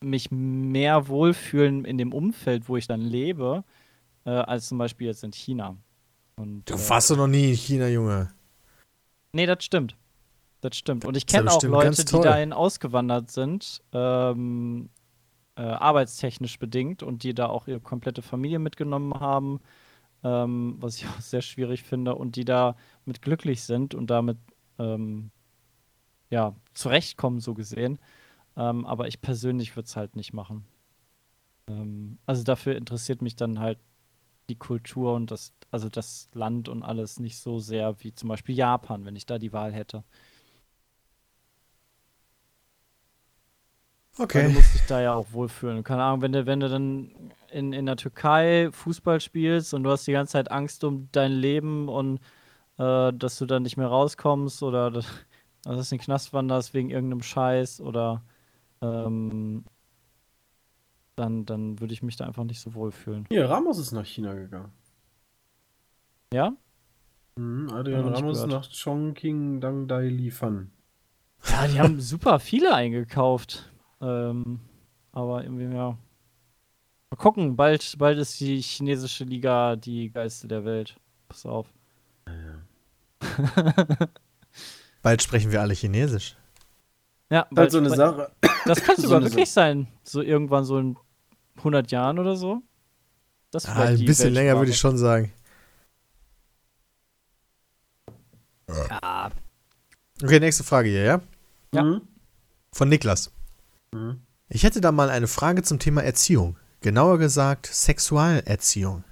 mich mehr wohlfühlen in dem Umfeld, wo ich dann lebe, äh, als zum Beispiel jetzt in China. Und, Du äh, warst doch noch nie in China, Junge. Nee, das stimmt. Das stimmt. Und ich kenne auch Leute, die dahin ausgewandert sind, ähm, äh, arbeitstechnisch bedingt und die da auch ihre komplette Familie mitgenommen haben, ähm, was ich auch sehr schwierig finde, und die da mit glücklich sind und damit ähm, ja, zurechtkommen, so gesehen. Ähm, aber ich persönlich würde es halt nicht machen. Ähm, also dafür interessiert mich dann halt die Kultur und das, also das Land und alles nicht so sehr wie zum Beispiel Japan, wenn ich da die Wahl hätte. Weil du Okay. musst dich da ja auch wohlfühlen. Keine Ahnung, wenn du, wenn du dann in, in der Türkei Fußball spielst und du hast die ganze Zeit Angst um dein Leben und äh, dass du dann nicht mehr rauskommst oder dass, du in den Knast wanderst wegen irgendeinem Scheiß oder ähm, dann, dann würde ich mich da einfach nicht so wohlfühlen. Hier, Ramos ist nach China gegangen. Ja? Hm, Adrian Ramos gehört. nach Chongqing Dang Dai liefern. Ja, die haben super viele eingekauft. Ähm, aber irgendwie, ja. Mal gucken, bald, bald ist die chinesische Liga die geilste der Welt. Pass auf. Bald sprechen wir alle Chinesisch. Ja, Halt so eine bald- Sache. Das kann so sogar wirklich sein. So irgendwann so in 100 Jahren oder so. Das Ah, ein bisschen länger würde ich schon sagen. Ja, Okay, nächste Frage hier, ja? Ja. Mhm. Von Niklas. Mhm. Ich hätte da mal eine Frage zum Thema Erziehung. Genauer gesagt Sexualerziehung.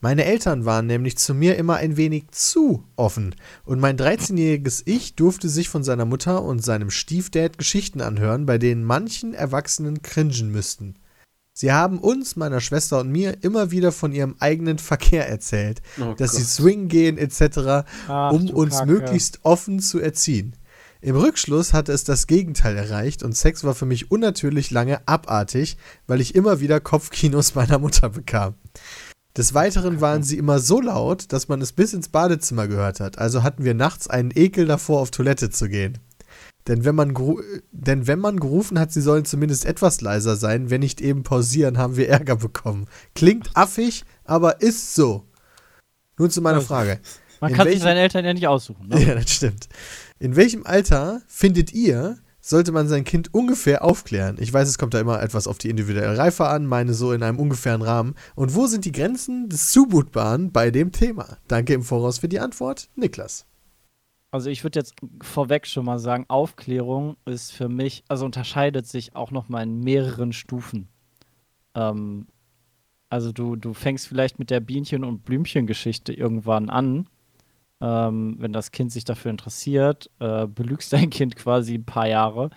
Meine Eltern waren nämlich zu mir immer ein wenig zu offen und mein 13-jähriges Ich durfte sich von seiner Mutter und seinem Stiefdad Geschichten anhören, bei denen manchen Erwachsenen cringen müssten. Sie haben uns, meiner Schwester und mir, immer wieder von ihrem eigenen Verkehr erzählt, Oh dass sie Gott. swingen gehen etc., Ach, um uns Kacke. möglichst offen zu erziehen. Im Rückschluss hatte es das Gegenteil erreicht und Sex war für mich unnatürlich lange abartig, weil ich immer wieder Kopfkinos meiner Mutter bekam. Des Weiteren waren sie immer so laut, dass man es bis ins Badezimmer gehört hat, also hatten wir nachts einen Ekel davor, auf Toilette zu gehen. Denn wenn, man denn wenn man gerufen hat, sie sollen zumindest etwas leiser sein, wenn nicht eben pausieren, haben wir Ärger bekommen. Klingt affig, aber ist so. Nun zu meiner Also, Frage. Man In kann sich welchem- seine Eltern ja nicht aussuchen. Ne? Ja, das stimmt. In welchem Alter findet ihr, sollte man sein Kind ungefähr aufklären? Ich weiß, es kommt da immer etwas auf die individuelle Reife an, meine so in einem ungefähren Rahmen. Und wo sind die Grenzen des Zumutbaren bei dem Thema? Danke im Voraus für die Antwort, Niklas. Also ich würde jetzt vorweg schon mal sagen, Aufklärung ist für mich, also unterscheidet sich auch noch mal in mehreren Stufen. Ähm, also du, du fängst vielleicht mit der Bienchen- und Blümchen-Geschichte irgendwann an, ähm, wenn das Kind sich dafür interessiert, äh, belügst dein Kind quasi ein paar Jahre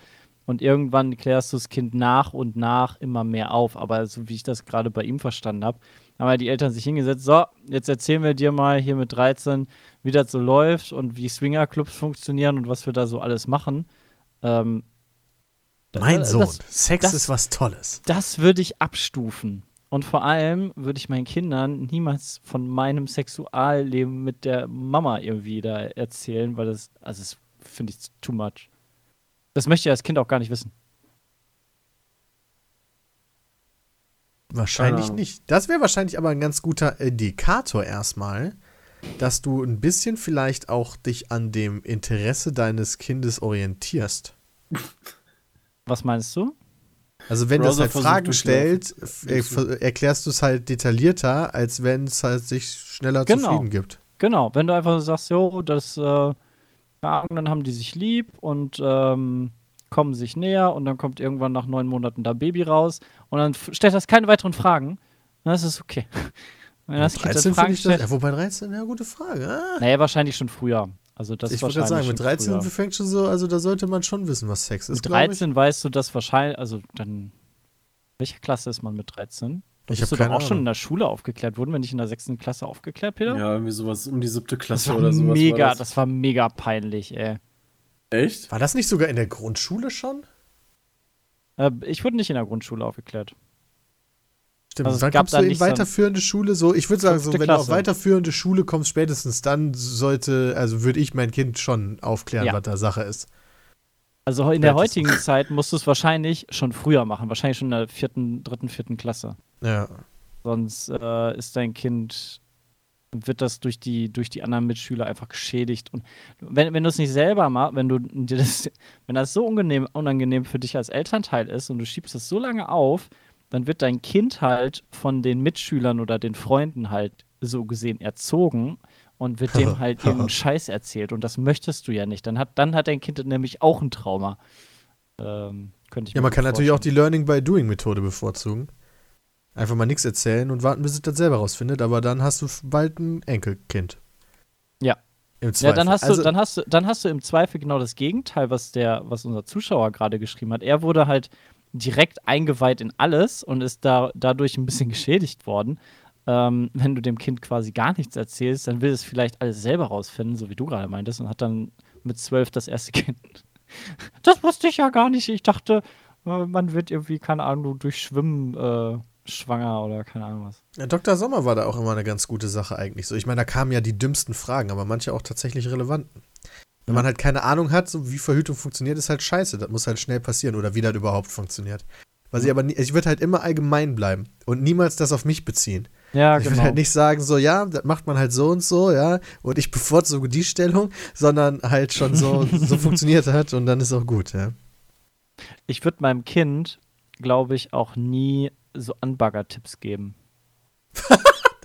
und irgendwann klärst du das Kind nach und nach immer mehr auf. Aber so wie ich das gerade bei ihm verstanden habe, haben halt die Eltern sich hingesetzt, so, jetzt erzählen wir dir mal hier mit 13, wie das so läuft und wie Swingerclubs funktionieren und was wir da so alles machen. Ähm, Mein das- Sohn, das- Sex das- ist was Tolles. das würde ich abstufen. Und vor allem würde ich meinen Kindern niemals von meinem Sexualleben mit der Mama irgendwie da erzählen, weil das, also das finde ich too much. Das möchte ja das Kind auch gar nicht wissen. Wahrscheinlich Ahnung. nicht. Das wäre wahrscheinlich aber ein ganz guter Indikator erstmal, dass du ein bisschen vielleicht auch dich an dem Interesse deines Kindes orientierst. Was meinst du? Also wenn das Browser halt versucht Fragen stellt, er- ver- erklärst du es halt detaillierter, als wenn es halt sich schneller Genau. zufrieden gibt. Genau, wenn du einfach sagst, jo, das, äh, dann haben die sich lieb und ähm, kommen sich näher und dann kommt irgendwann nach neun Monaten da Baby raus und dann stellt das keine weiteren Fragen, dann ist es okay. Wenn das Kind dann 13 Fragen finde ich das, ja, wobei 13, ja, gute Frage. Ah. naja, wahrscheinlich schon früher. Also das ich gerade sagen, wahrscheinlich mit schon 13 früher. fängt schon so, also da sollte man schon wissen, was Sex ist, Mit glaub 13 weißt du das wahrscheinlich, also dann, welche Klasse ist man mit 13? Ich, ich Bist du habe doch auch schon in der Schule aufgeklärt? Wurden wir nicht in der sechsten Klasse aufgeklärt, Peter? Ja, irgendwie sowas um die siebte Klasse oder sowas. mega, war das. das. war mega peinlich, ey. Echt? War das nicht sogar in der Grundschule schon? Äh, ich wurde nicht in der Grundschule aufgeklärt. Stimmt, Also es wann kommst du in weiterführende Schule so? Ich würde sagen, so, wenn du auf Klasse. weiterführende Schule kommst, spätestens dann sollte, also würde ich mein Kind schon aufklären, Ja. was da Sache ist. Also in der heutigen Zeit musst du es wahrscheinlich schon früher machen, wahrscheinlich schon in der vierten, dritten, vierten Klasse. Ja. Sonst äh, ist dein Kind, wird das durch die, durch die anderen Mitschüler einfach geschädigt. Und wenn, wenn du es nicht selber machst, wenn du dir das, wenn das so unangenehm, unangenehm für dich als Elternteil ist und du schiebst es so lange auf, dann wird dein Kind halt von den Mitschülern oder den Freunden halt so gesehen erzogen und wird dem halt irgendeinen Scheiß erzählt. Und das möchtest du ja nicht. Dann hat, dann hat dein Kind nämlich auch ein Trauma. Ähm, könnte ich Ja, man kann natürlich auch die Learning by Doing Methode bevorzugen. Einfach mal nichts erzählen und warten, bis es das selber rausfindet, aber dann hast du bald ein Enkelkind. Ja. Im Ja, Zweifel. dann hast, also, du, dann, hast du, dann hast du im Zweifel genau das Gegenteil, was, der, was unser Zuschauer gerade geschrieben hat. Er wurde halt direkt eingeweiht in alles und ist da, dadurch ein bisschen geschädigt worden. Ähm, wenn du dem Kind quasi gar nichts erzählst, dann will es vielleicht alles selber rausfinden, so wie du gerade meintest, und hat dann mit zwölf das erste Kind. Das wusste ich ja gar nicht. Ich dachte, äh, man wird irgendwie, keine Ahnung, durch Schwimmen äh, schwanger oder keine Ahnung was. Ja, Dr. Sommer war da auch immer eine ganz gute Sache eigentlich so. Ich meine, da kamen ja die dümmsten Fragen, aber manche auch tatsächlich relevanten. Wenn man halt keine Ahnung hat, so wie Verhütung funktioniert, ist halt scheiße. Das muss halt schnell passieren oder wie das überhaupt funktioniert. Was ich aber nie, ich würde halt immer allgemein bleiben und niemals das auf mich beziehen. Ja, Ich würde genau. halt nicht sagen, so, ja, das macht man halt so und so, ja, und ich bevorzuge die Stellung, sondern halt schon so, so funktioniert hat und dann ist auch gut, ja. Ich würde meinem Kind, glaube ich, auch nie so Anbagger-Tipps geben.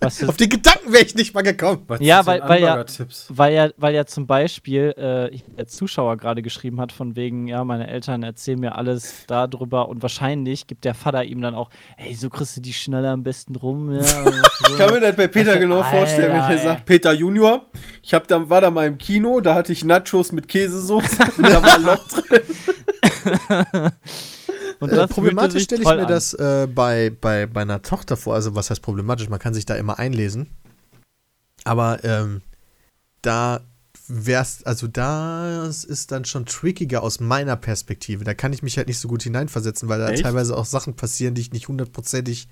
Was Auf den Gedanken wäre ich nicht mal gekommen. Was Ja, weil- weil ja-? Weil ja, weil ja zum Beispiel äh, der Zuschauer gerade geschrieben hat, von wegen, ja, meine Eltern erzählen mir alles darüber und wahrscheinlich gibt der Vater ihm dann auch, hey, so kriegst du die schneller am besten rum. Ja, so. Ich kann mir das bei Peter genau Alter, vorstellen, wenn er ey. sagt, Peter Junior, ich hab da, war da mal im Kino, da hatte ich Nachos mit Käsesoße und da war ein Loch drin. und Äh, das problematisch fühlte sich stelle ich mir an. das äh, bei, bei, bei einer Tochter vor. Also, was heißt problematisch? Man kann sich da immer einlesen. Aber ähm, da wär's, also das ist dann schon trickiger aus meiner Perspektive. Da kann ich mich halt nicht so gut hineinversetzen, weil da Echt? teilweise auch Sachen passieren, die ich nicht hundertprozentig.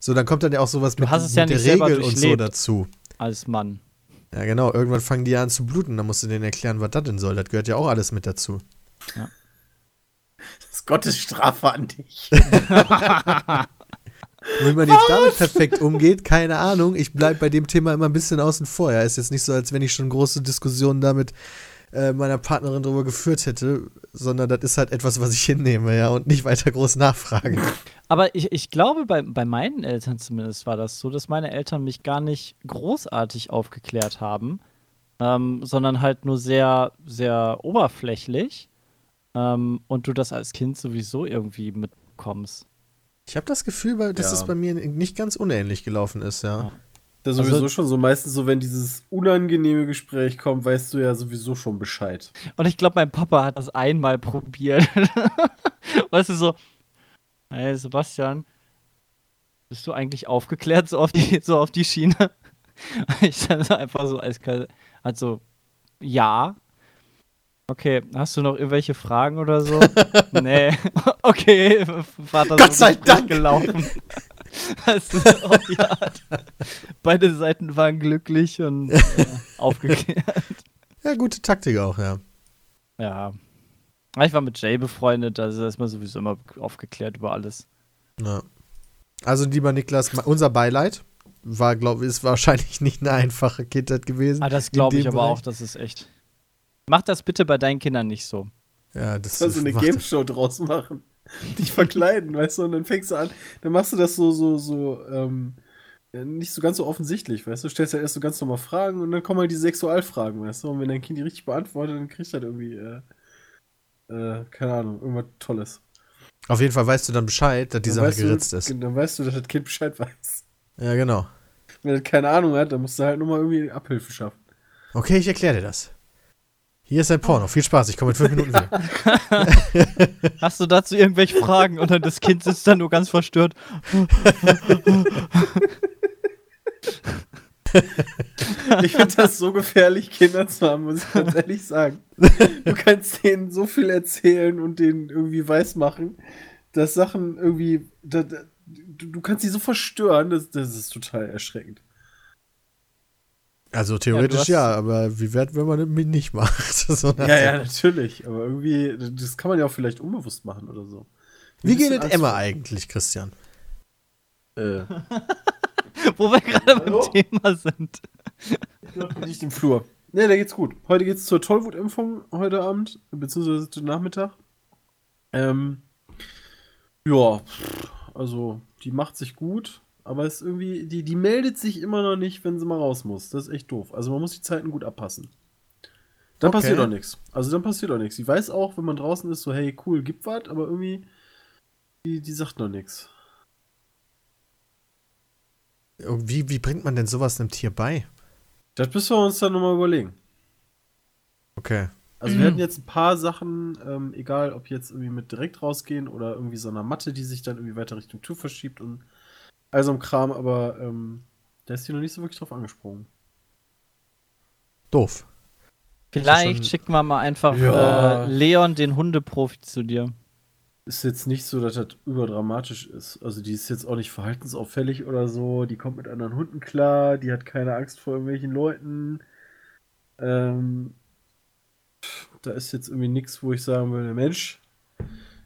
So, dann kommt dann ja auch sowas mit, hast es mit ja der Regel und so dazu. als Mann. Ja, genau. Irgendwann fangen die ja an zu bluten. Da musst du denen erklären, was das denn soll. Das gehört ja auch alles mit dazu. Das ist Gottes Strafe an dich. Wie man jetzt damit perfekt umgeht, keine Ahnung. Ich bleibe bei dem Thema immer ein bisschen außen vor. Ja, ist jetzt nicht so, als wenn ich schon große Diskussionen damit äh, meiner Partnerin darüber geführt hätte, sondern das ist halt etwas, was ich hinnehme, ja, und nicht weiter groß nachfrage. Aber ich, ich glaube, bei, bei meinen Eltern zumindest war das so, dass meine Eltern mich gar nicht großartig aufgeklärt haben, ähm, sondern halt nur sehr, sehr oberflächlich. Ähm, und du das als Kind sowieso irgendwie mitbekommst. Ich habe das Gefühl, dass Ja. es bei mir nicht ganz unähnlich gelaufen ist, ja. Das ist sowieso Also- schon so meistens so, wenn dieses unangenehme Gespräch kommt, weißt du ja sowieso schon Bescheid. Und ich glaube, mein Papa hat das einmal probiert. weißt du, so, hey Sebastian, bist du eigentlich aufgeklärt so auf die, so auf die Schiene? ich dann so einfach so eiskalt, also, ja. Okay, hast du noch irgendwelche Fragen oder so? nee. Okay, Vater Gott sei Dank. gelaufen. Weißt du, die Art. Beide Seiten waren glücklich und äh, aufgeklärt. Ja, gute Taktik auch, ja. Ja. Ich war mit Jay befreundet, also ist man sowieso immer aufgeklärt über alles. ja. Also, lieber Niklas, unser Beileid war, glaube ich, ist wahrscheinlich nicht eine einfache Kindheit gewesen. Ah, das glaube ich aber Bereich. auch, das ist echt. Mach das bitte bei deinen Kindern nicht so. Ja, das Kannst du eine Game Show draus machen. Dich verkleiden, weißt du, und dann fängst du an, dann machst du das so, so, so, ähm, äh, nicht so ganz so offensichtlich, weißt du, stellst halt erst so ganz normal Fragen und dann kommen halt die Sexualfragen, weißt du, und wenn dein Kind die richtig beantwortet, dann kriegt er irgendwie, äh, äh, keine Ahnung, irgendwas Tolles. Auf jeden Fall weißt du dann Bescheid, dass die Dann Sache weißt du- geritzt ist. Dann weißt du, dass das Kind Bescheid weiß. Ja, genau. Wenn er keine Ahnung hat, dann musst du halt nochmal irgendwie Abhilfe schaffen. Okay, ich erkläre dir das. Hier ist ein Porno. Viel Spaß, ich komme in fünf Minuten wieder. Hast du dazu irgendwelche Fragen? Und dann das Kind sitzt da nur ganz verstört. Ich finde das so gefährlich, Kinder zu haben, muss ich ganz ehrlich sagen. Du kannst denen so viel erzählen und denen irgendwie weismachen, dass Sachen irgendwie. Da, da, du, du kannst sie so verstören, das, das ist total erschreckend. Also theoretisch hast- ja, aber wie wert, wenn man das nicht macht? Ja, ja, natürlich. Aber irgendwie, das kann man ja auch vielleicht unbewusst machen oder so. Wie bisschen geht es Emma vor- eigentlich, Christian? Äh, Wo wir gerade beim? Thema sind. nicht im Flur. Ne, da geht's gut. Heute geht's zur Tollwutimpfung heute Abend, beziehungsweise zu Nachmittag. Ähm, ja, also die macht sich gut, aber es ist irgendwie, die, die meldet sich immer noch nicht, wenn sie mal raus muss. Das ist echt doof. Also man muss die Zeiten gut abpassen. Dann Okay. passiert doch nichts. Also dann passiert doch nichts. Sie weiß auch, wenn man draußen ist, so hey, cool, gibt was, aber irgendwie, die, die sagt noch nichts. Wie, wie bringt man denn sowas einem Tier bei? Das müssen wir uns dann nochmal überlegen. Okay. Also wir hatten jetzt ein paar Sachen, ähm, egal ob jetzt irgendwie mit direkt rausgehen oder irgendwie so einer Matte, die sich dann irgendwie weiter Richtung Tür verschiebt und all so ein Kram, aber ähm, da ist die noch nicht so wirklich drauf angesprungen. Doof. Vielleicht schon- schicken wir mal einfach Ja. äh, Leon, den Hundeprofi, zu dir. ist jetzt nicht so, dass das überdramatisch ist. Also die ist jetzt auch nicht verhaltensauffällig oder so. Die kommt mit anderen Hunden klar. Die hat keine Angst vor irgendwelchen Leuten. Ähm, da ist jetzt irgendwie nichts, wo ich sagen würde, Mensch,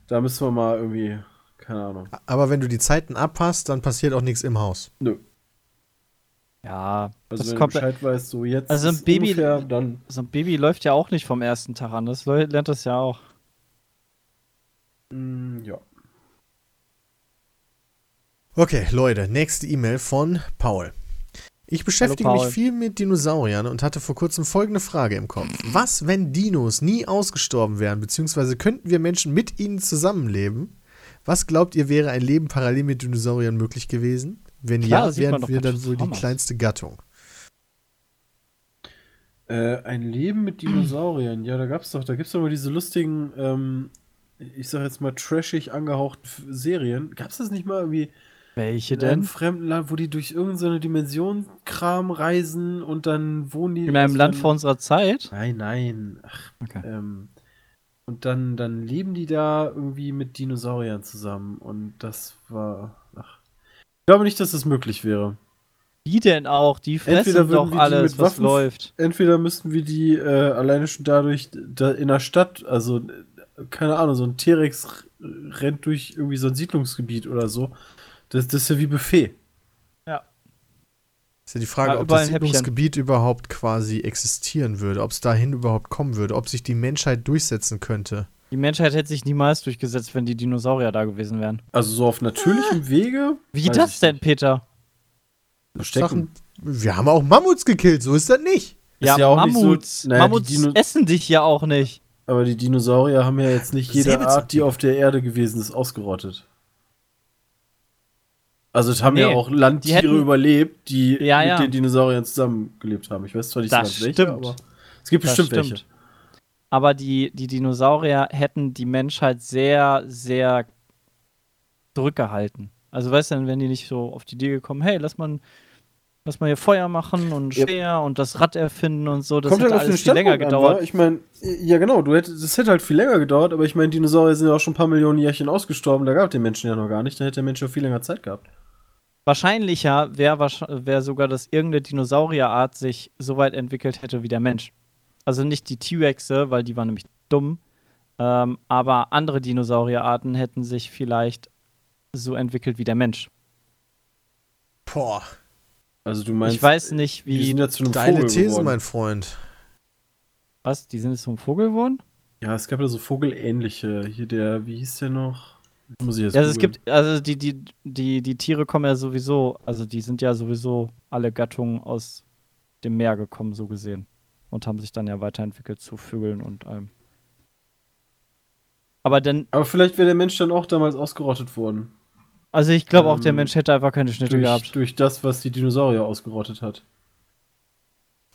da müssen wir mal irgendwie, keine Ahnung. Aber wenn du die Zeiten abpasst, dann passiert auch nichts im Haus. Nö. Ja, Also das wenn kommt. du Bescheid weißt, so jetzt Also ein Baby- ungefähr, dann So ein Baby läuft ja auch nicht vom ersten Tag an. Das lernt das ja auch. mm, ja. Okay, Leute, nächste E-Mail von Paul. Ich beschäftige Hallo, mich viel mit Dinosauriern und hatte vor kurzem folgende Frage im Kopf. Was, wenn Dinos nie ausgestorben wären, beziehungsweise könnten wir Menschen mit ihnen zusammenleben? Was glaubt ihr, wäre ein Leben parallel mit Dinosauriern möglich gewesen? Wenn Klar, ja, wären wir dann wohl die kleinste Gattung. Äh, ein Leben mit Dinosauriern. Ja, da gab's doch, da gibt's doch mal diese lustigen, ähm, ich sag jetzt mal trashig angehauchten F- Serien. Gab's das nicht mal irgendwie Welche in einem denn? fremden Land, wo die durch irgendeine Dimension Kram reisen und dann wohnen die In einem Land vor unserer Zeit? Nein, nein. Ach, Okay. ähm, und dann, dann leben die da irgendwie mit Dinosauriern zusammen und das war. Ach. Ich glaube nicht, dass das möglich wäre. Die denn auch? Die fressen doch alles, was Waffen- läuft. Entweder müssten wir die äh, alleine schon dadurch da in der Stadt, also keine Ahnung, so ein T-Rex rennt durch irgendwie so ein Siedlungsgebiet oder so. Das, das ist ja wie Buffet. Ist ja die Frage, Ja, ob das. Siedlungsgebiet überhaupt quasi existieren würde, ob es dahin überhaupt kommen würde, ob sich die Menschheit durchsetzen könnte. Die Menschheit hätte sich niemals durchgesetzt, wenn die Dinosaurier da gewesen wären. Also so auf natürlichem Wege. Wie weiß das denn, nicht. Peter? Verstecken. Sachen, wir haben auch Mammuts gekillt, so ist das nicht. Ist ja auch nicht so- Mammuts. naja, die Mammuts essen dich ja auch nicht. Aber die Dinosaurier haben ja jetzt nicht jede. Art, die auf der Erde gewesen ist, ausgerottet. Also es haben ja Nee, auch Landtiere die hätten- überlebt, die Ja, mit ja. den Dinosauriern zusammengelebt haben. Ich weiß zwar nicht so Das ganz welche, stimmt. aber es gibt Das bestimmt stimmt. welche. Aber die, die Dinosaurier hätten die Menschheit sehr, sehr zurückgehalten. Also weißt du, dann wären die nicht so auf die Idee gekommen, hey, lass mal, lass mal hier Feuer machen und Ja. Speer und das Rad erfinden und so. Das Kommt hätte halt auf den alles viel länger an, gedauert. Ich meine, ja genau, du hättest, das hätte halt viel länger gedauert, aber ich meine, Dinosaurier sind ja auch schon ein paar Millionen Jährchen ausgestorben, da gab es den Menschen ja noch gar nicht, dann hätte der Mensch ja viel länger Zeit gehabt. Wahrscheinlicher wäre wär sogar, dass irgendeine Dinosaurierart sich so weit entwickelt hätte wie der Mensch. Also nicht die T-Rexe, weil die waren nämlich dumm, ähm, aber andere Dinosaurierarten hätten sich vielleicht so entwickelt wie der Mensch. Boah, Also du meinst, ich weiß nicht, die wie. sind ja zu einem deine Vogel These, geworden. mein Freund. Was? Die sind jetzt zum Vogel geworden? Ja, es gab ja so Vogelähnliche. Hier der, wie hieß der noch? Muss ich jetzt Ja, also es gibt, also die, die, die, die Tiere kommen ja sowieso, also die sind ja sowieso alle Gattungen aus dem Meer gekommen, so gesehen. Und haben sich dann ja weiterentwickelt zu Vögeln und allem. Aber dann, Aber vielleicht wäre der Mensch dann auch damals ausgerottet worden. also ich glaube auch, der Ähm, Mensch hätte einfach keine Schnitte gehabt. Durch, durch das, was die Dinosaurier ausgerottet hat.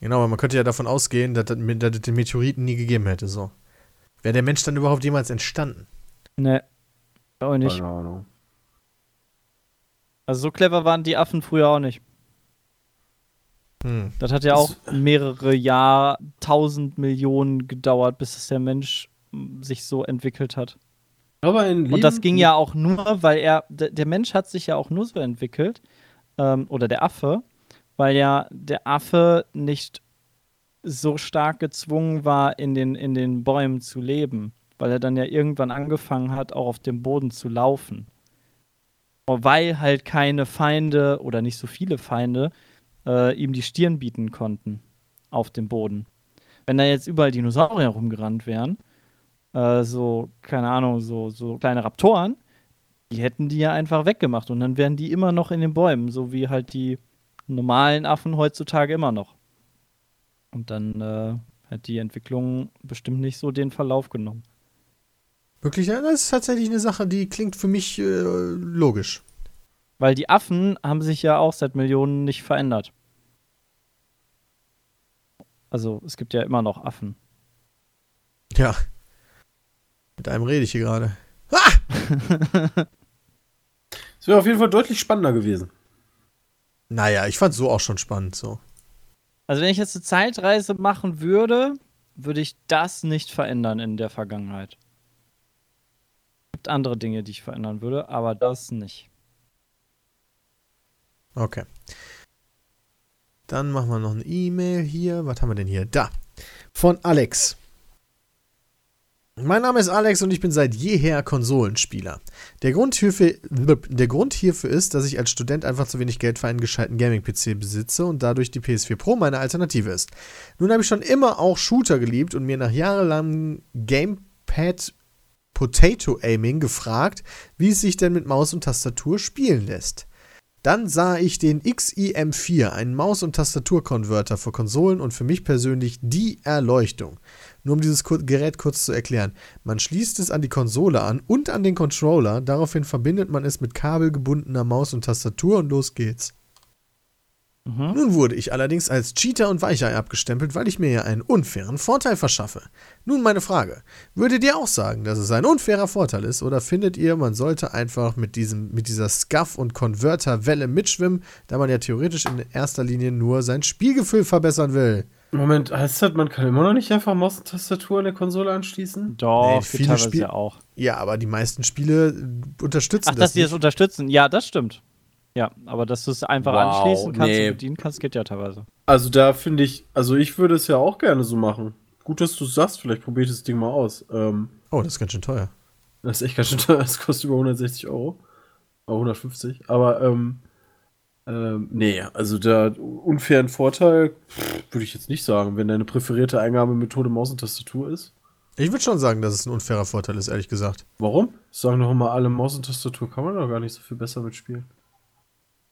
Genau, aber man könnte ja davon ausgehen, dass dass es den Meteoriten nie gegeben hätte. So. Wäre der Mensch dann überhaupt jemals entstanden? Ne. Auch nicht. Keine Ahnung. Also so clever waren die Affen früher auch nicht. Hm. Das hat ja auch mehrere Jahre, tausend Millionen gedauert, bis es der Mensch mm, sich so entwickelt hat. Aber ein Leben Und das ging ja auch nur, weil er, der Mensch hat sich ja auch nur so entwickelt, ähm, oder der Affe, weil ja der Affe nicht so stark gezwungen war, in den, in den Bäumen zu leben, weil er dann ja irgendwann angefangen hat, auch auf dem Boden zu laufen. Weil halt keine Feinde oder nicht so viele Feinde äh, ihm die Stirn bieten konnten auf dem Boden. Wenn da jetzt überall Dinosaurier rumgerannt wären, äh, so, keine Ahnung, so, so kleine Raptoren, die hätten die ja einfach weggemacht und dann wären die immer noch in den Bäumen, so wie halt die normalen Affen heutzutage immer noch. Und dann äh, hat die Entwicklung bestimmt nicht so den Verlauf genommen. Wirklich, ja, das ist tatsächlich eine Sache, die klingt für mich äh, logisch. Weil die Affen haben sich ja auch seit Millionen nicht verändert. Also es gibt ja immer noch Affen. Ja. Mit einem rede ich hier gerade. Es wäre auf jeden Fall deutlich spannender gewesen. Naja, ich fand so auch schon spannend so. Also wenn ich jetzt eine Zeitreise machen würde, würde ich das nicht verändern in der Vergangenheit. Gibt andere Dinge, die ich verändern würde, aber das nicht. Okay. Dann machen wir noch eine E-Mail hier. Was haben wir denn hier? Da. Von Alex. Mein Name ist Alex und ich bin seit jeher Konsolenspieler. Der Grund, hierfür, der Grund hierfür ist, dass ich als Student einfach zu wenig Geld für einen gescheiten Gaming-PC besitze und dadurch die PS4 Pro meine Alternative ist. Nun habe ich schon immer auch Shooter geliebt und mir nach jahrelangem Gamepad Potato Aiming gefragt, wie es sich denn mit Maus und Tastatur spielen lässt. Dann sah ich den XIM4, einen Maus- und Tastaturkonverter für Konsolen und für mich persönlich die Erleuchtung. Nur um dieses Gerät kurz zu erklären. Man schließt es an die Konsole an und an den Controller, daraufhin verbindet man es mit kabelgebundener Maus und Tastatur und los geht's. Mhm. Nun wurde ich allerdings als Cheater und Weichei abgestempelt, weil ich mir ja einen unfairen Vorteil verschaffe. Nun meine Frage: Würdet ihr auch sagen, dass es ein unfairer Vorteil ist, oder findet ihr, man sollte einfach mit, diesem, mit dieser Scuff- und Converter-Welle mitschwimmen, da man ja theoretisch in erster Linie nur sein Spielgefühl verbessern will? Moment, heißt das, man kann immer noch nicht einfach Maus und Tastatur an der Konsole anschließen? Doch, Nee, viele teilweise Spiel- ja auch. Ja, aber die meisten Spiele unterstützen Ach, das dass die das unterstützen. Ja, das stimmt. Ja, aber dass du es einfach Wow, anschließen kannst nee. und bedienen kannst, geht ja teilweise. Also da finde ich, also ich würde es ja auch gerne so machen. Gut, dass du es sagst, vielleicht probiere ich das Ding mal aus. Ähm, Oh, das ist ganz schön teuer. das ist echt ganz schön teuer, das kostet über 160 Euro. Oder 150. Aber, ähm, ähm, nee, also der unfairen Vorteil würde ich jetzt nicht sagen, wenn deine präferierte Eingabemethode Maus und Tastatur ist. Ich würde schon sagen, dass es ein unfairer Vorteil ist, ehrlich gesagt. Warum? Sagen doch immer alle, Maus und Tastatur kann man doch gar nicht so viel besser mitspielen.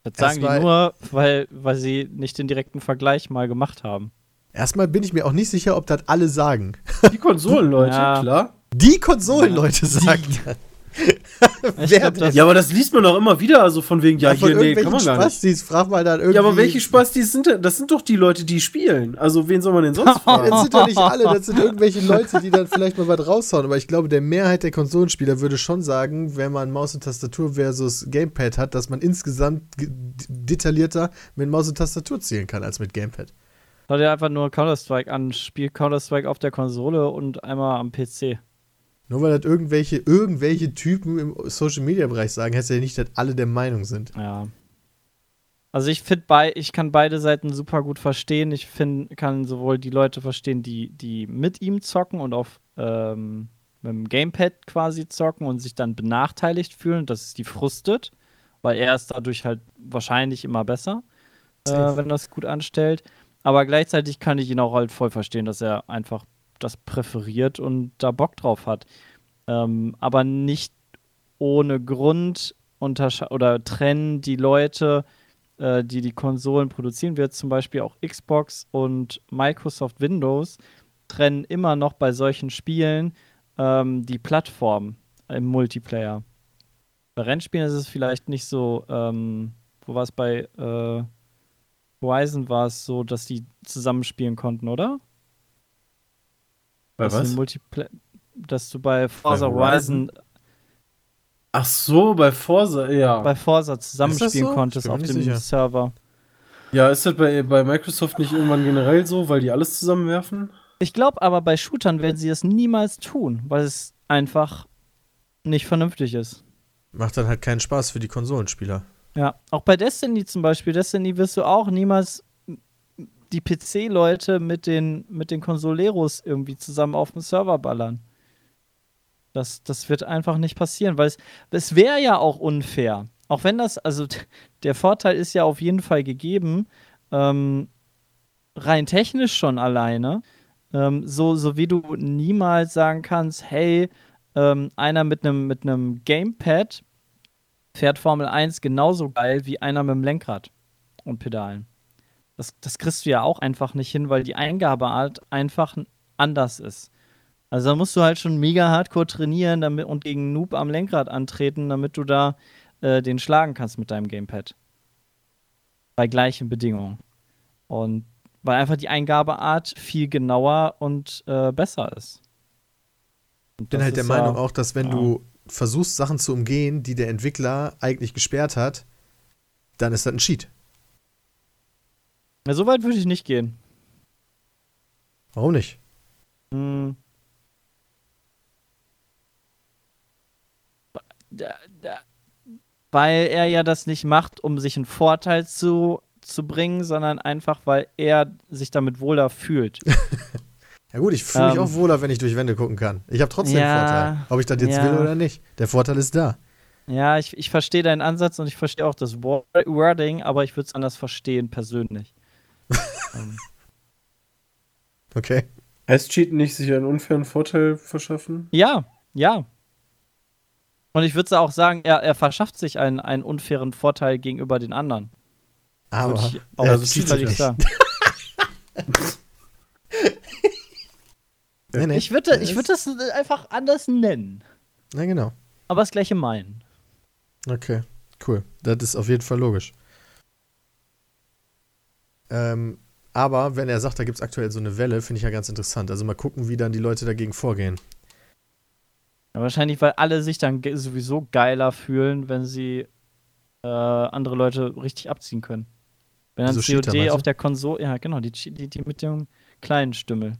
Das sagen die mal- nur, weil, weil sie nicht den direkten Vergleich mal gemacht haben. Erstmal bin ich mir auch nicht sicher, ob das alle sagen. Die Konsolenleute, Ja. klar. Die Konsolenleute sagen das. Glaub, das- Ja, aber das liest man doch immer wieder, also von wegen, ja, von hier, nee, kann man gar nicht. Spastis, frag mal dann irgendwie. Ja, aber welche Spastis sind denn? Das sind doch die Leute, die spielen. Also, wen soll man denn sonst Das fragen? sind doch nicht alle, das sind irgendwelche Leute, die dann vielleicht mal was raushauen. Aber ich glaube, der Mehrheit der Konsolenspieler würde schon sagen, wenn man Maus und Tastatur versus Gamepad hat, dass man insgesamt ge- detaillierter mit Maus und Tastatur zählen kann als mit Gamepad. Schau dir einfach nur Counter-Strike an. Spiel Counter-Strike auf der Konsole und einmal am PC. Nur weil das irgendwelche, irgendwelche Typen im Social Media Bereich sagen, heißt ja nicht, dass alle der Meinung sind. Ja. Also ich finde bei, ich kann beide Seiten super gut verstehen. Ich find, kann sowohl die Leute verstehen, die, die mit ihm zocken und auf ähm, mit dem Gamepad quasi zocken und sich dann benachteiligt fühlen, dass es die frustet, weil er ist dadurch halt wahrscheinlich immer besser, äh, wenn das gut anstellt. Aber gleichzeitig kann ich ihn auch halt voll verstehen, dass er einfach das präferiert und da Bock drauf hat. Ähm, aber nicht ohne Grund oder trennen die Leute, äh, die die Konsolen produzieren, wird zum Beispiel auch Xbox und Microsoft Windows, trennen immer noch bei solchen Spielen ähm, die Plattform im Multiplayer. Bei Rennspielen ist es vielleicht nicht so, ähm, wo war es bei äh, Horizon war es so, dass die zusammenspielen konnten, oder? Bei dass, du was? Multipla dass du bei Forza Horizon? Horizon Ach so, bei Forza, ja. bei Forza zusammenspielen so? konntest auf dem sicher. Server. ja, ist das bei, bei Microsoft nicht irgendwann generell so, weil die alles zusammenwerfen? Ich glaube aber, bei Shootern werden sie das niemals tun, weil es einfach nicht vernünftig ist. Macht dann halt keinen Spaß für die Konsolenspieler. Ja, auch bei Destiny zum Beispiel. Destiny wirst du auch niemals die PC-Leute mit den, mit den Consoleros irgendwie zusammen auf dem Server ballern. Das, das wird einfach nicht passieren, weil es, es wäre ja auch unfair. Auch wenn das, also der Vorteil ist ja auf jeden Fall gegeben, ähm, rein technisch schon alleine, ähm, so, so wie du niemals sagen kannst, hey, ähm, einer mit einem mit Gamepad fährt Formel 1 genauso geil wie einer mit dem Lenkrad und Pedalen. Das, das kriegst du ja auch einfach nicht hin, weil die Eingabeart einfach anders ist. Also da musst du halt schon mega hardcore trainieren damit, und gegen Noob am Lenkrad antreten, damit du da äh, den schlagen kannst mit deinem Gamepad. Bei gleichen Bedingungen. Und weil einfach die Eingabeart viel genauer und äh, besser ist. Und Ich bin halt der Meinung ja- auch, dass wenn ja. du versuchst, Sachen zu umgehen, die der Entwickler eigentlich gesperrt hat, dann ist das ein Cheat. Ja, so weit würde ich nicht gehen. Warum nicht? Hm. da, da, weil er ja das nicht macht, um sich einen Vorteil zu, zu bringen, sondern einfach, weil er sich damit wohler fühlt. Ja gut, ich fühle mich Ähm. auch wohler, wenn ich durch Wände gucken kann. Ich habe trotzdem Ja, einen Vorteil. Ob ich das jetzt ja. will oder nicht. Der Vorteil ist da. Ja, ich, ich verstehe deinen Ansatz und ich verstehe auch das Wor- Wording, aber ich würde es anders verstehen, persönlich. Ähm, Okay. Heißt Cheaten nicht sich einen unfairen Vorteil verschaffen? ja, ja. Und ich würde auch sagen, er, er verschafft sich einen, einen unfairen Vorteil gegenüber den anderen. Aber ich auch er so cheatet völlig nicht. sagen. Nee, nee. Ich würde ich würd das einfach anders nennen. Na genau. Aber das gleiche meinen. Okay, cool. Das ist auf jeden Fall logisch. Ähm, aber wenn er sagt, da gibt es aktuell so eine Welle, finde ich ja ganz interessant. Also mal gucken, wie dann die Leute dagegen vorgehen. Ja, wahrscheinlich, weil alle sich dann sowieso geiler fühlen, wenn sie äh, andere Leute richtig abziehen können. Wenn dann Cheater, COD meinst auf der Konsole, ja genau, die, die, die mit dem kleinen Stümmel.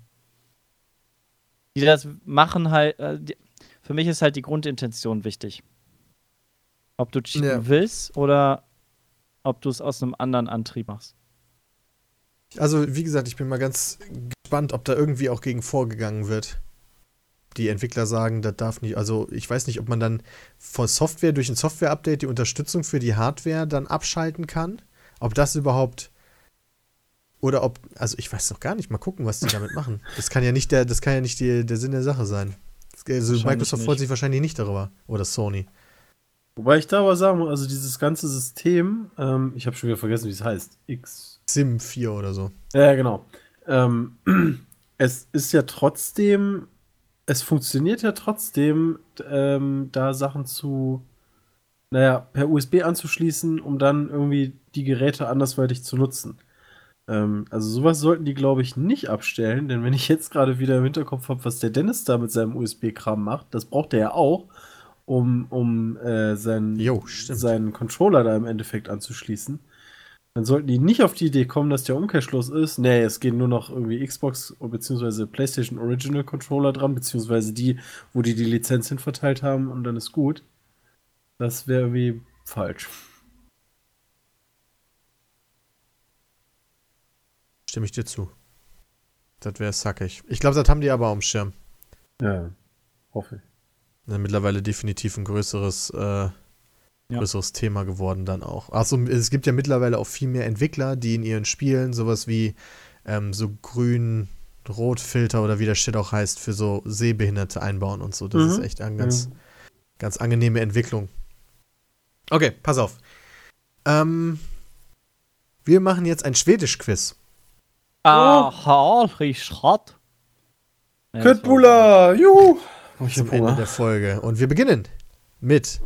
Die das machen halt, äh, die, für mich ist halt die Grundintention wichtig. Ob du cheaten Ja. willst oder ob du es aus einem anderen Antrieb machst. Also, wie gesagt, ich bin mal ganz gespannt, ob da irgendwie auch gegen vorgegangen wird. Die Entwickler sagen, das darf nicht. Also, ich weiß nicht, ob man dann von Software durch ein Software-Update die Unterstützung für die Hardware dann abschalten kann. Ob das überhaupt. Oder ob. Also, ich weiß noch gar nicht. Mal gucken, was die damit machen. Das kann ja nicht der, das kann ja nicht die, der Sinn der Sache sein. Also, Wahrscheinlich Microsoft freut nicht. sich wahrscheinlich nicht darüber. Oder Sony. Wobei ich da aber sagen muss, also dieses ganze System, ähm, ich habe schon wieder vergessen, wie es heißt. X. Sim 4 oder so. Ja, genau. Ähm, es ist ja trotzdem, es funktioniert ja trotzdem, ähm, da Sachen zu, naja, per USB anzuschließen, um dann irgendwie die Geräte andersweitig zu nutzen. Ähm, also sowas sollten die, glaube ich, nicht abstellen, denn wenn ich jetzt gerade wieder im Hinterkopf habe, was der Dennis da mit seinem USB-Kram macht, das braucht er ja auch, um, um äh, seinen, Jo, seinen Controller da im Endeffekt anzuschließen. Dann sollten die nicht auf die Idee kommen, dass der Umkehrschluss ist. Nee, es gehen nur noch irgendwie Xbox bzw. PlayStation Original Controller dran, beziehungsweise die, wo die die Lizenz hin verteilt haben und dann ist gut. Das wäre irgendwie falsch. Stimme ich dir zu. Das wäre sackig. Ich glaube, das haben die aber dem Schirm. Ja, hoffe ich. Ja, mittlerweile definitiv ein größeres, äh, größeres Thema geworden dann auch. Achso, es gibt ja mittlerweile auch viel mehr Entwickler, die in ihren Spielen sowas wie ähm, so grün-rot-Filter oder wie der Shit auch heißt, für so Sehbehinderte einbauen und so. Das Mhm. ist echt eine ganz, ganz angenehme Entwicklung. Okay, pass auf. Ähm, wir machen jetzt ein Schwedisch-Quiz. Aha. Ja, das war- Köttbullar, juhu! Ich zum Ende der Folge. Und wir beginnen mit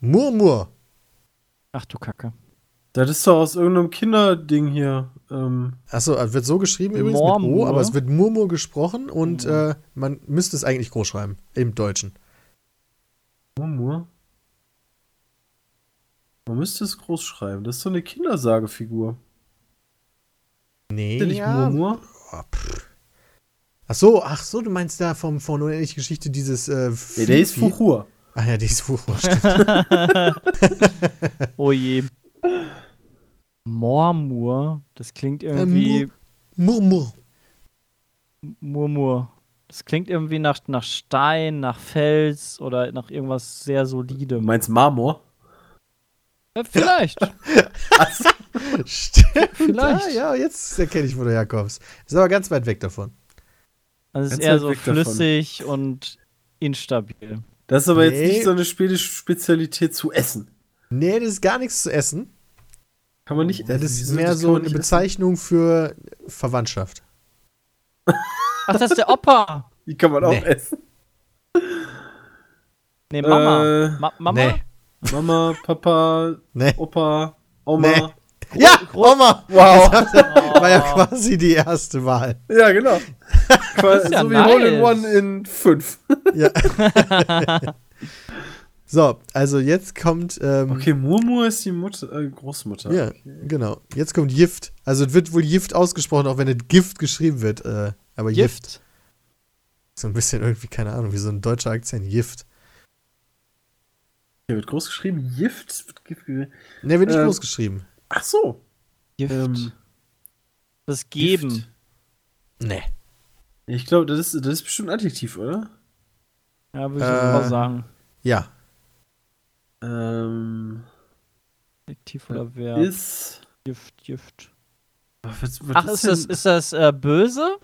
Murmur. Ach du Kacke. Das ist doch aus irgendeinem Kinderding hier. Ähm, Achso, wird so geschrieben übrigens mit O, Murmur. aber es wird Murmur gesprochen und äh, man müsste es eigentlich groß schreiben. Im Deutschen. Murmur. Man müsste es groß schreiben. Das ist so eine Kindersagefigur. Nee. Ist der nicht ja. Murmur? Oh, ach so, ach so, du meinst da vom, von unendliche Geschichte dieses äh, Nee, der ist? Fuchur. Ach ja, die ist stimmt. Oh je. Mormur, das klingt irgendwie. Murmur. Murmur. Das klingt irgendwie nach, nach Stein, nach Fels oder nach irgendwas sehr Du solidem. meinst Marmor? Äh, vielleicht. Stimmt. Vielleicht. Ja, ja, jetzt erkenne ich, wo du herkommst. Ist aber ganz weit weg davon. Also es ist eher so weg davon. flüssig und instabil. Das ist aber Nee. jetzt nicht so eine schwedische Spezialität zu essen. Nee, das ist gar nichts zu essen. Kann man nicht Das essen. ist Wieso? mehr Das so eine Bezeichnung für Verwandtschaft. Ach, das ist der Opa. Die kann man auch Nee. essen. Nee, Mama. Äh, Ma Mama? Nee. Mama, Papa, Nee. Opa, Oma. Nee. Ja, Oma! Wow. War ja quasi die erste Wahl. ja, genau. Quasi ja so wie nice. Hole in One in 5. Ja. so, also jetzt kommt. Ähm, Okay, Murmur ist die Mutter, äh, Großmutter. Ja, genau. Jetzt kommt Gift. Also es wird wohl Gift ausgesprochen, auch wenn es Gift geschrieben wird. Äh, aber Gift. Gift. So ein bisschen irgendwie, keine Ahnung, wie so ein deutscher Akzent. Gift. Hier wird groß geschrieben, Gift. wird Ne, wird nicht Ähm, groß geschrieben. Ach so. Gift. Ähm, das Geben. Gift. Ne. Ich glaube, das ist, das ist bestimmt ein Adjektiv, oder? Ja, würde ich Äh, mal sagen. Ja. Ähm, Adjektiv oder Verb. ist. Gift, Gift. Was, was Ach, ist das, ist das äh, böse?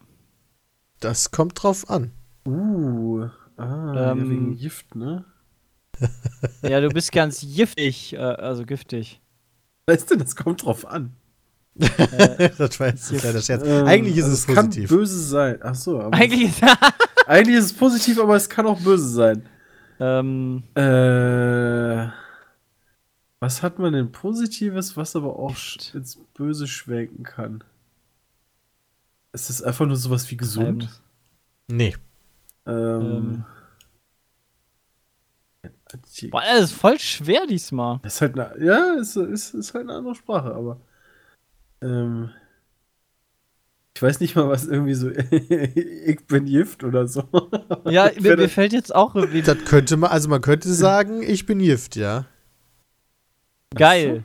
Das kommt drauf an. Uh. Ah, ja, Ähm, wegen Gift, ne? Ja, du bist ganz giftig, äh, also giftig. Was ist denn, das kommt drauf an. das war jetzt ein kleiner Scherz. Ähm, Eigentlich ist also es kann positiv. böse sein. Ach so, aber Eigentlich ist eigentlich ist es positiv, aber es kann auch böse sein. ähm, Äh, was hat man denn Positives, was aber auch ins Böse schwenken kann? Ist das einfach nur sowas wie gesund? Nee. Ähm, Boah, das ist voll schwer diesmal. ist halt eine, ja, ist, ist, ist halt eine andere Sprache, aber ähm, ich weiß nicht mal, was irgendwie so ich bin Gift oder so. Ja, mir, mir fällt jetzt auch irgendwie Das könnte man, also man könnte sagen, ich bin Gift, ja. geil.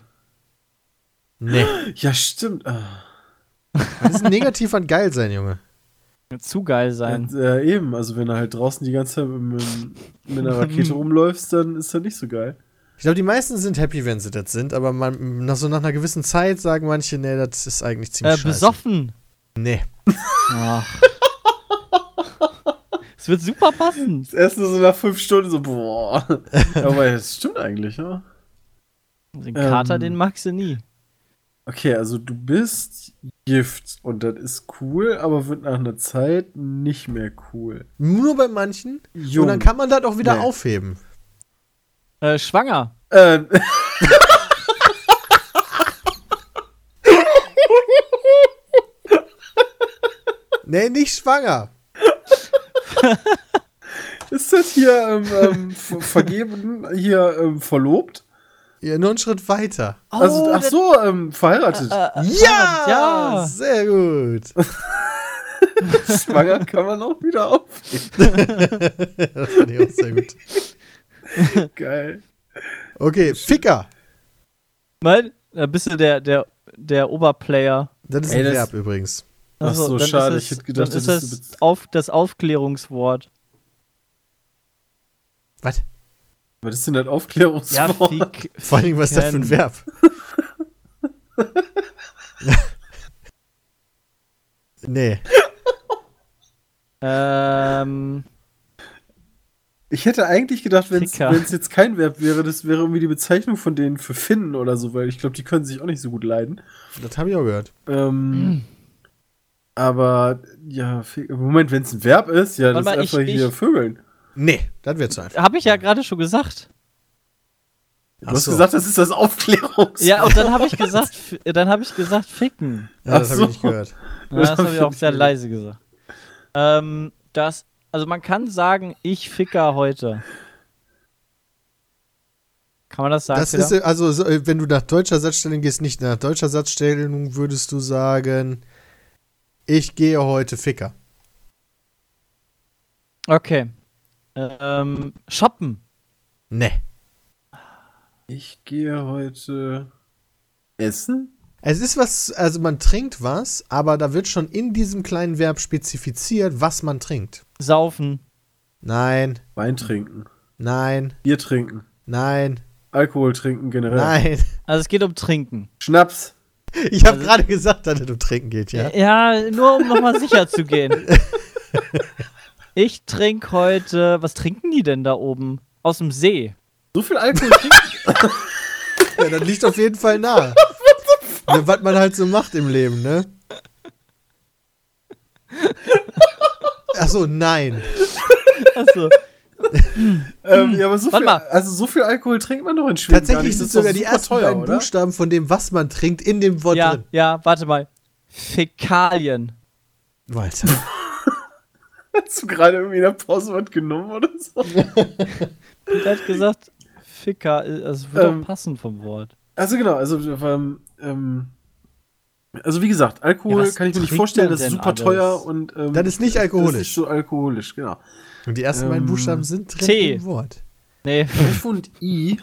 Nee. ja, stimmt. Ah. Was ist negativ an geil sein, Junge? Zu geil sein. Ja, eben, also wenn du halt draußen die ganze Zeit mit, mit, mit einer Rakete rumläufst, dann ist das nicht so geil. Ich glaube, die meisten sind happy, wenn sie das sind, aber man, nach so nach einer gewissen Zeit sagen manche, nee, das ist eigentlich ziemlich Äh, scheiße. besoffen. Nee. Ach. Es wird super passen. Das erste so nach fünf Stunden so, boah. Aber das stimmt eigentlich, ja. Den Kater, Ähm. den magst du nie. Okay, also du bist Gift und das ist cool, aber wird nach einer Zeit nicht mehr cool. Nur bei manchen. Jung. Und dann kann man das auch wieder Nee. aufheben. Äh, schwanger. Äh, Nee, nicht schwanger. ist das hier ähm, ähm, ver- vergeben, hier ähm, verlobt? Ja, nur einen Schritt weiter. also, ach so, ähm, verheiratet. Ja! ja. Sehr gut. Schwanger kann man auch wieder aufnehmen. das fand ich auch sehr gut. Geil. Okay, Ficker. Nein, da bist du der, der, der Oberplayer. Das ist Ey, ein Verb übrigens. Ach so, dann ist schade, es- ich hätte gedacht, dann ist das das ist- auf, das Aufklärungswort. Was? Was ist denn das Ja, Aufklärungswort? fick. Vor allem, was ist das für ein. Verb? nee. Ähm, Ich hätte eigentlich gedacht, wenn es jetzt kein Verb wäre, das wäre irgendwie die Bezeichnung von denen für Finnen oder so, weil ich glaube, die können sich auch nicht so gut leiden. Das habe ich auch gehört. Ähm, Aber ja, Moment, wenn es ein Verb ist, ja, das Warte mal, ist einfach ich- hier ich- Vögeln. Nee, das wird einfach. habe ich ja gerade schon gesagt. Du Ach hast so. gesagt, das ist das Aufklärungs. Ja, und dann habe ich gesagt, dann habe ich gesagt, ficken. Ja, das habe ich nicht gehört. Ja, das hab habe ich auch sehr gehört. leise gesagt. Ähm, das, also man kann sagen, ich ficker heute. Kann man das sagen? Das ist, also, so, wenn du nach deutscher Satzstellung gehst, nicht nach deutscher Satzstellung, würdest du sagen, ich gehe heute Ficker. okay. Ähm, shoppen. Nee. Ich gehe heute essen. Es ist was, also man trinkt was, aber da wird schon in diesem kleinen Verb spezifiziert, was man trinkt. Saufen. Nein, Wein trinken. nein, Bier trinken. nein, Alkohol trinken generell. nein. Also es geht um Trinken. Schnaps. Ich habe Also- gerade gesagt, dass es um Trinken geht, ja? Ja, nur um nochmal sicher zu gehen. Ich trinke heute. Was trinken die denn da oben? Aus dem See. So viel Alkohol trinken. Ja, das liegt auf jeden Fall nahe. Ja, was man halt so macht im Leben, ne? Achso, nein. Achso. ähm, ja, aber so Warte viel, mal. also so viel Alkohol trinkt man doch in Schweden gar Tatsächlich nicht. sind sogar die ersten beiden oder? Buchstaben von dem, was man trinkt, in dem Wort Ja, drin. ja, warte mal. Fäkalien. Walter. Hast du gerade irgendwie in der Pause was genommen oder so? Der hat gesagt, Ficker, also wird Ähm, passen vom Wort. Also genau, also ähm, ähm, also wie gesagt, Alkohol Ja, kann ich mir nicht vorstellen, das ist super alles? teuer und ähm, Das ist nicht Das alkoholisch. ist so alkoholisch, genau. Und die ersten Ähm, beiden Buchstaben sind drin im Wort. Nee, F und I.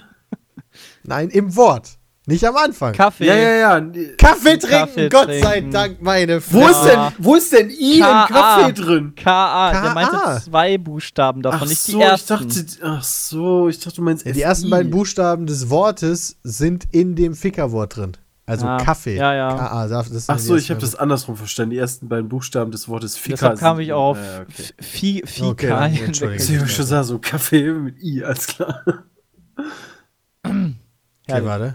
Nein, im Wort. Nicht am Anfang. Kaffee. Ja, ja, ja. Kaffee trinken, Kaffee Gott sei trinken. Dank, meine Wo Fresse. ist denn, wo ist denn I K.A.. im Kaffee drin? K.A. Der meinte zwei Buchstaben davon, Ach nicht so, die ich ersten. dachte, ach so, ich dachte, du meinst Ja, die ersten beiden Buchstaben des Wortes sind in dem Fickerwort drin. Also Ah, Kaffee. ja, ja. K.A. Das Ach so, ich habe das andersbeiden verstanden. Die ersten beiden Buchstaben des Wortes Ficker. Deshalb kam ich auch Ja, okay. Fi- Fika. Okay, entschuldige. Ich habe schon gesagt, so Kaffee mit I, alles klar. Okay, warte.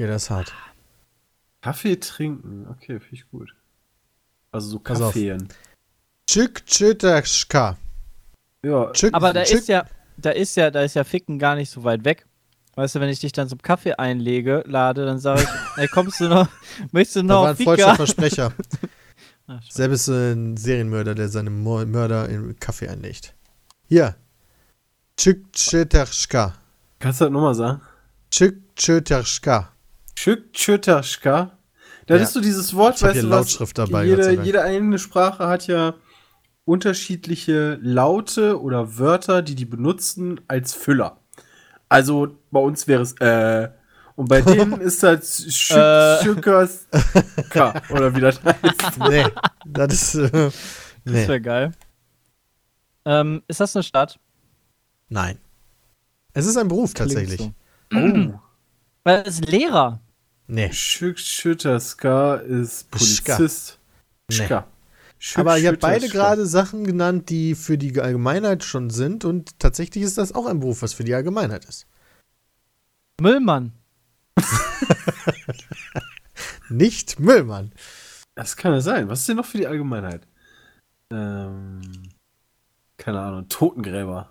Okay, das ist hart. Kaffee trinken, okay, finde ich gut. Also so Pass auf. Kaffeen. Tschütterschka. Ja, Tschük- Aber da ist ja, da ist ja, da ist ja Ficken gar nicht so weit weg. Weißt du, wenn ich dich dann zum Kaffee einlege, lade, dann sage ich, ey, kommst du noch, möchtest du Da noch war ein falscher? Versprecher. Ah, schade. Selbst ist ein Serienmörder, der seine Mörder in Kaffee einlegt. Hier. Tschütterschka. kannst du das nochmal sagen? Tschük Tschütterschka. Tschütterschka. Da Ja. ist so dieses Wort, Ich weißt hier du was? Lautschrift dabei, Gott sei Jede, jede eine Sprache hat ja unterschiedliche Laute oder Wörter, die die benutzen als Füller. Also bei uns wäre es äh und bei denen ist das Äh. Schük Schükers K oder wie das heißt. Nee, das ist. Äh, Das nee. wäre geil. Ähm, ist das eine Stadt? Nein. Es ist ein Beruf tatsächlich. so. Oh. Weil es ist Lehrer. Nee. Schütterska ist Schka. Polizist. Nee. Schka. Schük Aber ihr habt beide gerade Sachen genannt, die für die Allgemeinheit schon sind und tatsächlich ist das auch ein Beruf, was für die Allgemeinheit ist. Müllmann. Nicht Müllmann. Das kann ja sein. Was ist denn noch für die Allgemeinheit? Ähm, keine Ahnung. Totengräber.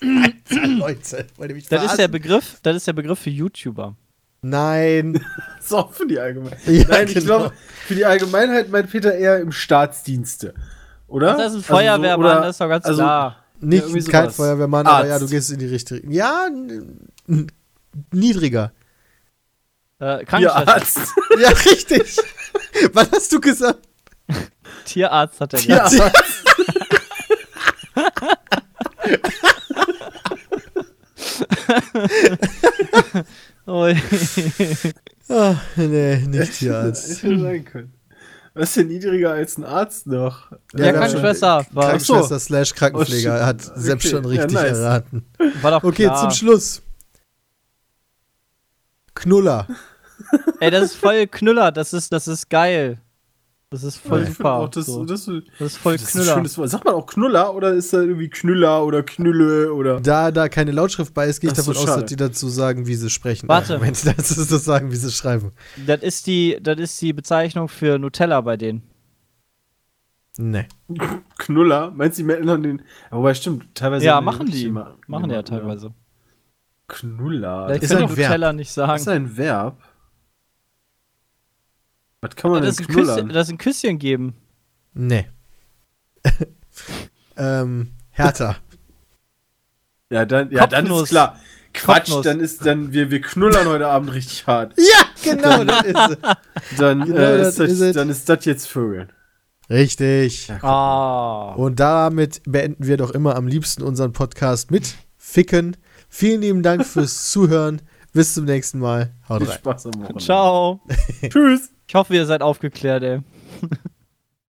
Leute, wollt ihr mich Das ist der? Begriff, das ist der Begriff für YouTuber. Nein. Das ist auch für die Allgemeinheit. Ja, Nein, ich genau. glaube, für die Allgemeinheit meint Peter eher im Staatsdienste. Oder? Das ist ein Also so- Feuerwehrmann, oder- das ist doch ganz also- klar. Nicht irgendwie kein. Feuerwehrmann, aber Arzt. ja, du gehst in die richtige. Ja, niedriger. Äh, Krankenschwester. Tierarzt. Ja, richtig. Was hast du gesagt? Tierarzt hat er gesagt. Tierarzt. Oh, Ah, nee, nicht Tierarzt. Hätte sein können. Was ist denn niedriger als ein Arzt noch? ja, haben Krankenschwester. War, Krankenschwester slash Krankenpfleger Oh, hat shit. selbst Okay, schon ja, richtig nice. erraten. war doch Okay, klar. zum Schluss. Knuller. Ey, das ist voll Knüller. Das ist, das ist geil. Das ist voll finde super. auch, das, so. das, das, das ist voll ist Knüller. schönes Wort. Sagt man auch Knuller oder ist da irgendwie Knüller oder Knülle oder. Da da keine Lautschrift bei ist, gehe ich so, davon aus, schade. dass die dazu sagen, wie sie sprechen. Warte. Äh, Moment, das ist das sagen, wie sie schreiben. Das ist die, das ist die Bezeichnung für Nutella bei denen. Nee. Knuller? Meinst du, die melden dann den. Aber wobei, stimmt, teilweise. ja, machen die. immer- machen ja immer- teilweise. Knuller. Vielleicht ist ein die Verb. Nutella nicht Das sagen. ist ein Verb. Was kann man Das denn ist, ein Küsschen, knullern? das ist ein Küsschen geben. Nee. ähm, härter. Ja, dann, ja, dann ist Kopfnuss. klar. Quatsch, Kopfnuss. dann ist dann, wir, wir knullern heute Abend richtig hart. Ja, genau, das ist. Dann, Genau, äh, das ist das, dann ist das jetzt Vögeln. Richtig. Ah. Und damit beenden wir doch immer am liebsten unseren Podcast mit Ficken. Vielen lieben Dank fürs Zuhören. Bis zum nächsten Mal. Haut Viel rein. Spaß am Wochenende. Ciao. Tschüss. Ich hoffe, ihr seid aufgeklärt, ey.